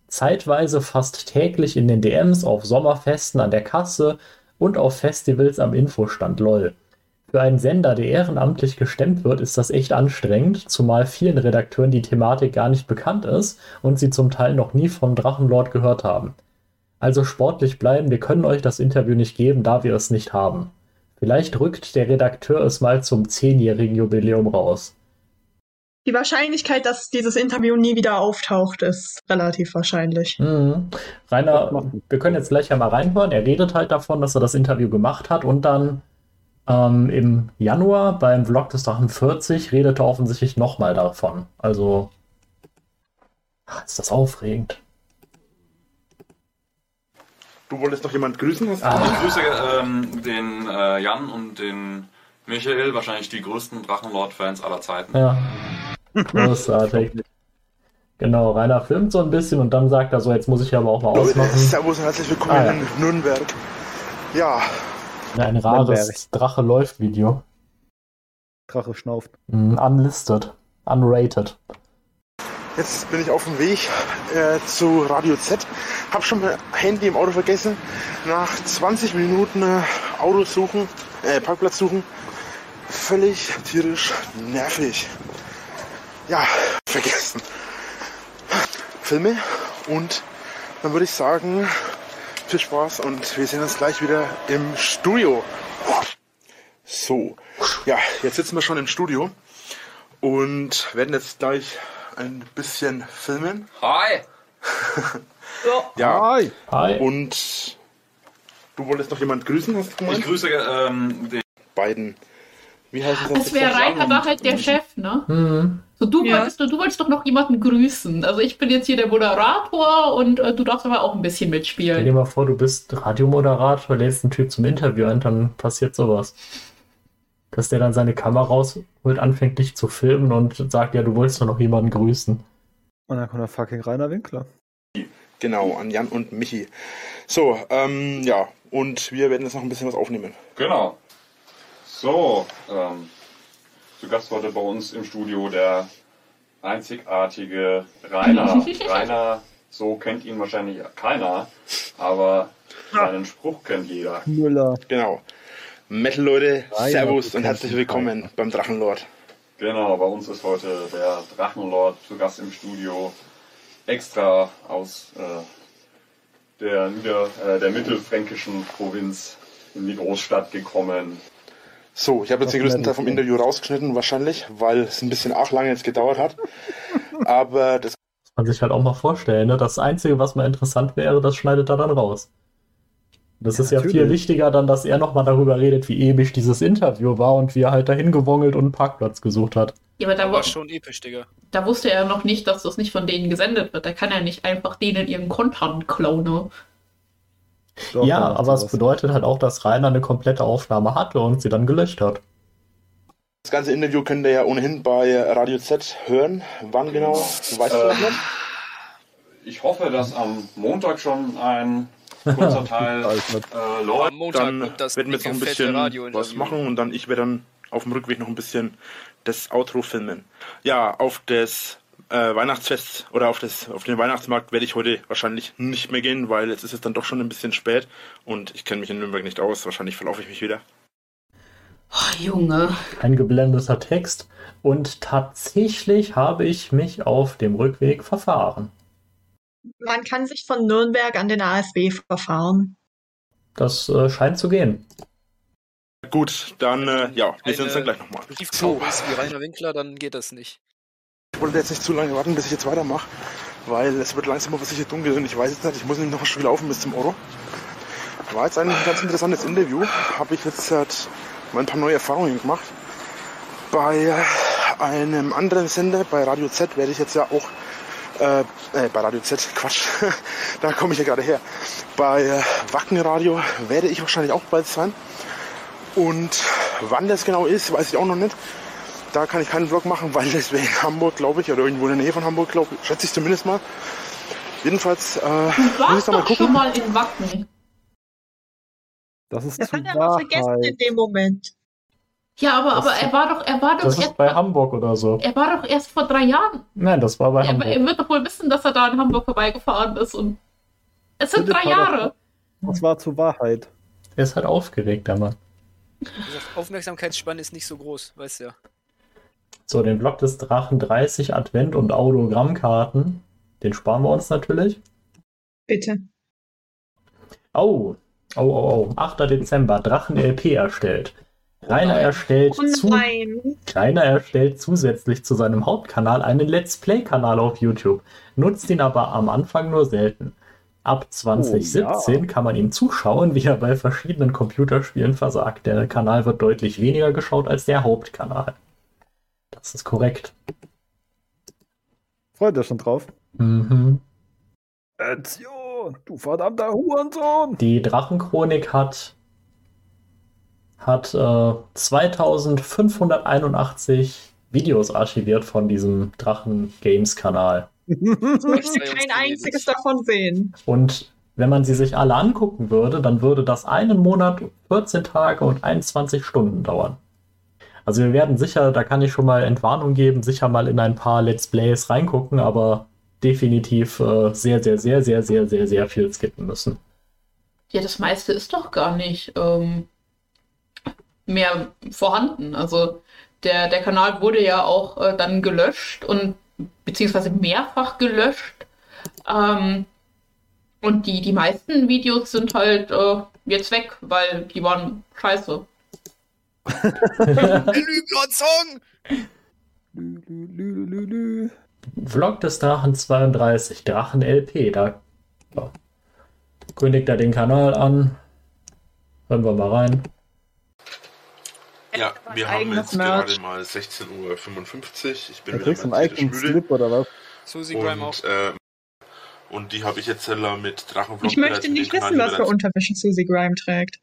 Zeitweise fast täglich in den DMs, auf Sommerfesten an der Kasse und auf Festivals am Infostand LOL. Für einen Sender, der ehrenamtlich gestemmt wird, ist das echt anstrengend, zumal vielen Redakteuren die Thematik gar nicht bekannt ist und sie zum Teil noch nie von Drachenlord gehört haben. Also sportlich bleiben, wir können euch das Interview nicht geben, da wir es nicht haben. Vielleicht rückt der Redakteur es mal zum zehnjährigen Jubiläum raus. Die Wahrscheinlichkeit, dass dieses Interview nie wieder auftaucht, ist relativ wahrscheinlich. Mhm. Rainer, wir können jetzt gleich ja mal reinhören. Er redet halt davon, dass er das Interview gemacht hat und dann ähm, im Januar beim Vlog des Drachen 40 redet er offensichtlich nochmal davon. Also Ist das aufregend. Du wolltest noch jemand grüßen? Hast Ah. Ich grüße ähm, den äh, Jan und den Michael, wahrscheinlich die größten Drachenlord-Fans aller Zeiten. Ja. Großartig. Genau, Rainer filmt so ein bisschen und dann sagt er so, jetzt muss ich aber auch mal ausmachen. Servus und herzlich willkommen Ah, ja. in Nürnberg. Ja, Ein rares Drache läuft Video. Drache schnauft. Mm, Unlisted. Unrated. Jetzt bin ich auf dem Weg äh, zu Radio Z. Hab schon mein Handy im Auto vergessen. Nach 20 Minuten äh, Auto suchen, äh, Parkplatz suchen, völlig tierisch nervig. Ja, vergessen. Filme und dann würde ich sagen, viel Spaß und wir sehen uns gleich wieder im Studio. So, ja, jetzt sitzen wir schon im Studio und werden jetzt gleich ein bisschen filmen. Hi! Ja, Hi! Hi. und du wolltest noch jemand grüßen, hast du Ich gemeint? grüße ähm, den Beiden. Wie heißen sie? Das wäre Rainer da halt der Chef, ne? Mhm. So, du, Ja. wolltest, du wolltest doch noch jemanden grüßen. Also ich bin jetzt hier der Moderator und äh, du darfst aber auch ein bisschen Stell mitspielen. dir mal vor, du bist Radiomoderator, lädst einen Typ zum Interview ein, dann passiert sowas. Dass der dann seine Kamera rausholt, anfängt dich zu filmen und sagt, ja, du wolltest doch noch jemanden grüßen. Und dann kommt der fucking Rainer Winkler. Genau, an Jan und Michi. So, ähm, ja, und wir werden jetzt noch ein bisschen was aufnehmen. Genau. So, ähm, zu Gast heute bei uns im Studio der einzigartige Rainer. Rainer, so kennt ihn wahrscheinlich keiner, aber seinen Spruch kennt jeder. Müller. Genau. Metal-Leute, Rainer, Servus du und herzlich willkommen beim Drachenlord. Genau, bei uns ist heute der Drachenlord zu Gast im Studio. Extra aus äh, der, Nieder-, äh, der mittelfränkischen Provinz in die Großstadt gekommen. So, ich habe jetzt den größten Teil Metal. vom Interview rausgeschnitten, wahrscheinlich, weil es ein bisschen arg lange jetzt gedauert hat. Aber das Muss man sich halt auch mal vorstellen, ne? Das Einzige, was mal interessant wäre, das schneidet er dann raus. Das Ja, ist ja viel natürlich. wichtiger dann, dass er nochmal darüber redet, wie episch dieses Interview war und wie er halt dahin gewongelt und einen Parkplatz gesucht hat. Ja, aber da, War schon episch, Digga. da wusste er noch nicht, dass das nicht von denen gesendet wird. Da kann er nicht einfach denen ihren Content klauen. Ne? Doch, ja, aber es bedeutet halt auch, dass Rainer eine komplette Aufnahme hatte und sie dann gelöscht hat. Das ganze Interview könnt ihr ja ohnehin bei Radio Z hören. Wann genau? Weißt du das Äh, nicht? Ich hoffe, dass am Montag schon ein kurzer Teil äh, läuft. Am Montag Dann kommt das werden wir jetzt noch ein bisschen was machen und dann ich werde dann auf dem Rückweg noch ein bisschen das Outro filmen. Ja, auf das äh, Weihnachtsfest oder auf, das, auf den Weihnachtsmarkt werde ich heute wahrscheinlich nicht mehr gehen, weil jetzt ist es dann doch schon ein bisschen spät und ich kenne mich in Nürnberg nicht aus. Wahrscheinlich verlaufe ich mich wieder. Oh, Junge. Ein geblendeter Text und tatsächlich habe ich mich auf dem Rückweg verfahren. Man kann sich von Nürnberg an den ASB verfahren. Das äh, scheint zu gehen. Gut, dann äh, ja, wir sehen uns dann gleich nochmal. Brieftaube ist wie Rainer Winkler, dann geht das nicht. Ich wollte jetzt nicht zu lange warten, bis ich jetzt weitermache, weil es wird langsam aber sicher dunkel und ich weiß jetzt nicht, ich muss nämlich noch ein Stück laufen bis zum Oro. War jetzt ein ganz interessantes Interview. Habe ich jetzt halt mal ein paar neue Erfahrungen gemacht. Bei einem anderen Sender, bei Radio Z, werde ich jetzt ja auch, äh, äh, bei Radio Z, Quatsch, da komme ich ja gerade her. Bei äh, Wackenradio werde ich wahrscheinlich auch bald sein. Und wann das genau ist, weiß ich auch noch nicht. Da kann ich keinen Vlog machen, weil das wäre in Hamburg, glaube ich, oder irgendwo in der Nähe von Hamburg, glaube ich, schätze ich zumindest mal. Jedenfalls, äh, Du muss ich warst da mal doch schon gucken. mal in Wacken. Das ist Das zu hat er aber vergessen in dem Moment. Ja, aber, Das aber ist- er war doch, er war doch Das ist erst, bei Hamburg oder so. er war doch erst vor drei Jahren. Nein, das war bei Er, er Hamburg. wird doch wohl wissen, dass er da in Hamburg vorbeigefahren ist und es sind Philipp drei war doch- Jahre. Das war zur Wahrheit. Er ist halt aufgeregt, der Mann. Aufmerksamkeitsspanne ist nicht so groß, weißt du ja. So, den Block des Drachen 30 Advent- und Autogrammkarten. Den sparen wir uns natürlich. Bitte. Oh, oh, oh, oh. 8. Dezember, Drachen-LP erstellt. Rainer erstellt, Oh zu. Rainer erstellt zusätzlich zu seinem Hauptkanal einen Let's Play-Kanal auf YouTube, nutzt ihn aber am Anfang nur selten. Ab 2017 kann man ihm zuschauen, wie er bei verschiedenen Computerspielen versagt. Der Kanal wird deutlich weniger geschaut als der Hauptkanal. Das ist korrekt. Freut ihr schon drauf? Mhm. Ezio, du verdammter Hurensohn! Die Drachenchronik hat, hat äh, 2581 Videos archiviert von diesem Drachen-Games-Kanal. Ich möchte kein einziges davon sehen. Und wenn man sie sich alle angucken würde, dann würde das einen Monat, 14 Tage und 21 Stunden dauern. Also wir werden sicher, da kann ich schon mal Entwarnung geben, sicher mal in ein paar Let's Plays reingucken, aber definitiv äh, sehr, sehr, sehr, sehr, sehr, sehr, sehr viel skippen müssen. Ja, das meiste ist doch gar nicht ähm, mehr vorhanden. Also der, der Kanal wurde ja auch äh, dann gelöscht und beziehungsweise mehrfach gelöscht. Ähm, und die, die meisten Videos sind halt äh, jetzt weg, weil die waren scheiße. Lügner-Song! Lü, lü, lü, lü, lü. Vlog des Drachen 32, Drachen LP, da ja, kündigt er den Kanal an. Hören wir mal rein. Ja, wir haben jetzt Merch. gerade mal 16.55 Uhr. Ich bin Da wieder kriegst du einen mal. Slip oder was? Susi Grime auch. Und, äh, und die habe ich jetzt selber mit Drachenvlog Ich möchte nicht wissen, was für Unterwäsche Susie Grime trägt.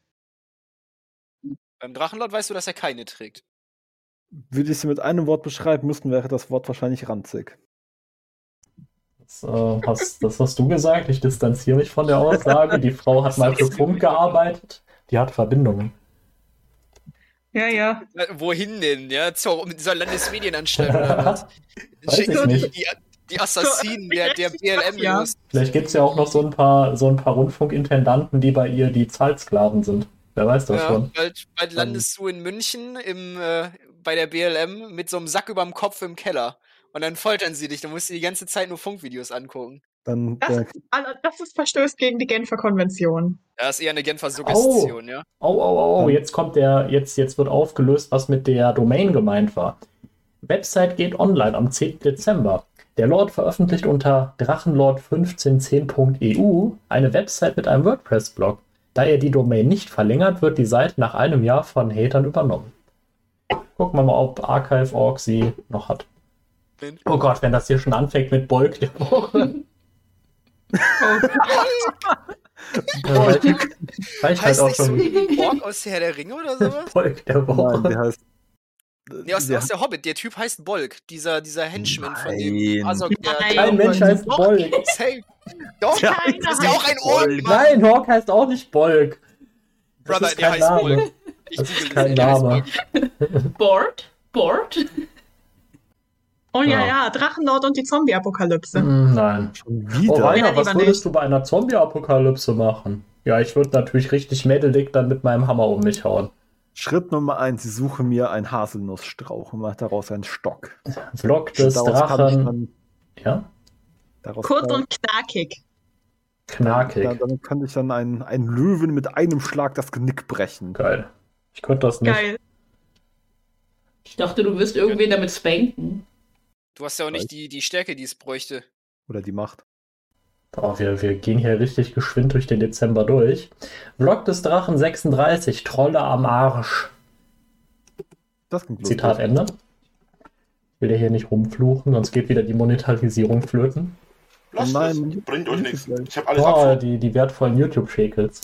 Beim Drachenlord weißt du, dass er keine trägt. Würde ich sie mit einem Wort beschreiben müssten, wäre das Wort wahrscheinlich ranzig. Das, äh, hast, das hast du gesagt. Ich distanziere mich von der Aussage. Die Frau hat mal für Funk gearbeitet. Die hat Verbindungen. Ja, ja. Wohin denn? Ja, zur, mit dieser Landesmedienanstalt oder was? Weiß Schicken ich die, nicht. die, die Assassinen der, der BLM Ja. los. Vielleicht gibt es ja auch noch so ein paar, so ein paar Rundfunkintendanten, die bei ihr die Zahlsklaven sind. Wer weiß das Ja, schon. bald, bald landest du in München im, äh, bei der BLM mit so einem Sack überm Kopf im Keller. Und dann foltern sie dich. Dann musst du die ganze Zeit nur Funkvideos angucken. Dann Das, äh, das ist verstößt gegen die Genfer Konvention. Ja, ist eher eine Genfer Suggestion, ja. Oh, oh, oh, oh, jetzt kommt der, jetzt, jetzt wird aufgelöst, was mit der Domain gemeint war. Website geht online am 10. Dezember. Der Lord veröffentlicht unter drachenlord1510.eu eine Website mit einem WordPress-Blog. Da er die Domain nicht verlängert, wird die Seite nach einem Jahr von Hatern übernommen. Gucken wir mal, ob Archive.org sie noch hat. Oh Gott, wenn das hier schon anfängt mit Bolk der Woche. Dann reicht, reicht halt Heißt auch nicht so schon wie Borg aus Herr der Ringe oder sowas? Bolk der Woche. nein, der heißt. Nee, aus, der, aus der Hobbit. Der Typ heißt Bolk. Dieser, dieser Henchman von Nein. dem Asok, der, Nein. Kein Mensch heißt Bolk. Safe. Doch, Ja, das ist ja auch ein Ork, Mann. Nein, Hawk heißt auch nicht Bolk. Das Brother, ist der kein heißt Name. Bolk. Ich Das ist kein heißt Name. Bolk. Board? Oh ja, Ja. ja, Drachenlord und die Zombie-Apokalypse. Mm, Nein. schon Oh, wieder. Rainer, Ja, was würdest nicht. du bei einer Zombie-Apokalypse machen? Ja, ich würde natürlich richtig mädelig dann mit meinem Hammer um mich hauen. Schritt Nummer eins, ich suche mir einen Haselnussstrauch und mache daraus einen Stock. Vlog des Drachen. dann, Ja, daraus Kurz kann, und knackig. knackig. dann, dann könnte ich dann einen, einen Löwen mit einem Schlag das Genick brechen. Geil. Ich könnte das nicht. Geil. Ich dachte, du wirst irgendwen damit spanken. Du hast ja auch nicht die, die Stärke, die es bräuchte. Oder die Macht. Oh, wir, wir gehen hier richtig geschwind durch den Dezember durch. Vlog des Drachen 36, Trolle am Arsch. Das klingt. Zitat Ende. Ich will ja hier nicht rumfluchen, sonst geht wieder die Monetarisierung flöten. Lasst Oh nein, es. Bringt euch nichts. Ich habe alles Boah, abgefunden. die, die wertvollen YouTube-Shakels.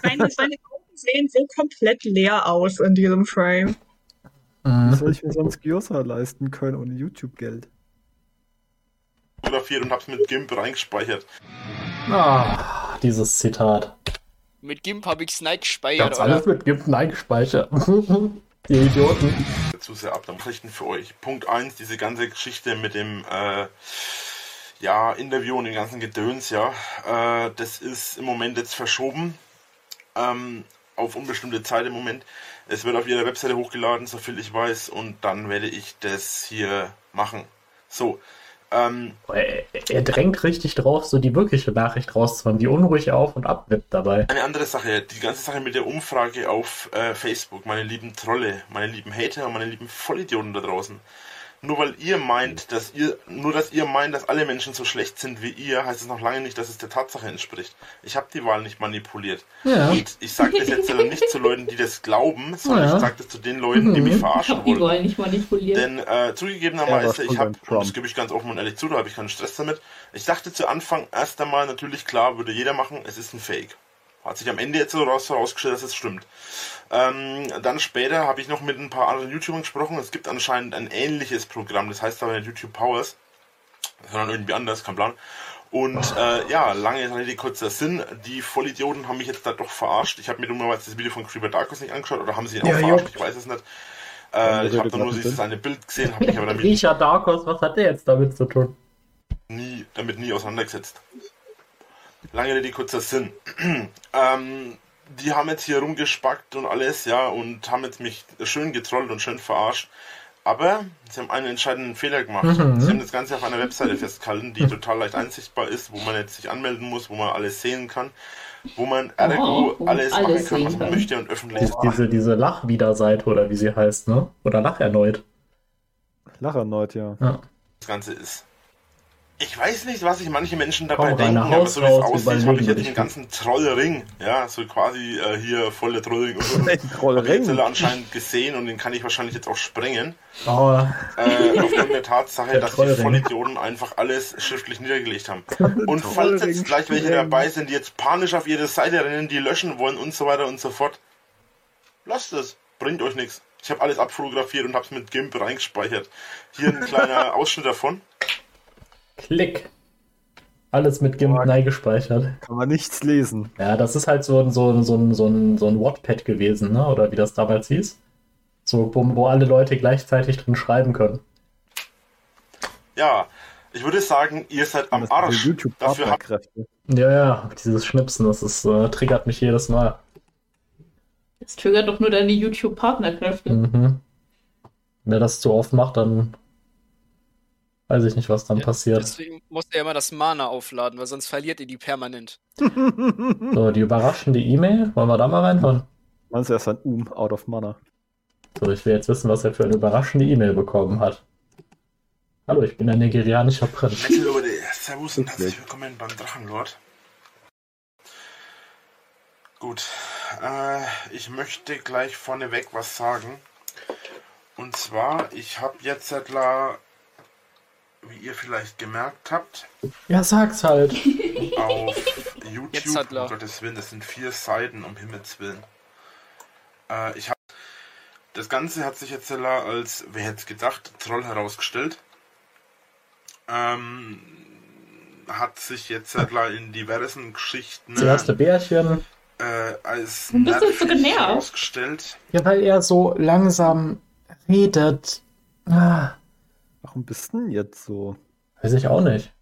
Seine, seine Augen sehen so komplett leer aus in diesem Frame. Wie soll ich mir sonst Gyoza leisten können ohne YouTube-Geld? fotografiert und hab's mit GIMP reingespeichert. Ah, dieses Zitat. Mit GIMP habe ich Snake Ich gespeichert, hab's oder? alles mit Gipfen eingespeichert. die Idioten. Zu sehr ab. Dann Nachrichten für euch. Punkt 1, diese ganze Geschichte mit dem äh, ja, Interview und dem ganzen Gedöns, ja. Äh, das ist im Moment jetzt verschoben. Ähm, auf unbestimmte Zeit im Moment. Es wird auf ihrer Webseite hochgeladen, soviel ich weiß, und dann werde ich das hier machen. So. Ähm, Er, er drängt richtig drauf, so die wirkliche Nachricht rauszuhauen, wie unruhig auf und ab wird dabei. Eine andere Sache, die ganze Sache mit der Umfrage auf äh, Facebook, meine lieben Trolle, meine lieben Hater und meine lieben Vollidioten da draußen. Nur weil ihr meint, dass ihr, nur dass ihr meint, dass alle Menschen so schlecht sind wie ihr, heißt es noch lange nicht, dass es der Tatsache entspricht. Ich habe die Wahl nicht manipuliert. Ja. Und ich sage das jetzt nicht zu Leuten, die das glauben, sondern Ja. ich sage das zu den Leuten, die mich Mhm. Ich verarschen hab die wollen. Wahl nicht manipuliert. Denn äh, Er zugegebenerweise, ich habe, das gebe ich ganz offen und ehrlich zu, da habe ich keinen Stress damit. Ich dachte zu Anfang erst einmal natürlich klar, würde jeder machen, es ist ein Fake. Hat sich am Ende jetzt so raus herausgestellt, dass es stimmt. Ähm, dann später habe ich noch mit ein paar anderen YouTubern gesprochen. Es gibt anscheinend ein ähnliches Programm, das heißt aber nicht YouTube Powers, sondern irgendwie anders, kein Plan. Und äh, ja, lange Rede, kurzer Sinn. Die Vollidioten haben mich jetzt da doch verarscht. Ich habe mir dummerweise das Video von Creeper Darkus nicht angeschaut oder haben sie ihn auch Ja, verarscht, jupp. ich weiß es nicht. Äh, ich habe da nur dieses eine Bild gesehen, habe mich aber damit Riecher Darkos, was hat der jetzt damit zu tun? nie, damit nie auseinandergesetzt. Lange Rede, kurzer Sinn. ähm, die haben jetzt hier rumgespackt und alles, ja, und haben jetzt mich schön getrollt und schön verarscht. Aber sie haben einen entscheidenden Fehler gemacht. Mhm. Sie haben das Ganze auf einer Webseite festgehalten, die total leicht einsichtbar ist, wo man jetzt sich anmelden muss, wo man alles sehen kann, wo man ergo Oh, alles man machen alles kann, was man kann. möchte und öffentlich. Dies- Diese, diese Lachwiederseite oder wie sie heißt, ne? Oder Lach erneut. Lach erneut, ja. Ja. das Ganze ist. Ich weiß nicht, was sich manche Menschen dabei Komm, denken, aber so wie es aussieht, habe ich jetzt einen ganzen Trollring, ja, so quasi äh, hier volle Trollring und so. Trollring. anscheinend gesehen und den kann ich wahrscheinlich jetzt auch sprengen. Oh, Äh, aufgrund der Tatsache, Der dass die Trollring. Vollidioten einfach alles schriftlich niedergelegt haben. Und falls jetzt gleich welche dabei sind, die jetzt panisch auf ihre Seite rennen, die löschen wollen und so weiter und so fort, lasst es. Bringt euch nichts. Ich habe alles abfotografiert und habe es mit GIMP reingespeichert. Hier ein kleiner Ausschnitt davon. Klick. Alles mit neu gespeichert. Kann man nichts lesen. Ja, das ist halt so ein, so ein, so ein, so ein, so ein Wattpad gewesen, ne? Oder wie das damals hieß. So, wo, wo alle Leute gleichzeitig drin schreiben können. Ja, ich würde sagen, ihr seid am Das Arsch. so Dafür habt YouTube-Partnerkräfte. Ja, ja, dieses Schnipsen, das ist, äh, triggert mich jedes Mal. Das triggert doch nur deine YouTube-Partnerkräfte. Mhm. Wenn er das zu oft macht, dann weiß ich nicht, was dann Ja, passiert. Deswegen muss er immer das Mana aufladen, weil sonst verliert ihr die permanent. So, die überraschende E-Mail, wollen wir da mal reinhören? Meinst du erst ein Um out of Mana? So, ich will jetzt wissen, was er für eine überraschende E-Mail bekommen hat. Hallo, ich bin ein nigerianischer Prinz. Nette Leute, Servus und herzlich willkommen beim Drachenlord. Gut, äh, ich möchte gleich vorneweg was sagen. Und zwar, ich habe jetzt etwa, wie ihr vielleicht gemerkt habt, Ja, sag's halt. auf Jetzt YouTube, hat er. um Gottes Willen, das sind vier Seiten, um Himmels Willen. Äh, ich habe das Ganze hat sich jetzt als, wer hätte es gedacht, Troll herausgestellt. Ähm, hat sich jetzt in diversen Geschichten Das erste Bärchen. äh, als du so nervig genervt? herausgestellt. Ja, weil er so langsam redet. Ah, Warum bist du denn jetzt so? weiß ich auch nicht.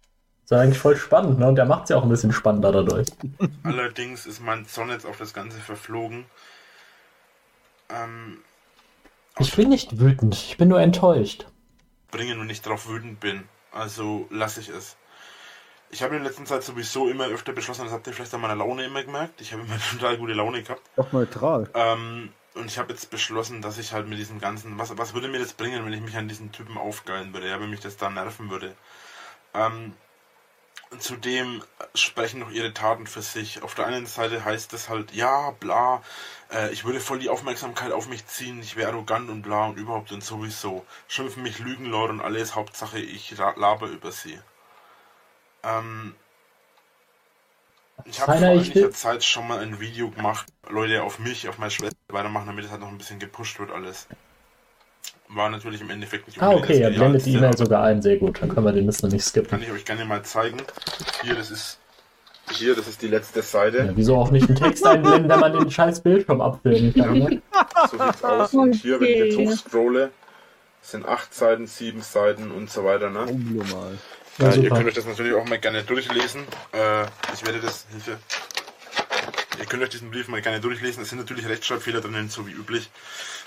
Ist ja eigentlich voll spannend, ne? Und der macht's ja auch ein bisschen spannender dadurch. Allerdings ist mein Zorn jetzt auf das Ganze verflogen. Ähm, Ich bin nicht wütend, ich bin nur enttäuscht. bringen und nicht drauf wütend bin. Also lasse ich es. Ich habe in der letzten Zeit sowieso immer öfter beschlossen, das habt ihr vielleicht an meiner Laune immer gemerkt. Ich habe immer total gute Laune gehabt. Doch neutral. Ähm, und ich habe jetzt beschlossen, dass ich halt mit diesem ganzen, was, was würde mir das bringen, wenn ich mich an diesen Typen aufgeilen würde, ja, wenn mich das da nerven würde. Ähm, zudem sprechen noch ihre Taten für sich. Auf der einen Seite heißt es halt, ja, bla, äh, ich würde voll die Aufmerksamkeit auf mich ziehen, ich wäre arrogant und bla und überhaupt und sowieso. Schimpfen mich Lügenlord und alles, Hauptsache ich laber über sie. Ähm, ich habe vor einiger Zeit schon mal ein Video gemacht, Leute auf mich, auf meine Schwester weitermachen, damit es halt noch ein bisschen gepusht wird alles. War natürlich im Endeffekt nicht Ah, okay, er blendet die E-Mail sogar ein, sehr gut. Dann können wir den Mist noch nicht Kann skippen. ich euch gerne mal zeigen. Hier, das ist hier, das ist die letzte Seite. Ja, wieso auch nicht einen Text einblenden, wenn man den scheiß Bildschirm abfilmen kann, ne? So sieht's aus. Und hier, wenn ich jetzt hochscrolle, sind acht Seiten, sieben Seiten und so weiter. Ne? Ja, äh, ihr könnt euch das natürlich auch mal gerne durchlesen. Äh, ich werde das, Hilfe. Ihr könnt euch diesen Brief mal gerne durchlesen. Es sind natürlich Rechtschreibfehler drinnen, so wie üblich.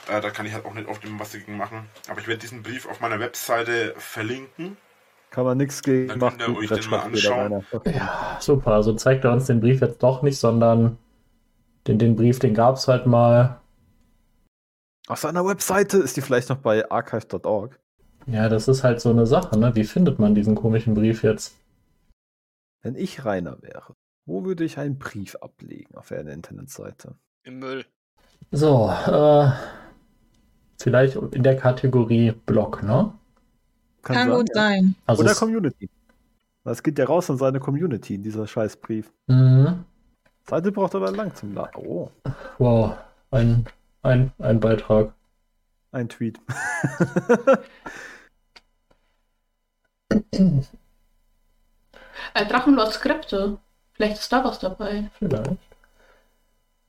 Äh, da kann ich halt auch nicht oft immer was dagegen machen. Aber ich werde diesen Brief auf meiner Webseite verlinken. Kann man nichts gegen Dann machen. könnt ihr euch den mal anschauen. Ja, super. Also zeigt er uns den Brief jetzt doch nicht, sondern den, den Brief, den gab's halt mal. Auf seiner Webseite ist die vielleicht noch bei archive.org. Ja, das ist halt so eine Sache, ne? Wie findet man diesen komischen Brief jetzt? Wenn ich Rainer wäre, wo würde ich einen Brief ablegen auf einer Internetseite? Im Müll. So, äh, vielleicht in der Kategorie Blog, ne? Kann gut sein. Also Oder Community. Das geht ja raus an seine Community, dieser Scheißbrief. Mhm. Seite braucht aber lang zum Laden. Oh, Wow, ein, ein, ein Beitrag. ein Tweet. Äh, Drachenlord Skripte. Vielleicht ist da was dabei. Vielleicht.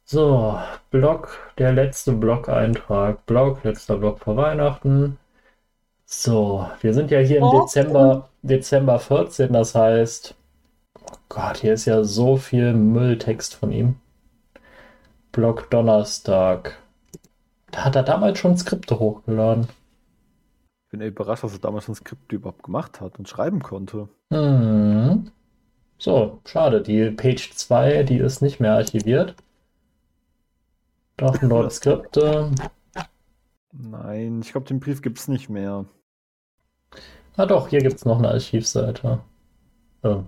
So, Blog, der letzte Blog-Eintrag. Blog, letzter Blog vor Weihnachten. So, wir sind ja hier im Oh. Dezember, Dezember 14, das heißt, oh Gott, hier ist ja so viel Mülltext von ihm. Blog Donnerstag. Da hat er damals schon Skripte hochgeladen. Ich bin überrascht, dass er damals schon Skript überhaupt gemacht hat und schreiben konnte. Hm. So, schade. Die Page 2, die ist nicht mehr archiviert. Drachenlord Skripte. Nein, ich glaube, den Brief gibt es nicht mehr. Ah doch, hier gibt es noch eine Archivseite. Oh.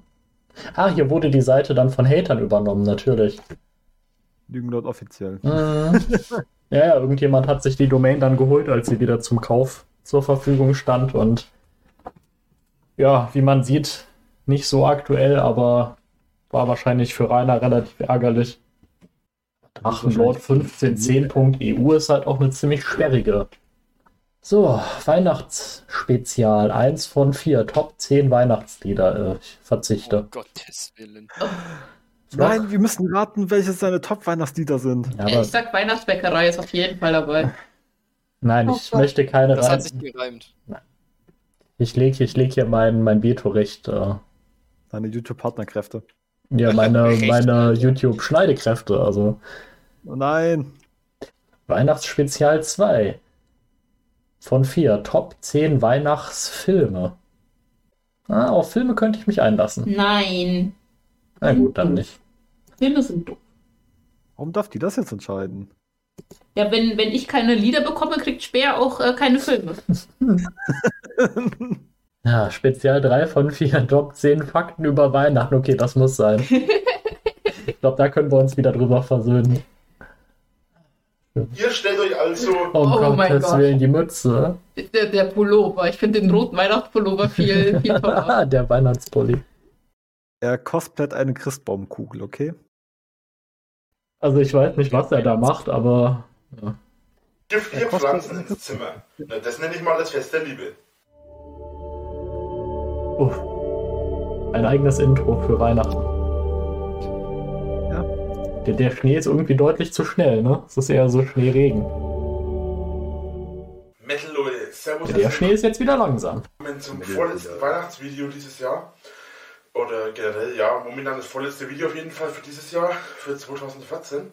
Ah, hier wurde die Seite dann von Hatern übernommen, natürlich. Lügenlord offiziell. Mhm. Ja, ja, irgendjemand hat sich die Domain dann geholt, als sie wieder zum Kauf zur Verfügung stand und ja, wie man sieht, nicht so aktuell, aber war wahrscheinlich für Rainer relativ ärgerlich. Drachenlord 1510.eu ist halt auch eine ziemlich sperrige. So, Weihnachtsspezial, eins von vier, Top 10 Weihnachtslieder. Äh, ich Oh verzichte. Gottes Willen. Nein, wir müssen raten, welche seine Top-Weihnachtslieder sind. Ja, aber ich sag Weihnachtsbäckerei ist auf jeden Fall dabei. Nein, Oh ich Gott. möchte keine Das hat rein. sich gereimt. Ich lege ich leg hier mein, mein Vetorecht, äh, Seine YouTube-Partnerkräfte. ja, meine, Recht. meine YouTube-Schneidekräfte, also Oh nein. Weihnachtsspezial 2 von 4, Top 10 Weihnachtsfilme. Ah, auf Filme könnte ich mich einlassen. Nein. Na gut, dann nicht. Filme sind doof. Warum darf die das jetzt entscheiden? Ja, wenn, wenn ich keine Lieder bekomme, kriegt Speer auch äh, keine Filme. Ja, Spezial 3 von 4, Top 10 Fakten über Weihnachten. Okay, das muss sein. Ich glaube, da können wir uns wieder drüber versöhnen. Ihr stellt euch also Oh, Oh mein Gottes Gott. Willen, die Mütze. Der, der Pullover. Ich finde den roten Weihnachtspullover viel, viel toller. Der Weihnachtspulli. er cosplayt eine Christbaumkugel, okay? Also ich weiß nicht, was er da macht, aber ja. giftige Er kostet- Pflanzen ins Zimmer. Das nenne ich mal das Fest der Liebe. Uff. Ein eigenes Intro für Weihnachten. Ja. Der, der Schnee ist irgendwie deutlich zu schnell, ne? Es ist eher so Schneeregen. Metal Leute, Servus. Ja, der Schnee ist jetzt wieder langsam. Zum vorletzten Weihnachtsvideo dieses Jahr. Oder generell, ja, momentan das vorletzte Video auf jeden Fall für dieses Jahr, für 2014.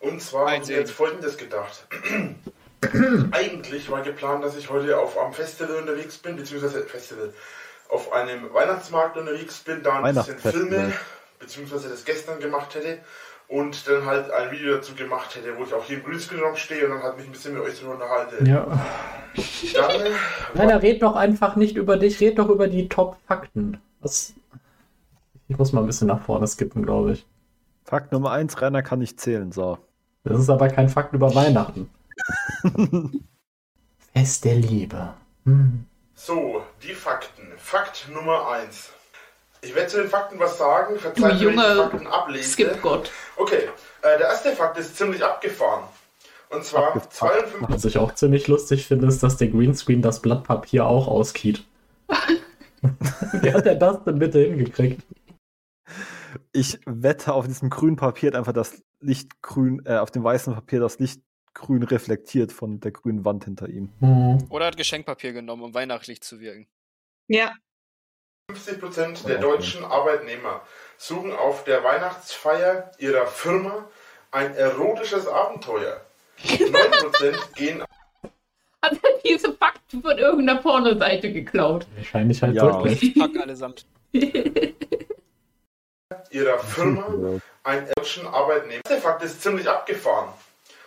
Und zwar habe ich jetzt folgendes gedacht. Eigentlich war geplant, dass ich heute auf einem Festival unterwegs bin, beziehungsweise Festival, auf einem Weihnachtsmarkt unterwegs bin, da ein bisschen filme, beziehungsweise das gestern gemacht hätte. Und dann halt ein Video dazu gemacht hätte, wo ich auch hier im Greenscreen stehe und dann halt mich ein bisschen mit euch drüber unterhalte. Ja. Dann, Rainer, red doch einfach nicht über dich, red doch über die Top-Fakten. Was? Ich muss mal ein bisschen nach vorne skippen, glaube ich. Fakt Nummer 1, Rainer kann nicht zählen, so. Das ist aber kein Fakt über Weihnachten. Fest der Liebe. Hm. So, die Fakten. Fakt Nummer 1. Ich werde zu den Fakten was sagen, Du verzeiht, wenn ich die junge Fakten ablese. Skip-Gott. Okay, äh, der erste Fakt ist ziemlich abgefahren. Und zwar Abgefuckt. 52. Was ich auch ziemlich lustig finde, ist, dass der Greenscreen das Blatt Papier auch auskiet. Wie hat er das denn bitte hingekriegt? Ich wette, auf diesem grünen Papier hat einfach das Licht grün, äh, auf dem weißen Papier das Licht grün reflektiert von der grünen Wand hinter ihm. Hm. Oder hat Geschenkpapier genommen, um weihnachtlich zu wirken. Ja. 50% der deutschen Arbeitnehmer suchen auf der Weihnachtsfeier ihrer Firma ein erotisches Abenteuer. 9% gehen Hat er diese Fakten von irgendeiner Pornoseite geklaut? Wahrscheinlich halt Ja. wirklich. Pack allesamt. ihrer Firma einen deutschen Arbeitnehmer. Der Fakt ist ziemlich abgefahren.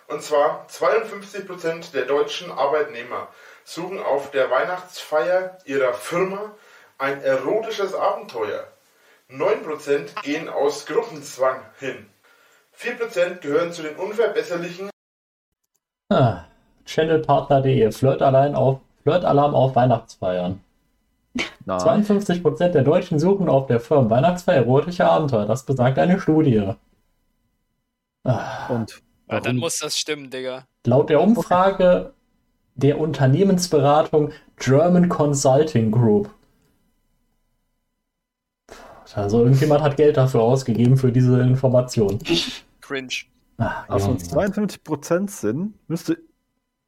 Und zwar 52% der deutschen Arbeitnehmer suchen auf der Weihnachtsfeier ihrer Firma ein erotisches Abenteuer. 9% gehen aus Gruppenzwang hin. 4% gehören zu den unverbesserlichen Ah, Channelpartner.de. Auf, Flirtalarm auf Weihnachtsfeiern. Nein. 52% der Deutschen suchen auf der Firmen Weihnachtsfeier erotische Abenteuer. Das besagt eine Studie. Ah, Und Ja, dann muss das stimmen, Digga. laut der Umfrage der Unternehmensberatung German Consulting Group. Also irgendjemand hat Geld dafür ausgegeben für diese Information. Cringe. Also Junge. wenn es 52% sind, müsste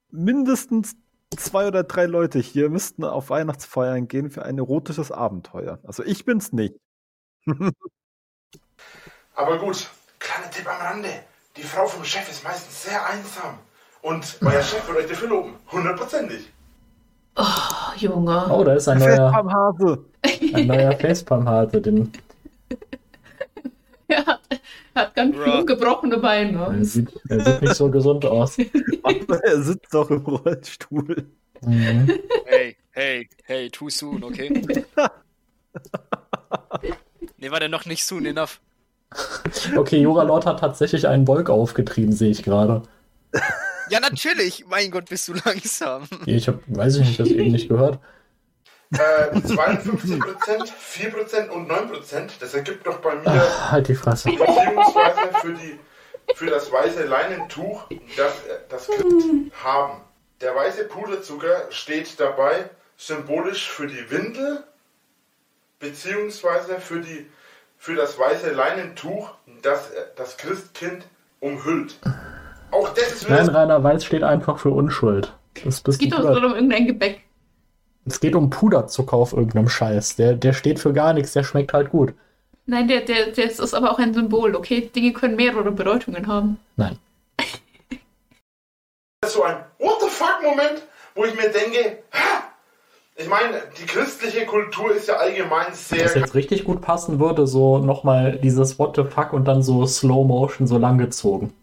mindestens zwei oder drei Leute hier müssten auf Weihnachtsfeiern gehen für ein erotisches Abenteuer. Also ich bin's nicht. Aber gut, kleiner Tipp am Rande. Die Frau vom Chef ist meistens sehr einsam. Und euer Chef wird euch dafür loben. Hundertprozentig. Oh, Junge. Oh, da ist ein neuer, am Hase. ein neuer Facepalm-Hase. Den Er hat, er hat ganz schön gebrochene Beine. er sieht, er sieht nicht so gesund aus. Aber er sitzt doch im Rollstuhl. Mhm. Hey, hey, hey, too soon, okay? nee, war der noch nicht soon enough. Okay, Jura Lord hat tatsächlich einen Wolk aufgetrieben, sehe ich gerade. Ja, natürlich. Mein Gott, bist du langsam. Ich hab, weiß ich nicht, das eben nicht gehört. Äh, 52%, 4% und 9%. Das ergibt doch bei mir Ach, halt die Fresse. beziehungsweise für, die, für das weiße Leinentuch, das äh, das Kind haben. Der weiße Puderzucker steht dabei symbolisch für die Windel, beziehungsweise für, die, für das weiße Leinentuch, das äh, das Christkind umhüllt. Auch das ist Nein, Rainer Weiß steht einfach für Unschuld. Das Es bist geht du doch nur um irgendein Gebäck. Es geht um Puderzucker auf irgendeinem Scheiß. Der, der steht für gar nichts, der schmeckt halt gut. Nein, der, der, der ist aber auch ein Symbol, okay? Dinge können mehrere Bedeutungen haben. Nein. so ein What the fuck Moment, wo ich mir denke, ha! ich meine, die christliche Kultur ist ja allgemein sehr Was jetzt richtig gut passen würde, so nochmal dieses What the fuck und dann so Slow Motion so lang gezogen.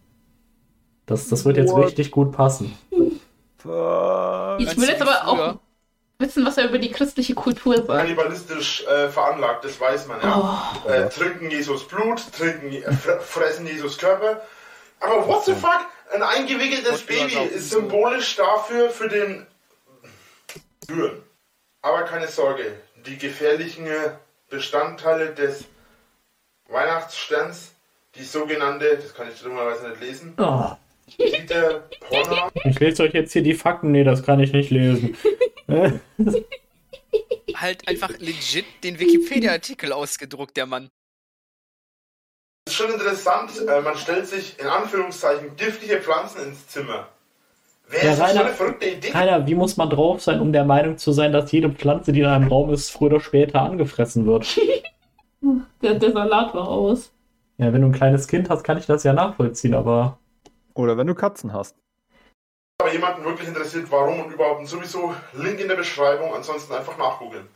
Das, das wird jetzt What? richtig gut passen. Ich will jetzt aber auch? Wissen, was er über die christliche Kultur sagt. kannibalistisch äh, veranlagt, das weiß man ja. Äh, trinken Jesus Blut, trinken, äh, fr- fressen Jesus Körper. Aber what the fuck? Ein eingewickeltes Baby ist symbolisch dafür, für den Türen. Aber keine Sorge, die gefährlichen äh, Bestandteile des Weihnachtssterns, die sogenannte, das kann ich dummerweise nicht lesen, Oh, Peter Porner, ich lese euch jetzt hier die Fakten. Nee, das kann ich nicht lesen. Halt einfach legit den Wikipedia-Artikel ausgedruckt, der Mann. ist schon interessant, äh, man stellt sich in Anführungszeichen giftige Pflanzen ins Zimmer. Wer Ja, ist das so Rainer- eine verrückte Idee? Keiner, wie muss man drauf sein, um der Meinung zu sein, dass jede Pflanze, die in einem Raum ist, früher oder später angefressen wird? Der, der Salat war aus. Ja, wenn du ein kleines Kind hast, kann ich das ja nachvollziehen, aber Oder wenn du Katzen hast. Aber jemanden wirklich interessiert, warum und überhaupt und sowieso Link in der Beschreibung, ansonsten einfach nachgoogeln.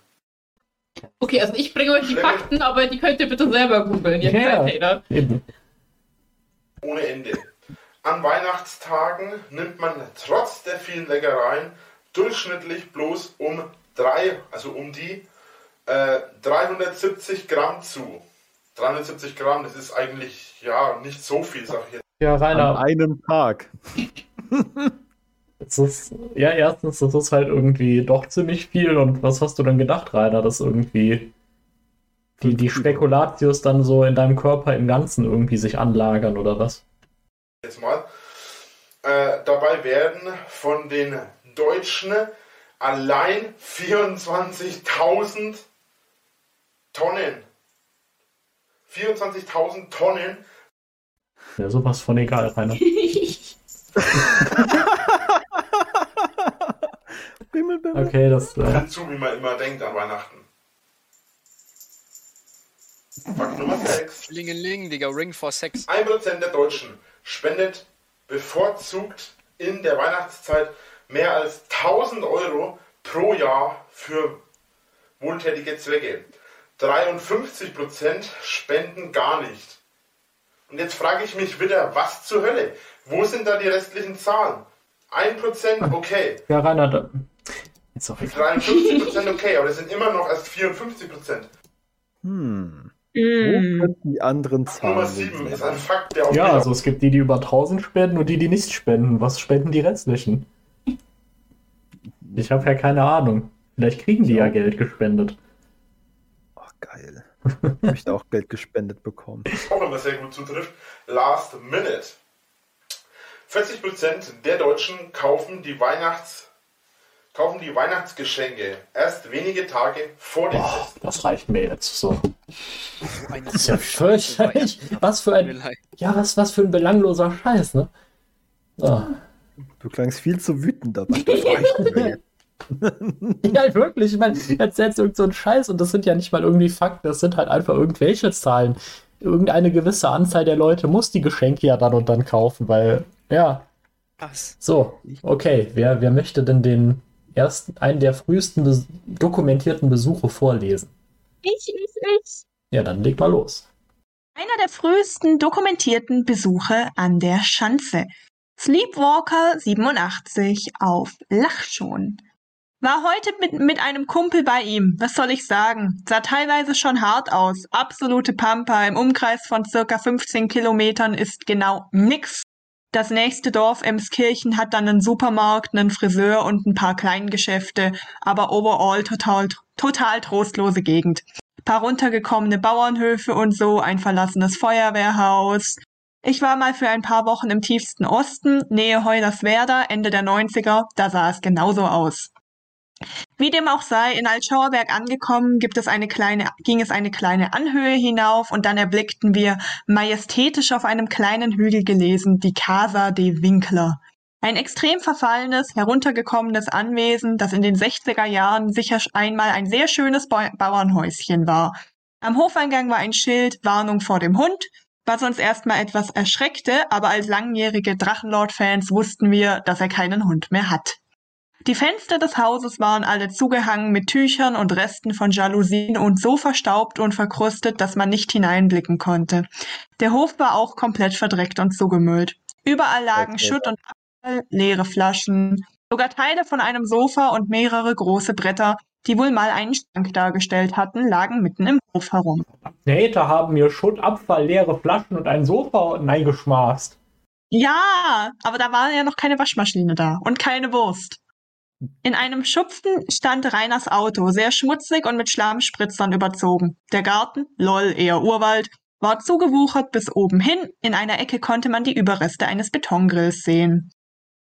Okay, also ich bringe euch die Schlimme- Fakten, aber die könnt ihr bitte selber googeln, ihr Ja. Ohne Ende. An Weihnachtstagen nimmt man trotz der vielen Leckereien durchschnittlich bloß um drei, also um die äh, 370 Gramm zu. 370 Gramm, das ist eigentlich ja nicht so viel, sag ich jetzt. Ja, An Rainer, einem Tag. es ist, ja, erstens, das ist halt irgendwie doch ziemlich viel. Und was hast du denn gedacht, Rainer, dass irgendwie die, die Spekulatius dann so in deinem Körper im Ganzen irgendwie sich anlagern oder was? jetzt mal. Äh, dabei werden von den Deutschen allein 24.000 Tonnen, 24.000 Tonnen Ja, sowas von egal, Rainer. Bimmel, bimmel. Okay, das, äh, dazu, wie man immer denkt an Weihnachten. Fakt Nummer 6. Klingeling, Digga, Ring for Sex. 1% der Deutschen spendet bevorzugt in der Weihnachtszeit mehr als 1000 Euro pro Jahr für wohltätige Zwecke. 53% spenden gar nicht. Und jetzt frage ich mich wieder, was zur Hölle? Wo sind da die restlichen Zahlen? 1% okay, Ja, Rainer, da... Ist doch egal. 53% okay, aber das sind immer noch erst 54%. Hm. Wo Mm. könnten die anderen Nummer Zahlen 7 ist ein Fakt, der auf Ja, also es gibt die, die über 1000 spenden und die, die nicht spenden. Was spenden die restlichen? Ich habe ja keine Ahnung. Vielleicht kriegen die ja Geld gespendet. Ach, geil. Ich möchte auch Geld gespendet bekommen. auch immer sehr gut zutrifft, Last Minute. 40% der Deutschen kaufen die Weihnachts kaufen die Weihnachtsgeschenke erst wenige Tage vor dem Boah, Fest. das reicht mir jetzt so. Das ist ja fürchterlich. Was für ein, ja, was, was für ein belangloser Scheiß, ne? Ah. Du klangst viel zu wütend dabei. Das reicht mir jetzt. Ja, wirklich. Ich meine, erzählst irgend so einen Scheiß und das sind ja nicht mal irgendwie Fakten, das sind halt einfach irgendwelche Zahlen. Irgendeine gewisse Anzahl der Leute muss die Geschenke ja dann und dann kaufen, weil, ja, Was? so, okay, wer, wer möchte denn den ersten, einen der frühesten bes dokumentierten Besuche vorlesen? Ich, ich, ich. Ja, dann leg mal los. Einer der frühesten dokumentierten Besuche an der Schanze. Sleepwalker 87 auf Lachschon. War heute mit, mit einem Kumpel bei ihm. Was soll ich sagen? Sah teilweise schon hart aus. Absolute Pampa. Im Umkreis von circa 15 Kilometern ist genau nix. Das nächste Dorf Emskirchen hat dann einen Supermarkt, einen Friseur und ein paar Kleingeschäfte, aber overall total, total trostlose Gegend paar runtergekommene Bauernhöfe und so, ein verlassenes Feuerwehrhaus. Ich war mal für ein paar Wochen im tiefsten Osten, Nähe Hoyerswerda, Ende der 90er, da sah es genauso aus. Wie dem auch sei, in Altschauerberg angekommen, gibt es eine kleine, ging es eine kleine Anhöhe hinauf und dann erblickten wir, majestätisch auf einem kleinen Hügel gelesen, die Casa de Winkler. Ein extrem verfallenes, heruntergekommenes Anwesen, das in den 60er Jahren sicher einmal ein sehr schönes Bau Bauernhäuschen war. Am Hofeingang war ein Schild Warnung vor dem Hund, was uns erstmal etwas erschreckte, aber als langjährige Drachenlord-Fans wussten wir, dass er keinen Hund mehr hat. Die Fenster des Hauses waren alle zugehangen mit Tüchern und Resten von Jalousien und so verstaubt und verkrustet, dass man nicht hineinblicken konnte. Der Hof war auch komplett verdreckt und zugemüllt. Überall lagen Okay. Schutt und Abfall, leere Flaschen, sogar Teile von einem Sofa und mehrere große Bretter, die wohl mal einen Schrank dargestellt hatten, lagen mitten im Hof herum. Nähte haben mir Schutt, Abfall, leere Flaschen und ein Sofa hineingeschmaßt. Ja, aber da war ja noch keine Waschmaschine da und keine Wurst. In einem Schupfen stand Reiners Auto, sehr schmutzig und mit Schlammspritzern überzogen. Der Garten, lol, eher Urwald, war zugewuchert bis oben hin. In einer Ecke konnte man die Überreste eines Betongrills sehen.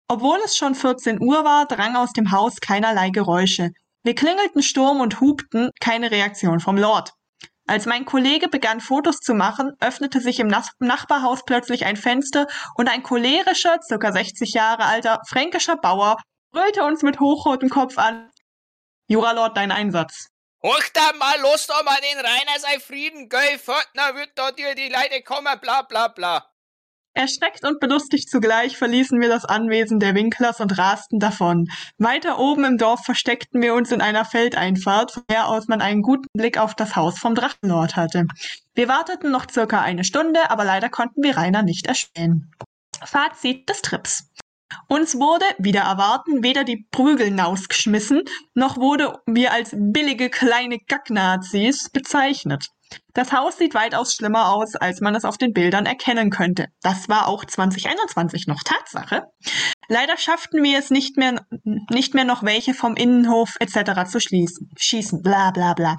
Obwohl es schon 14 Uhr war, drang aus dem Haus keinerlei Geräusche. Wir klingelten Sturm und hupten, keine Reaktion vom Lord. Als mein Kollege begann Fotos zu machen, öffnete sich im Nachbarhaus plötzlich ein Fenster und ein cholerischer, circa 60 Jahre alter, fränkischer Bauer brüllte uns mit hochrotem Kopf an. Juralord, dein Einsatz. Hoch da mal, los doch mal den Rainer sei Frieden, gell, Fortner wird dort dir die Leute kommen, bla bla bla. Erschreckt und belustigt zugleich verließen wir das Anwesen der Winklers und rasten davon. Weiter oben im Dorf versteckten wir uns in einer Feldeinfahrt, von der aus man einen guten Blick auf das Haus vom Drachenlord hatte. Wir warteten noch circa eine Stunde, aber leider konnten wir Rainer nicht erspähen. Fazit des Trips. Uns wurde, wieder erwarten, weder die Prügel nausgeschmissen, noch wurde wir als billige kleine Gacknazis bezeichnet. Das Haus sieht weitaus schlimmer aus, als man es auf den Bildern erkennen könnte. Das war auch 2021 noch Tatsache. Leider schafften wir es nicht mehr, nicht mehr noch welche vom Innenhof etc. zu schließen. Schießen, bla bla bla.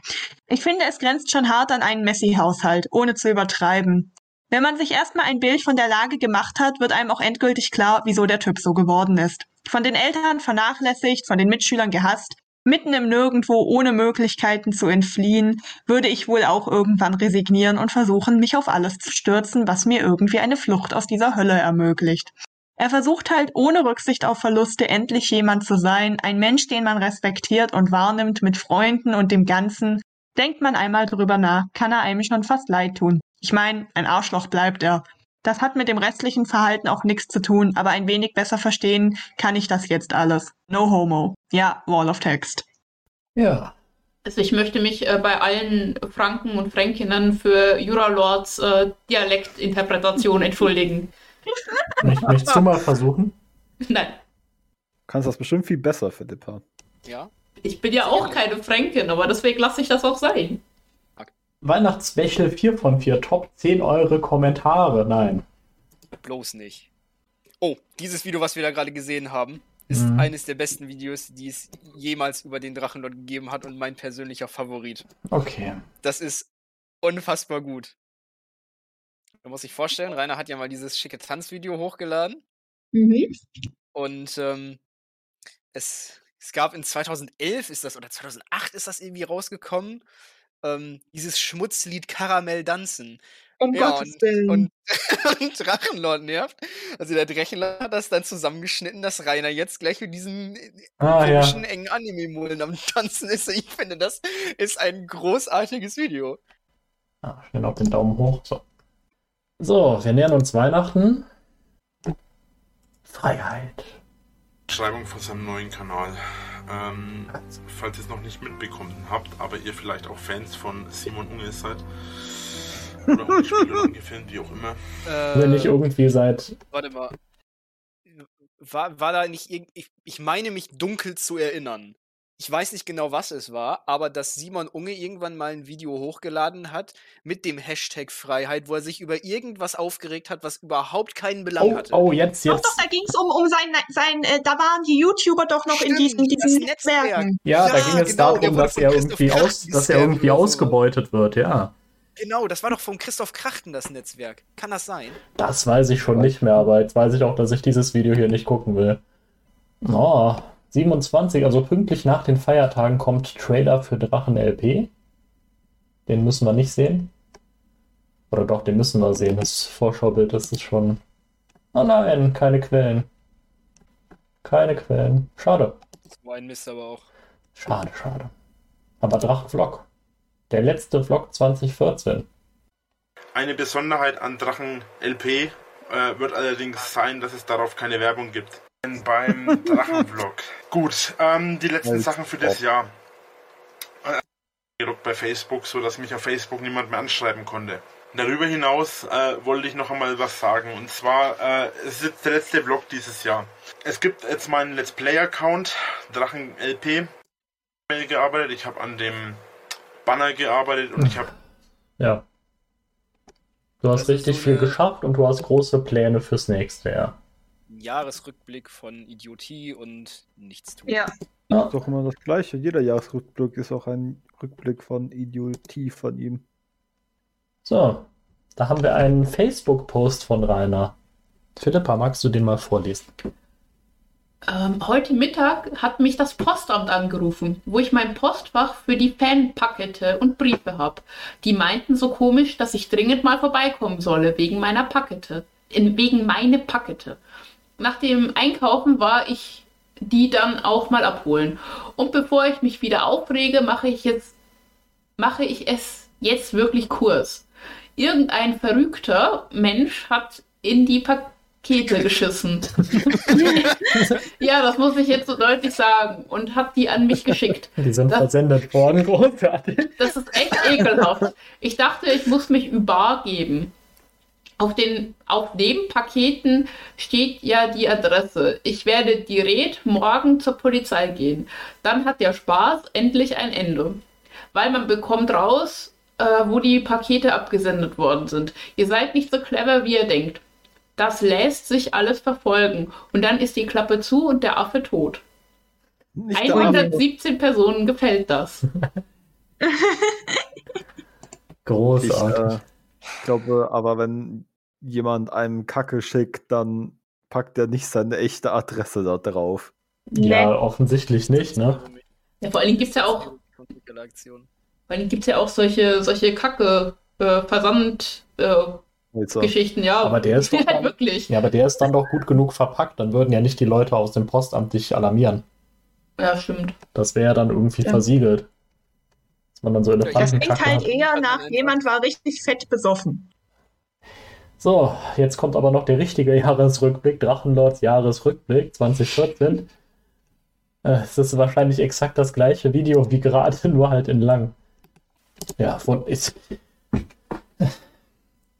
Ich finde, es grenzt schon hart an einen Messi-Haushalt, ohne zu übertreiben. Wenn man sich erstmal ein Bild von der Lage gemacht hat, wird einem auch endgültig klar, wieso der Typ so geworden ist. Von den Eltern vernachlässigt, von den Mitschülern gehasst, mitten im Nirgendwo ohne Möglichkeiten zu entfliehen, würde ich wohl auch irgendwann resignieren und versuchen, mich auf alles zu stürzen, was mir irgendwie eine Flucht aus dieser Hölle ermöglicht. Er versucht halt ohne Rücksicht auf Verluste endlich jemand zu sein, ein Mensch, den man respektiert und wahrnimmt mit Freunden und dem Ganzen. Denkt man einmal drüber nach, kann er einem schon fast leid tun. Ich meine, ein Arschloch bleibt er. Das hat mit dem restlichen Verhalten auch nichts zu tun, aber ein wenig besser verstehen kann ich das jetzt alles. No homo. Ja, Wall of Text. Ja. Also ich möchte mich äh, bei allen Franken und Fränkinnen für Juralords äh, Dialektinterpretation entschuldigen. Möcht, möchtest du mal versuchen? Nein, Kannst das bestimmt viel besser, Philippa. Ja. ich bin ja auch keine Fränkin, aber deswegen lasse ich das auch sein. Weihnachtsspecial 4 von 4. Top 10 eure Kommentare. Nein. Bloß nicht. Oh, dieses Video, was wir da gerade gesehen haben, ist Mhm. eines der besten Videos, die es jemals über den Drachenlord gegeben hat und mein persönlicher Favorit. Okay. Das ist unfassbar gut. Man muss sich vorstellen, Rainer hat ja mal dieses schicke Tanzvideo hochgeladen Mhm. und ähm, es, es gab in 2011 ist das oder 2008 ist das irgendwie rausgekommen, ähm, dieses Schmutzlied Karamell Danzen. Um Ja, Gottes Willen. Und, und Drachenlord nervt. Also der Drachenlord hat das dann zusammengeschnitten, dass Rainer jetzt gleich mit diesen äh, Ah, ja. komischen, engen Anime-Mullen am Tanzen ist. Ich finde, das ist ein großartiges Video. Ah, schnell auf den Daumen hoch. So. So, wir nähern uns Weihnachten. Freiheit. Beschreibung von seinem neuen Kanal. Ähm, falls ihr es noch nicht mitbekommen habt, aber ihr vielleicht auch Fans von Simon Unge seid. Oder auch die Spiele angefilmt, wie auch immer. Wenn nicht Äh, irgendwie seit. warte mal. War, war da nicht irgend. Ich, ich meine mich dunkel zu erinnern. Ich weiß nicht genau, was es war, aber dass Simon Unge irgendwann mal ein Video hochgeladen hat mit dem Hashtag Freiheit, wo er sich über irgendwas aufgeregt hat, was überhaupt keinen Belang Oh, hatte. oh, jetzt, Doch, jetzt. doch, da ging es um, um sein, sein äh, da waren die YouTuber doch noch in Stimmt, diesen, das diesen Netzwerk. Netzwerken. Ja, da Ja, ging es genau, darum, dass von er irgendwie, aus, dass er irgendwie ausgebeutet wird, ja. Genau, das war doch vom Christoph Krachten das Netzwerk. Kann das sein? Das weiß ich schon nicht mehr, aber jetzt weiß ich auch, dass ich dieses Video hier nicht gucken will. Oh, 27, also pünktlich nach den Feiertagen kommt Trailer für Drachen LP. Den müssen wir nicht sehen. Oder doch, den müssen wir sehen. Das Vorschaubild das ist schon. Oh nein, keine Quellen. Keine Quellen. Schade. So ein Mist aber auch. Schade, schade. Aber Drachenvlog. Der letzte Vlog 2014. Eine Besonderheit an Drachen LP äh, wird allerdings sein, dass es darauf keine Werbung gibt. Beim Drachenvlog. Gut, ähm, die letzten Sachen für das Jahr. Äh, gedruckt bei Facebook, so dass mich auf Facebook niemand mehr anschreiben konnte. Darüber hinaus äh, wollte ich noch einmal was sagen. Und zwar, äh, es ist jetzt der letzte Vlog dieses Jahr. Es gibt jetzt meinen Let's Play-Account, Drachen LP, gearbeitet. Ich habe an dem Banner gearbeitet und ich habe Ja. Du hast richtig so viel geschafft und du hast große Pläne fürs nächste Jahr. Ein Jahresrückblick von Idiotie und Nichtstun. Ja. Ja. Ist doch immer das Gleiche. Jeder Jahresrückblick ist auch ein Rückblick von Idiotie von ihm. So, da haben wir einen Facebook-Post von Rainer. Philippa, magst du den mal vorlesen? Ähm, heute Mittag hat mich das Postamt angerufen, wo ich mein Postfach für die Fanpakete und Briefe habe. Die meinten so komisch, dass ich dringend mal vorbeikommen solle, wegen meiner Pakete. In, wegen meine Pakete. Nach dem Einkaufen war ich die dann auch mal abholen. Und bevor ich mich wieder aufrege, mache ich jetzt, mache ich es jetzt wirklich kurz. Irgendein verrückter Mensch hat in die Pakete geschissen. ja, das muss ich jetzt so deutlich sagen. Und hat die an mich geschickt. Die sind Das- versendet worden, großartig. Das ist echt ekelhaft. Ich dachte, ich muss mich übergeben. Auf den auf den Paketen steht ja die Adresse. Ich werde direkt morgen zur Polizei gehen. Dann hat der Spaß endlich ein Ende. Weil man bekommt raus, äh, wo die Pakete abgesendet worden sind. Ihr seid nicht so clever, wie ihr denkt. Das lässt sich alles verfolgen. Und dann ist die Klappe zu und der Affe tot. Nicht der Arme. 117 Personen gefällt das. Ich, Großartig. äh, ich glaube, aber wenn jemand einem Kacke schickt, dann packt er nicht seine echte Adresse da drauf. ja, offensichtlich nicht, ne? Ja, vor allen Dingen gibt es ja auch. Vor allem gibt es ja auch solche, solche Kacke äh, Versand-Geschichten, Also, ja. Aber der ist halt dann- wirklich. Ja, aber der ist dann doch gut genug verpackt. Dann würden ja nicht die Leute aus dem Postamt dich alarmieren. Ja, stimmt. Das wäre ja dann irgendwie Ja. versiegelt. Dass man dann so Das Das klingt halt hat. eher nach, jemand war richtig fett besoffen. So, jetzt kommt aber noch der richtige Jahresrückblick, Drachenlords Jahresrückblick 2014. Äh, Es ist wahrscheinlich exakt das gleiche Video wie gerade, nur halt in lang. Ja, von ist.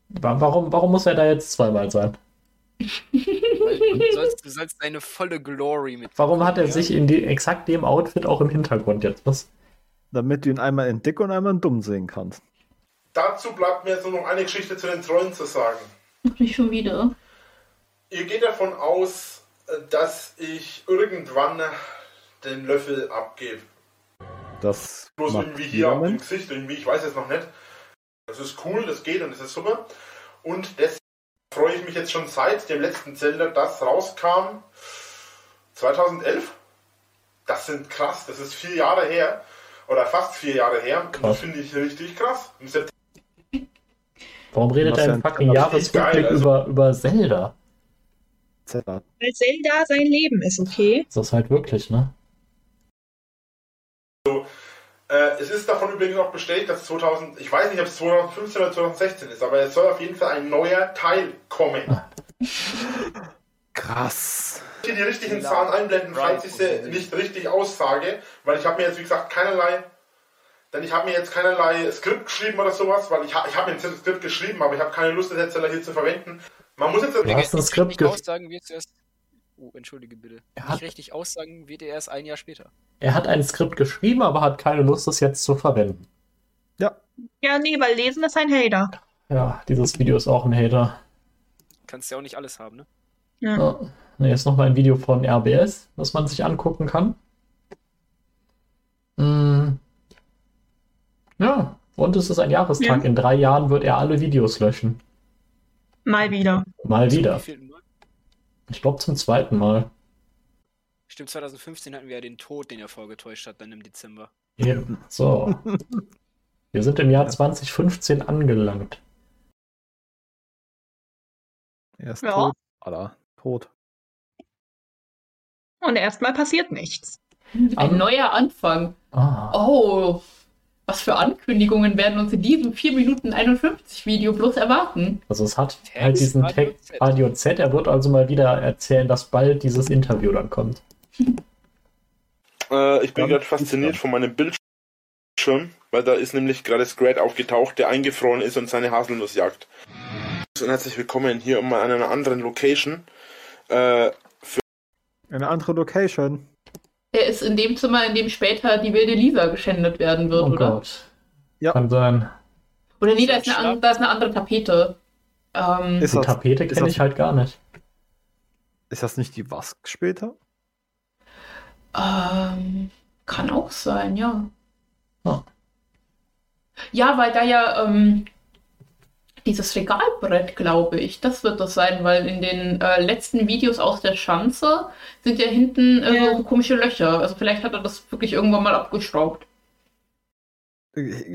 Wa- Warum, warum muss er da jetzt zweimal sein? Du, sollst, du sollst deine volle Glory mit. Warum hat er ja? sich in die, exakt dem Outfit auch im Hintergrund jetzt? Was? Damit du ihn einmal in dick und einmal in dumm sehen kannst. Dazu bleibt mir jetzt nur noch eine Geschichte zu den Trollen zu sagen. Nicht schon wieder. Ihr geht davon aus, dass ich irgendwann den Löffel abgebe. Das Bloß macht irgendwie hier im jedermann. Gesicht, irgendwie, ich weiß es noch nicht. Das ist cool, das geht und das ist super. Und deswegen freue ich mich jetzt schon seit dem letzten Zelda, das rauskam 2011. Das sind krass, das ist vier Jahre her. Oder fast vier Jahre her. Krass. das finde ich richtig krass. Im September Warum redet er im fucking Jahresrückblick also- über, über Zelda? Zelda. Weil Zelda sein Leben ist, okay? Das ist halt wirklich, ne? Äh, es ist davon übrigens auch bestätigt, dass 2000, ich weiß nicht, ob es 2015 oder 2016 ist, aber es soll auf jeden Fall ein neuer Teil kommen. Krass. hier die richtigen Genau. Zahlen einblenden, falls ich sie nicht richtig aussage, weil ich habe mir jetzt, wie gesagt, keinerlei, denn ich habe mir jetzt keinerlei Skript geschrieben oder sowas, weil ich, ha- ich habe mir ein Skript geschrieben, aber ich habe keine Lust, das jetzt hier zu verwenden. Man muss jetzt, Du hast ein Skript richtig ge- aussagen wird es erst. Oh, entschuldige bitte. Er hat- Nicht richtig aussagen wird er erst ein Jahr später. Er hat ein Skript geschrieben, aber hat keine Lust, es jetzt zu verwenden. Ja, Ja, nee, weil Lesen ist ein Hater. Ja, dieses Video ist auch ein Hater. Kannst ja auch nicht alles haben, ne? Ja. Ja. Ne, Jetzt noch mal ein Video von RBS, was man sich angucken kann. Mm. Ja, und es ist ein Jahrestag. Ja. In drei Jahren wird er alle Videos löschen. Mal wieder. Mal Zum wieder. Ich glaube zum zweiten Mal. Stimmt, 2015 hatten wir ja den Tod, den er vorgetäuscht hat, dann im Dezember. Eben. So. Wir sind im Jahr 2015 angelangt. er ist Ja. tot. Alter, tot. Und erstmal passiert nichts. Ein Am- neuer Anfang. Ah. Oh, was für Ankündigungen werden uns in diesem 4 Minuten 51 Video bloß erwarten? Also es hat Text halt diesen Radio Text Z. Radio Z. Er wird also mal wieder erzählen, dass bald dieses Interview dann kommt. äh, ich bin Dann- gerade fasziniert von meinem Bildschirm, weil da ist nämlich gerade Scrat aufgetaucht, der eingefroren ist und seine Haselnuss jagt. Und herzlich willkommen hier mal an einer anderen Location. Äh, Eine andere Location. Er ist in dem Zimmer, in dem später die wilde Lisa geschändet werden wird, Oh oder? Gott. Ja. Kann sein. Oder nee, Ist da ist, eine, da ist eine andere Tapete. Ähm, Ist Die das, Tapete ist kenne ich halt gar nicht. ist das nicht die Wask später? ähm, kann auch sein, ja. Ah. Ja, weil da ja ähm, dieses Regalbrett, glaube ich, das wird das sein, weil in den äh, letzten Videos aus der Schanze sind ja hinten äh, Ja. so komische Löcher. Also vielleicht hat er das wirklich irgendwann mal abgeschraubt.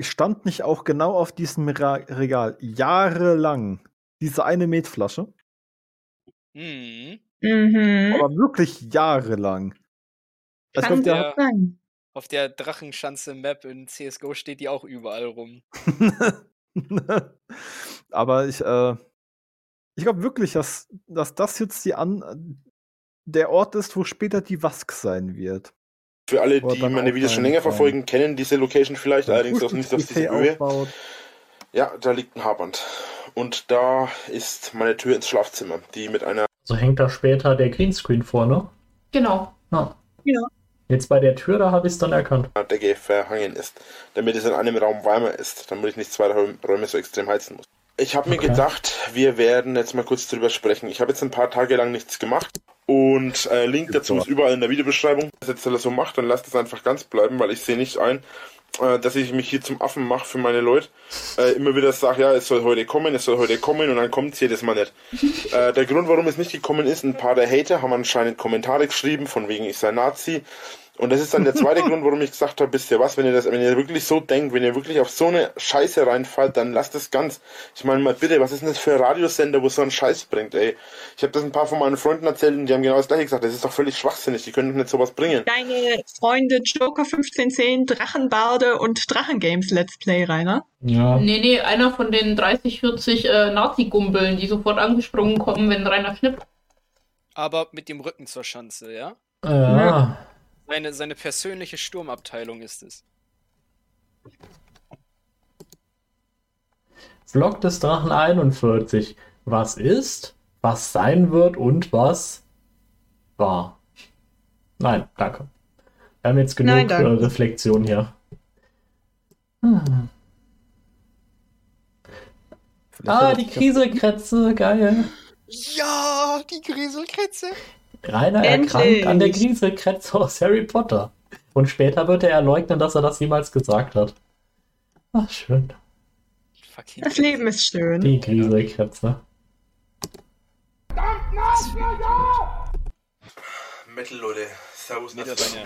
Stand nicht auch genau auf diesem Ra Regal jahrelang diese eine Metflasche? Hm. Mhm. Aber wirklich jahrelang. Also Kann ich glaub, der- der. Auf der Drachenschanze-Map in CSGO steht die auch überall rum. Aber ich, äh, ich glaube wirklich, dass, dass das jetzt die an der Ort ist, wo später die Wask sein wird. für alle, Wo die meine Videos schon länger ein- verfolgen, kennen diese Location vielleicht, allerdings auch nicht auf diese Höhe. Ja, da liegt ein Haarband. Und da ist meine Tür ins Schlafzimmer, die mit einer So hängt da später der Greenscreen vor, ne? Genau. Ja. Ja. Jetzt bei der Tür, da habe ich es dann erkannt. Decke verhangen ist, damit es in einem Raum warmer ist, damit ich nicht zwei Räum- Räume so extrem heizen muss. Ich habe mir Okay. gedacht, wir werden jetzt mal kurz drüber sprechen. Ich habe jetzt ein paar Tage lang nichts gemacht und äh, Link dazu ist überall in der Videobeschreibung. Wenn das jetzt alles so macht, dann lasst es einfach ganz bleiben, weil ich sehe nicht ein, äh, dass ich mich hier zum Affen mache für meine Leute. Äh, immer wieder sage, ja, es soll heute kommen, es soll heute kommen und dann kommt es jedes Mal nicht. äh, der Grund, warum es nicht gekommen ist, ein paar der Hater haben anscheinend Kommentare geschrieben, von wegen ich sei Nazi. Und das ist dann der zweite Grund, warum ich gesagt habe, wisst ihr was, wenn ihr das, wenn ihr wirklich so denkt, wenn ihr wirklich auf so eine Scheiße reinfallt, dann lasst es ganz. Ich meine mal bitte, was ist denn das für ein Radiosender, wo so ein Scheiß bringt, ey? Ich habe das ein paar von meinen Freunden erzählt und die haben genau das gleiche gesagt, das ist doch völlig schwachsinnig, die können doch nicht sowas bringen. Deine Freunde Joker 1510, Drachenbarde und Drachengames Let's Play, Rainer. Ja. Nee, nee, einer von den 30, 40 äh, Nazi-Gumbeln, die sofort angesprungen kommen, wenn Rainer schnippt. Aber mit dem Rücken zur Schanze, ja? Ja. Seine, seine persönliche Sturmabteilung ist es. Vlog des Drachen 41. Was ist, was sein wird und was war. Nein, danke. Wir haben jetzt genug Nein, äh, Reflexion hier. Hm. Ah, die Kriselkrätze, geil. Ja, die Grieselkrätze. Rainer Endlich. erkrankt an der Grieselkrätze aus Harry Potter. Und später wird er leugnen, dass er das jemals gesagt hat. Ach, schön. Fucking Das Leben ist schön. Die Grieselkrätze. Metal, Leute. Servus.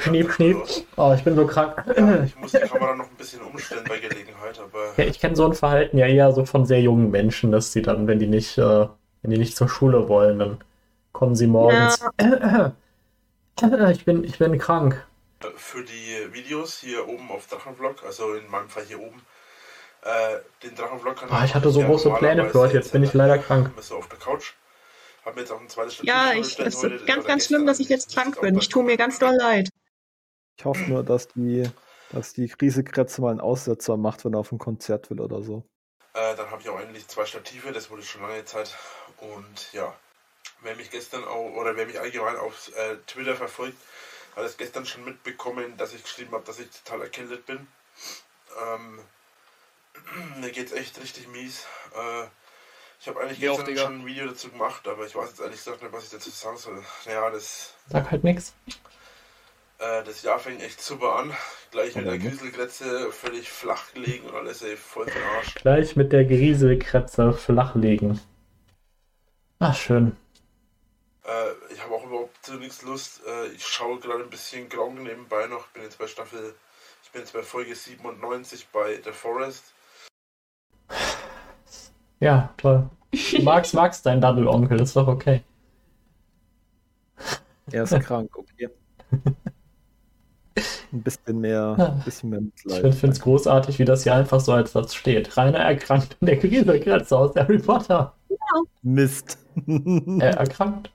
Schniep, schniep. Oh, ich bin so krank. Ja, ich muss die Kamera noch ein bisschen umstellen bei Gelegenheit, aber Ja, ich kenne so ein Verhalten ja eher so von sehr jungen Menschen, dass sie dann, wenn die nicht, äh, wenn die nicht zur Schule wollen, dann kommen sie morgens. ich bin, ich bin krank. für die Videos hier oben auf Drachenvlog, also in meinem Fall hier oben, äh, den Drachenvlog kann Ah, ich hatte so ja große Pläne für heute, jetzt bin ich leider krank. Auf der Couch? Hab mir jetzt auch ein zweites Ja, ich, es ist ganz, ganz schlimm, dass ich jetzt krank bin. Ich tue mir ganz doll leid. Ich hoffe nur, dass die, dass die Krisekrätze mal einen Aussetzer macht, wenn er auf ein Konzert will oder so. Äh, dann habe ich auch endlich zwei Stative, das wurde schon lange Zeit. Und ja, wer mich gestern auch, oder wer mich allgemein auf äh, Twitter verfolgt, hat es gestern schon mitbekommen, dass ich geschrieben habe, dass ich total erkältet bin. Ähm, mir geht's echt richtig mies. Äh, ich habe eigentlich auch, gestern Digga. schon ein Video dazu gemacht, aber ich weiß jetzt ehrlich gesagt nicht, was ich dazu sagen soll. Naja, das, Sag halt nix. äh, das Jahr fängt echt super an. Gleich mit der Ja? Grieselgrätze völlig flach gelegen und alles ey, voll den Arsch. Gleich mit der Grieselkrätze flachlegen. Ach, schön. Äh, ich habe auch überhaupt zu nichts Lust. Äh, ich schaue gerade ein bisschen Gronk nebenbei noch. Bin jetzt bei Staffel, ich bin jetzt bei Folge 97 bei The Forest. Ja, toll. Du magst, magst deinen Double-Onkel, ist doch okay. Er ist krank, okay. Ein bisschen mehr, ein bisschen mehr Ich Mitleid. finde es großartig, wie das hier einfach so als Satz steht. Rainer erkrankt an der Grieselkrätze aus Harry Potter. Mist. Er erkrankt.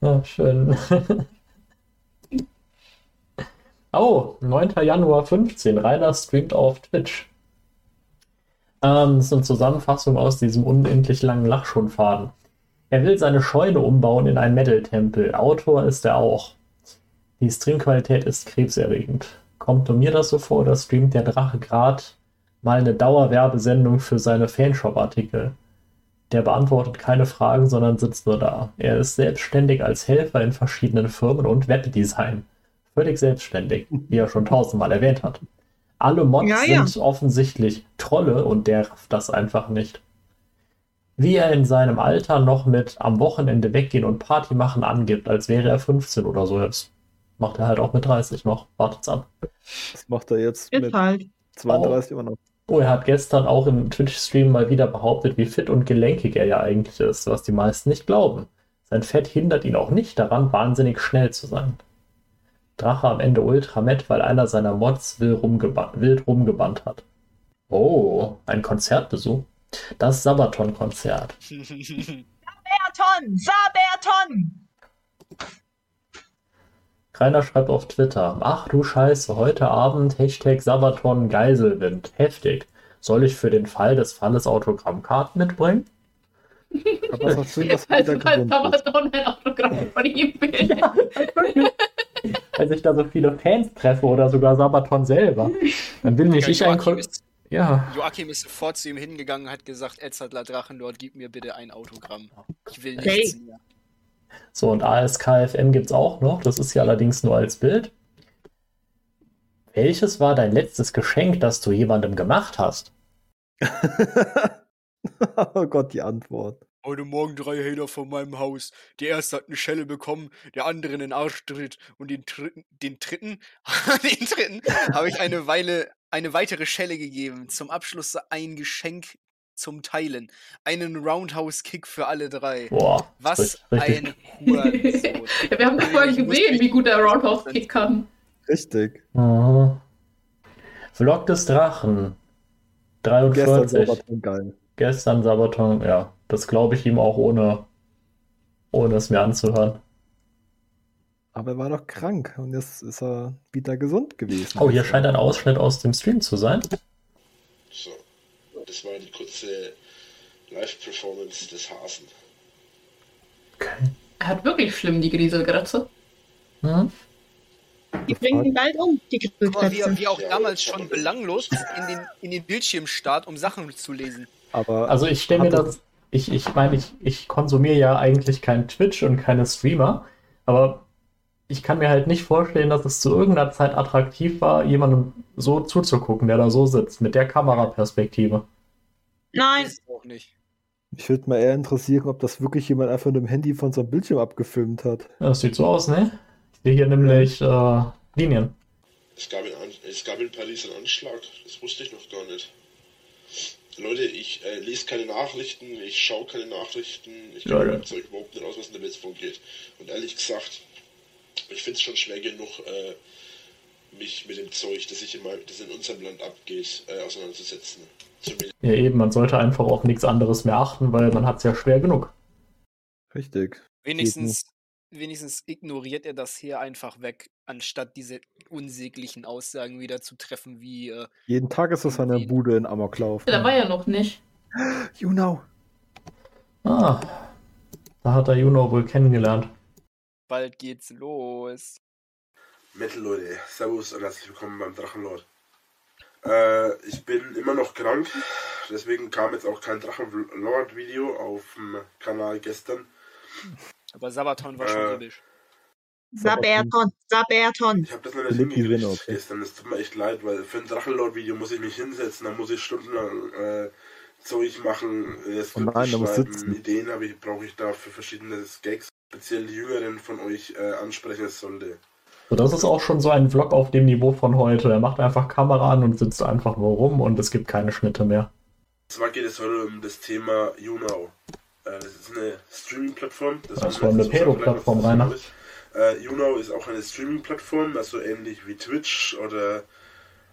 Ja, schön. Oh, 9. Januar 15. Rainer streamt auf Twitch. Ähm, das ist eine Zusammenfassung aus diesem unendlich langen Lachschonfaden. Er will seine Scheune umbauen in einen Metal-Tempel. Autor ist er auch. Die Streamqualität ist krebserregend. Kommt mir das so vor, oder streamt der Drache grad mal eine Dauerwerbesendung für seine Fanshop-Artikel? Der beantwortet keine Fragen, sondern sitzt nur da. Er ist selbstständig als Helfer in verschiedenen Firmen und Webdesign. Völlig selbstständig, wie er schon tausendmal erwähnt hat. Alle Mods Ja, ja. sind offensichtlich Trolle und der rafft das einfach nicht. Wie er in seinem Alter noch mit am Wochenende weggehen und Party machen angibt, als wäre er 15 oder so. Jetzt macht er halt auch mit 30 noch. Wartet's ab. Das macht er jetzt Ist mit halt. 32 immer noch. Oh, er hat gestern auch im Twitch-Stream mal wieder behauptet, wie fit und gelenkig er ja eigentlich ist, was die meisten nicht glauben. Sein Fett hindert ihn auch nicht daran, wahnsinnig schnell zu sein. Drache am Ende Ultramett, weil einer seiner Mods wild, rumgeba wild rumgebannt hat. Oh, ein Konzertbesuch. Das Sabaton-Konzert. Saberton! Saberton! Rainer schreibt auf Twitter, ach du Scheiße, heute Abend Hashtag Sabaton Geiselwind. Heftig. Soll ich für den Fall des Falles Autogrammkarten mitbringen? Aber es war schön, dass Also wieder falls gesund ist. Sabaton ein Autogramm von ihm will. Als ich da so viele Fans treffe oder sogar Sabaton selber, dann will nicht ich ein Ja, Joachim ist sofort zu ihm hingegangen, hat gesagt, Edzardler Drachendort, gib mir bitte ein Autogramm. Ich will Hey. nichts mehr. So und ASKFM gibt's auch noch, das ist ja allerdings nur als Bild. Welches war dein letztes Geschenk, das du jemandem gemacht hast? oh Gott, die Antwort. Heute Morgen drei Hater vor meinem Haus. Der erste hat eine Schelle bekommen, der andere in den Arsch tritt und den dritten, den dritten, den dritten habe ich eine Weile, eine weitere Schelle gegeben. Zum Abschluss ein Geschenk zum Teilen. Einen Roundhouse-Kick für alle drei. Boah, Was ein Hurensohn. Ja, wir haben Ich muss gesehen, wie gut der Roundhouse Kick kann. Richtig. Mhm. Vlog des Drachen. Gestern 43. Sabaton geil. Gestern Sabaton, ja. Das glaube ich ihm auch ohne, ohne es mir anzuhören. Aber er war doch krank und jetzt ist er wieder gesund gewesen. Oh, hier scheint ein Ausschnitt aus dem Stream zu sein. So, das war die kurze Live-Performance des Hasen. Okay. Er hat wirklich schlimm die Grieselgratze. Hm? Die bringen ihn bald um, die Aber wie, wie auch damals schon belanglos in den, in den Bildschirmstart, um Sachen zu lesen. Aber Also ich stelle mir das, ich, ich meine, ich, ich konsumiere ja eigentlich kein Twitch und keine Streamer, aber ich kann mir halt nicht vorstellen, dass es zu irgendeiner Zeit attraktiv war, jemandem so zuzugucken, der da so sitzt, mit der Kameraperspektive. Nein, Ist auch nicht. mich würde mal eher interessieren, ob das wirklich jemand einfach mit dem Handy von seinem Bildschirm abgefilmt hat. Das sieht so aus, ne? Ich sehe hier nämlich äh, Linien. Es gab, in, An- es gab in Paris einen Anschlag, das wusste ich noch gar nicht. Leute, ich äh, lese keine Nachrichten, ich schaue keine Nachrichten, ich Ja, ja. ja, Zeug überhaupt nicht aus, was in der Welt vorgeht. Und ehrlich gesagt, ich finde es schon schwer genug, äh, mich mit dem Zeug, das, ich in meinem, das in unserem Land abgeht, äh, auseinanderzusetzen. Ja, eben, man sollte einfach auf nichts anderes mehr achten, weil man hat es ja schwer genug. Richtig. Wenigstens, wenigstens ignoriert er das hier einfach weg, anstatt diese unsäglichen Aussagen wieder zu treffen, wie äh, Jeden Tag ist das eine Bude in Amoklauf. Da war er noch nicht. Know. Ah, da hat er Juno wohl kennengelernt. bald geht's los. Metal Leute, Servus und herzlich willkommen beim Drachenlord. Äh, ich bin immer noch krank, deswegen kam jetzt auch kein Drachenlord-Video auf dem Kanal gestern. Aber Sabaton war schon Äh. Saberton, Saberton. Ich habe das noch nicht hingekriegt okay. gestern, das tut mir echt leid, weil für ein Drachenlord-Video muss ich mich hinsetzen, da muss ich stundenlang äh, Zeug machen, äh, Oh Skripte nein, da musst du schreiben, sitzen. Ideen habe ich, brauche ich da für verschiedene Gags, speziell die Jüngeren von euch äh, ansprechen sollte. So, das ist auch schon so ein Vlog auf dem Niveau von heute. Er macht einfach Kamera an und sitzt einfach nur rum und es gibt keine Schnitte mehr. Und zwar geht es heute um das Thema YouNow. Äh, das ist eine Streaming-Plattform. Das wir wohl eine Pedo-Plattform, Rainer. Äh, YouNow ist auch eine Streaming-Plattform, also ähnlich wie Twitch oder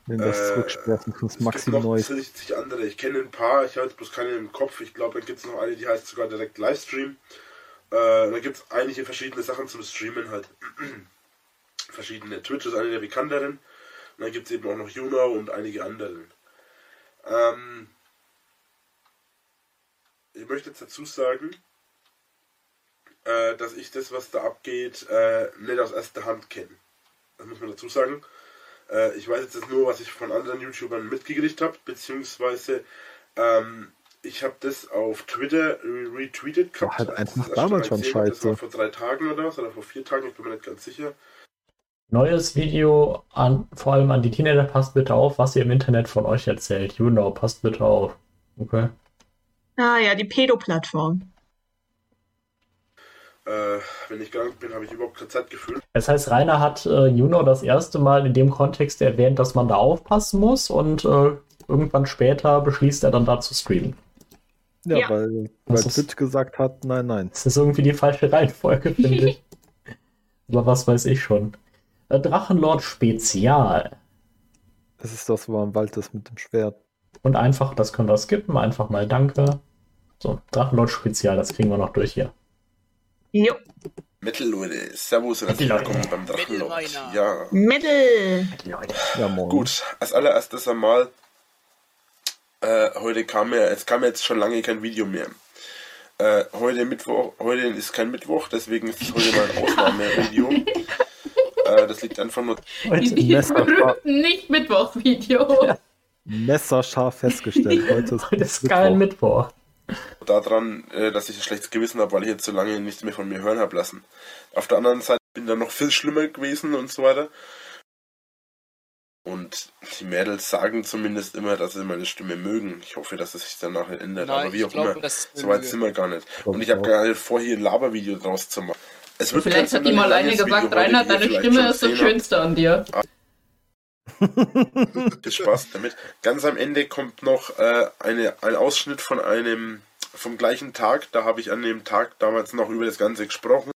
Wenn das Äh, zurücksprechen, das es Maxi gibt noch Neues. 60 andere. Ich kenne ein paar, ich habe jetzt bloß keine im Kopf. Ich glaube, dann gibt es noch eine, die heißt sogar direkt Livestream. Äh, da gibt es einige verschiedene Sachen zum Streamen halt. verschiedene. Twitch ist eine der bekannteren. Und dann gibt es eben auch noch Juno und einige anderen. Ähm, ich möchte jetzt dazu sagen, äh, dass ich das, was da abgeht, äh, nicht aus erster Hand kenne. Das muss man dazu sagen. Äh, ich weiß jetzt nur, was ich von anderen YouTubern mitgekriegt habe, beziehungsweise ähm, ich habe das auf Twitter re- retweetet War halt einfach damals schon habe. Das war scheiße. vor drei Tagen oder was, oder vor vier Tagen, ich bin mir nicht ganz sicher. Neues Video an, vor allem an die Teenager, passt bitte auf, was ihr im Internet von euch erzählt. You know, passt bitte auf. Okay. Ah ja, die Pedo-Plattform. Äh, wenn ich krank bin, habe ich überhaupt kein Zeitgefühl. Das heißt, Rainer hat äh, Juno das erste Mal in dem Kontext erwähnt, dass man da aufpassen muss und äh, irgendwann später beschließt er dann da zu streamen. Ja, Ja. weil, weil Das ist- Twitch gesagt hat, nein, nein. Das ist irgendwie die falsche Reihenfolge, finde ich. Aber was weiß ich schon. Äh, Drachenlord Spezial. Das ist das, wo am Wald ist mit dem Schwert. Und einfach, das können wir skippen, einfach mal Danke. So, Drachenlord Spezial, das kriegen wir noch durch hier. Jo, Metal Leute, Servus und herzlich willkommen beim Drachenlord. Ja, Mittel. Ja, moin. gut. Als allererstes einmal, äh, heute kam ja, es kam jetzt schon lange kein Video mehr. Äh, heute Mittwoch, heute ist kein Mittwoch, deswegen ist es heute mal ein Ausnahmevideo. Äh, das liegt einfach nur Heute, Die berühmten Nicht-Mittwochs-Video. Messerscharf festgestellt. Heute ist, heute ist kein Mittwoch. daran, äh, dass ich ein schlechtes Gewissen habe, weil ich jetzt so lange nichts mehr von mir hören habe lassen. Auf der anderen Seite bin dann noch viel schlimmer gewesen und so weiter. Und die Mädels sagen zumindest immer, dass sie meine Stimme mögen. Ich hoffe, dass es sich danach ändert. Nein, Aber wie ich auch glaube, immer, das ist so weit sind wir gar nicht. Glaub Und ich ich habe nicht vor, hier ein Labervideo draus zu machen. Es wird Vielleicht hat die mal eine gesagt, ihr deine Stimme ist das. Schönste an dir. Viel Spaß damit. Ganz am Ende kommt noch äh, eine, ein Ausschnitt von einem vom gleichen Tag. Da habe ich an dem Tag damals noch über das Ganze gesprochen.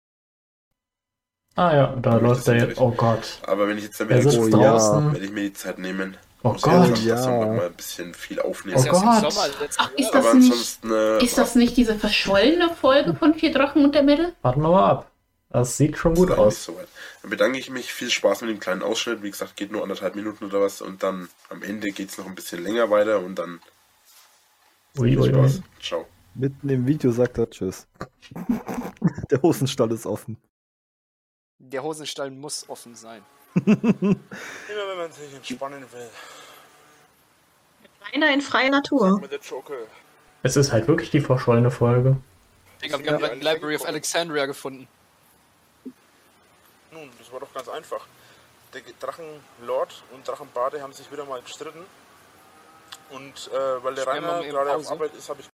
Ah ja, da läuft er jetzt. Oh Gott. Aber wenn ich jetzt dann wieder sitzt Oh, draußen. werde ich mir die Zeit nehmen. Oh Muss Gott. Ja. mal ein bisschen viel aufnehmen. Oh Gott. Ach, ist das nicht-. Äh, Ist das nicht diese verschollene Folge von Vier Drachen und der Mädel? Warten wir mal ab. Das sieht schon gut aus. Soweit. Dann bedanke ich mich. Viel Spaß mit dem kleinen Ausschnitt. Wie gesagt, geht nur anderthalb Minuten oder was. Und dann am Ende geht es noch ein bisschen länger weiter. Und dann Ui, viel ui, Spaß. ui. Ciao. Mitten im Video sagt er Tschüss. Der Hosenstall ist offen. Der Hosenstall muss offen sein. Immer wenn man sich entspannen will. Rainer in freier Natur. Es ist halt wirklich die verschollene Folge. Haben gerade die Library of Alexandria gefunden. Nun, das war doch ganz einfach. Der Drachenlord und Drachenbade haben sich wieder mal gestritten. Und äh, weil der Rainer gerade auf. Arbeit ist, habe ich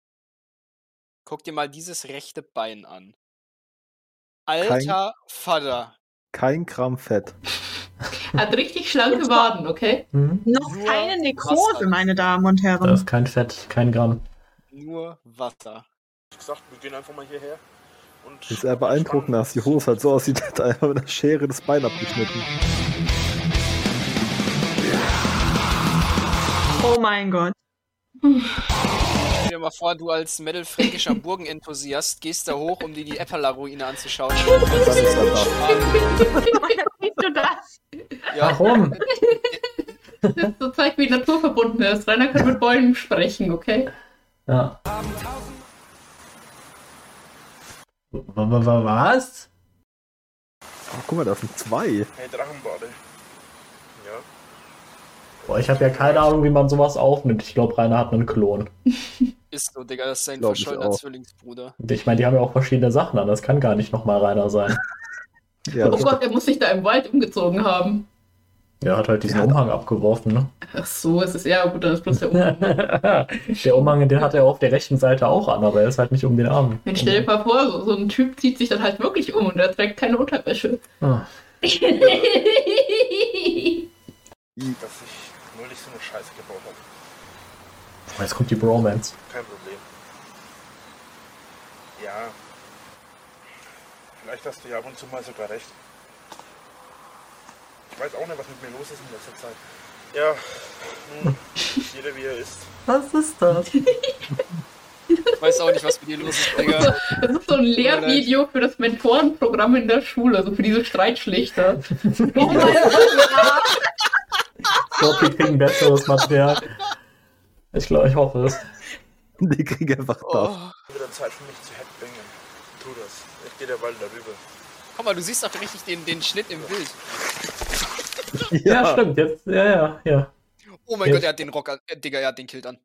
Guck dir mal dieses rechte Bein an. Alter Vater. Kein Gramm Fett. Hat richtig schlanke Waden, okay? Mhm. Noch Nur keine Nekrose, Wasser. meine Damen und Da Herren. ist kein Fett, kein Gramm. Nur Wasser. gesagt, wir gehen einfach mal hierher. Und Das ist eher beeindruckend, dass die Hose halt so aussieht, als einfach mit einer Schere das Bein abgeschnitten. Oh mein Gott. Stell dir mal vor, du als metal-fränkischer Burgenenthusiast gehst da hoch, um dir die Epperler-Ruine anzuschauen. Das ist einfach. Siehst du das? Ja, Warum? Das ist so zeigt, wie naturverbunden er ist. Rainer kann mit Bäumen sprechen, okay? Ja. Was? Oh, guck mal, da sind zwei. Hey, Drachenbade. Ja. Boah, ich habe ja keine Ahnung, wie man sowas aufnimmt. Ich glaube, Rainer hat einen Klon. ist so, Digga, das ist sein verschollener. Zwillingsbruder. Ich meine, die haben ja auch verschiedene Sachen an. Das kann gar nicht nochmal Rainer sein. Ja, Oh Gott, er muss sich da im Wald umgezogen haben. Er hat halt diesen Umhang abgeworfen, ne? Ach so, es ist ja gut, dann ist bloß der Umhang. der Umhang, den hat er auf der rechten Seite auch an, aber er ist halt nicht um den Arm. Mensch, stell dir mal vor, so, so ein Typ zieht sich dann halt wirklich um und er trägt keine Unterwäsche. Ah. Dass ich neulich so eine Scheiße gebaut habe. Jetzt kommt die Bromance. Kein Problem. Ja. Vielleicht hast du ja ab und zu mal sogar recht. Ich weiß auch nicht, was mit mir los ist in letzter Zeit. Ja, nun, jeder wie er ist. Was ist das? Ich weiß auch nicht, was mit dir los ist, Digga. Das ist so ein Lehrvideo für das Mentorenprogramm in der Schule, so für diese Streitschlichter. Oh mein Gott. Ich glaube, wir kriegen besseres Material. Ich glaube, ich hoffe es. die kriegen einfach Oh. das. Wieder Zeit für mich zu headbangen. Tu das. Ich gehe der Wald darüber. Guck mal, du siehst doch richtig den, den Schnitt im Bild. Ja, stimmt. Jetzt, ja, ja, ja. Oh mein Ja. Gott, er hat den Rock an. Äh, Digga, er hat den Kilt an.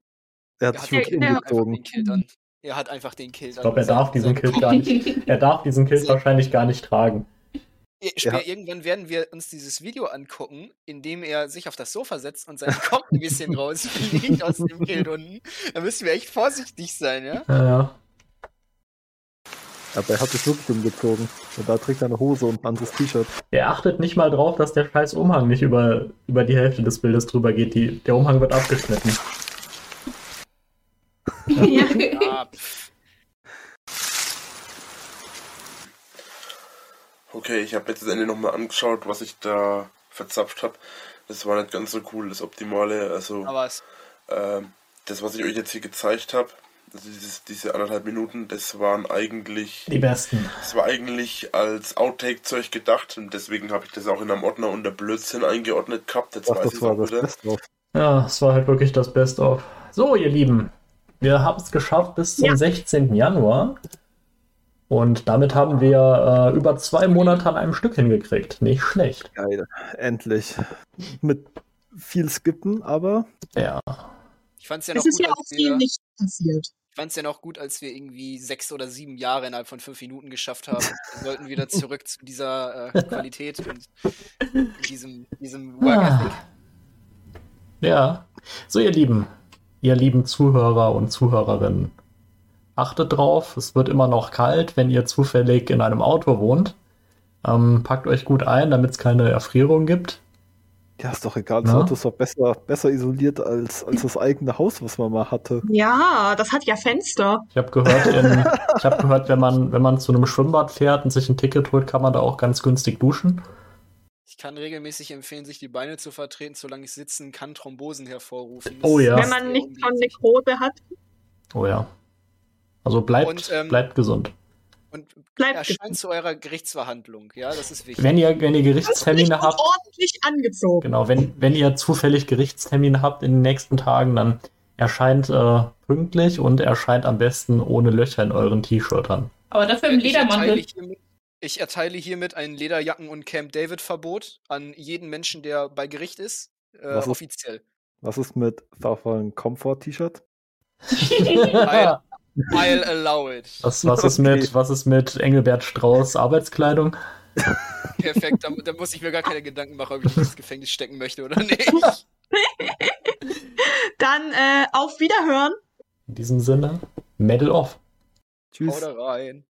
Er hat Er sich hat wirklich Ja, einfach umgezogen. den Kilt an. Er hat einfach den Kilt an. Ich glaube, er darf diesen Kilt gar nicht. Er darf diesen Kilt wahrscheinlich gar nicht tragen. Ja. Irgendwann werden wir uns dieses Video angucken, in dem er sich auf das Sofa setzt und sein Kopf ein bisschen rausfliegt aus dem Kilt unten. Da müssen wir echt vorsichtig sein, ja? Ja, ja. Aber er hat sich wirklich umgezogen. Und da trägt er eine Hose und ein anderes T-Shirt. Er achtet nicht mal drauf, dass der scheiß Umhang nicht über, über die Hälfte des Bildes drüber geht. Die, der Umhang wird abgeschnitten. Ja. Pff. Okay, ich habe jetzt das Ende nochmal angeschaut, was ich da verzapft habe. Das war nicht ganz so cool, das Optimale. Also, aber es, ähm, das, was ich euch jetzt hier gezeigt habe, also dieses, diese anderthalb Minuten, das waren eigentlich, Die besten. das war eigentlich als Outtake-Zeug gedacht und deswegen habe ich das auch in einem Ordner unter Blödsinn eingeordnet gehabt. Jetzt Ach, weiß das ich war auch das. Beste. Ja, es war halt wirklich das Best-of. So, ihr Lieben, wir haben es geschafft bis zum Ja. 16. Januar. Und damit haben wir äh, über zwei Monate an einem Stück hingekriegt. Nicht schlecht. Geil. Endlich. Mit viel Skippen, aber Ja. ich fand's ja noch Es ist gut, ja auch viel nicht passiert. Ich fand's ja noch gut, als wir irgendwie sechs oder sieben Jahre innerhalb von fünf Minuten geschafft haben. Wir sollten wieder zurück zu dieser äh, Qualität und diesem, diesem Work Ethic. Ah. Ja. So, ihr Lieben, ihr lieben Zuhörer und Zuhörerinnen, achtet drauf, es wird immer noch kalt, wenn ihr zufällig in einem Auto wohnt. Ähm, packt euch gut ein, damit es keine Erfrierung gibt. Ja, ist doch egal. Das Na? Auto ist doch besser, besser isoliert als, als das eigene Haus, was man mal hatte. Ja, das hat ja Fenster. Ich habe gehört, in, ich hab gehört wenn, man, wenn man zu einem Schwimmbad fährt und sich ein Ticket holt, kann man da auch ganz günstig duschen. Ich kann regelmäßig empfehlen, sich die Beine zu vertreten, solange ich sitzen kann, Thrombosen hervorrufen. Oh ja. Wenn man nicht schon Nekrose hat, Oh ja. Also bleibt, Und, ähm, bleibt gesund. Und bleibt erscheint zu eurer Gerichtsverhandlung, ja, das ist wichtig. Wenn ihr, wenn ihr Gerichtstermine habt, ordentlich angezogen. Genau, wenn, wenn ihr zufällig Gerichtstermine habt in den nächsten Tagen, dann erscheint äh, pünktlich und erscheint am besten ohne Löcher in euren T-Shirtern. Aber das wäre im Ich erteile, Ledermantel. hiermit, ich erteile hiermit ein Lederjacken- und Camp David-Verbot an jeden Menschen, der bei Gericht ist. Äh, Was ist- offiziell. Was ist mit Farfallen Comfort T-Shirt? I'll, allow it. Was, was, ist Okay. mit, was ist mit Engelbert Strauß Arbeitskleidung? Perfekt, da, da muss ich mir gar keine Gedanken machen, ob ich ins Gefängnis stecken möchte oder nicht. Dann äh, auf Wiederhören. In diesem Sinne, Medal off. Tschüss. Hau da rein.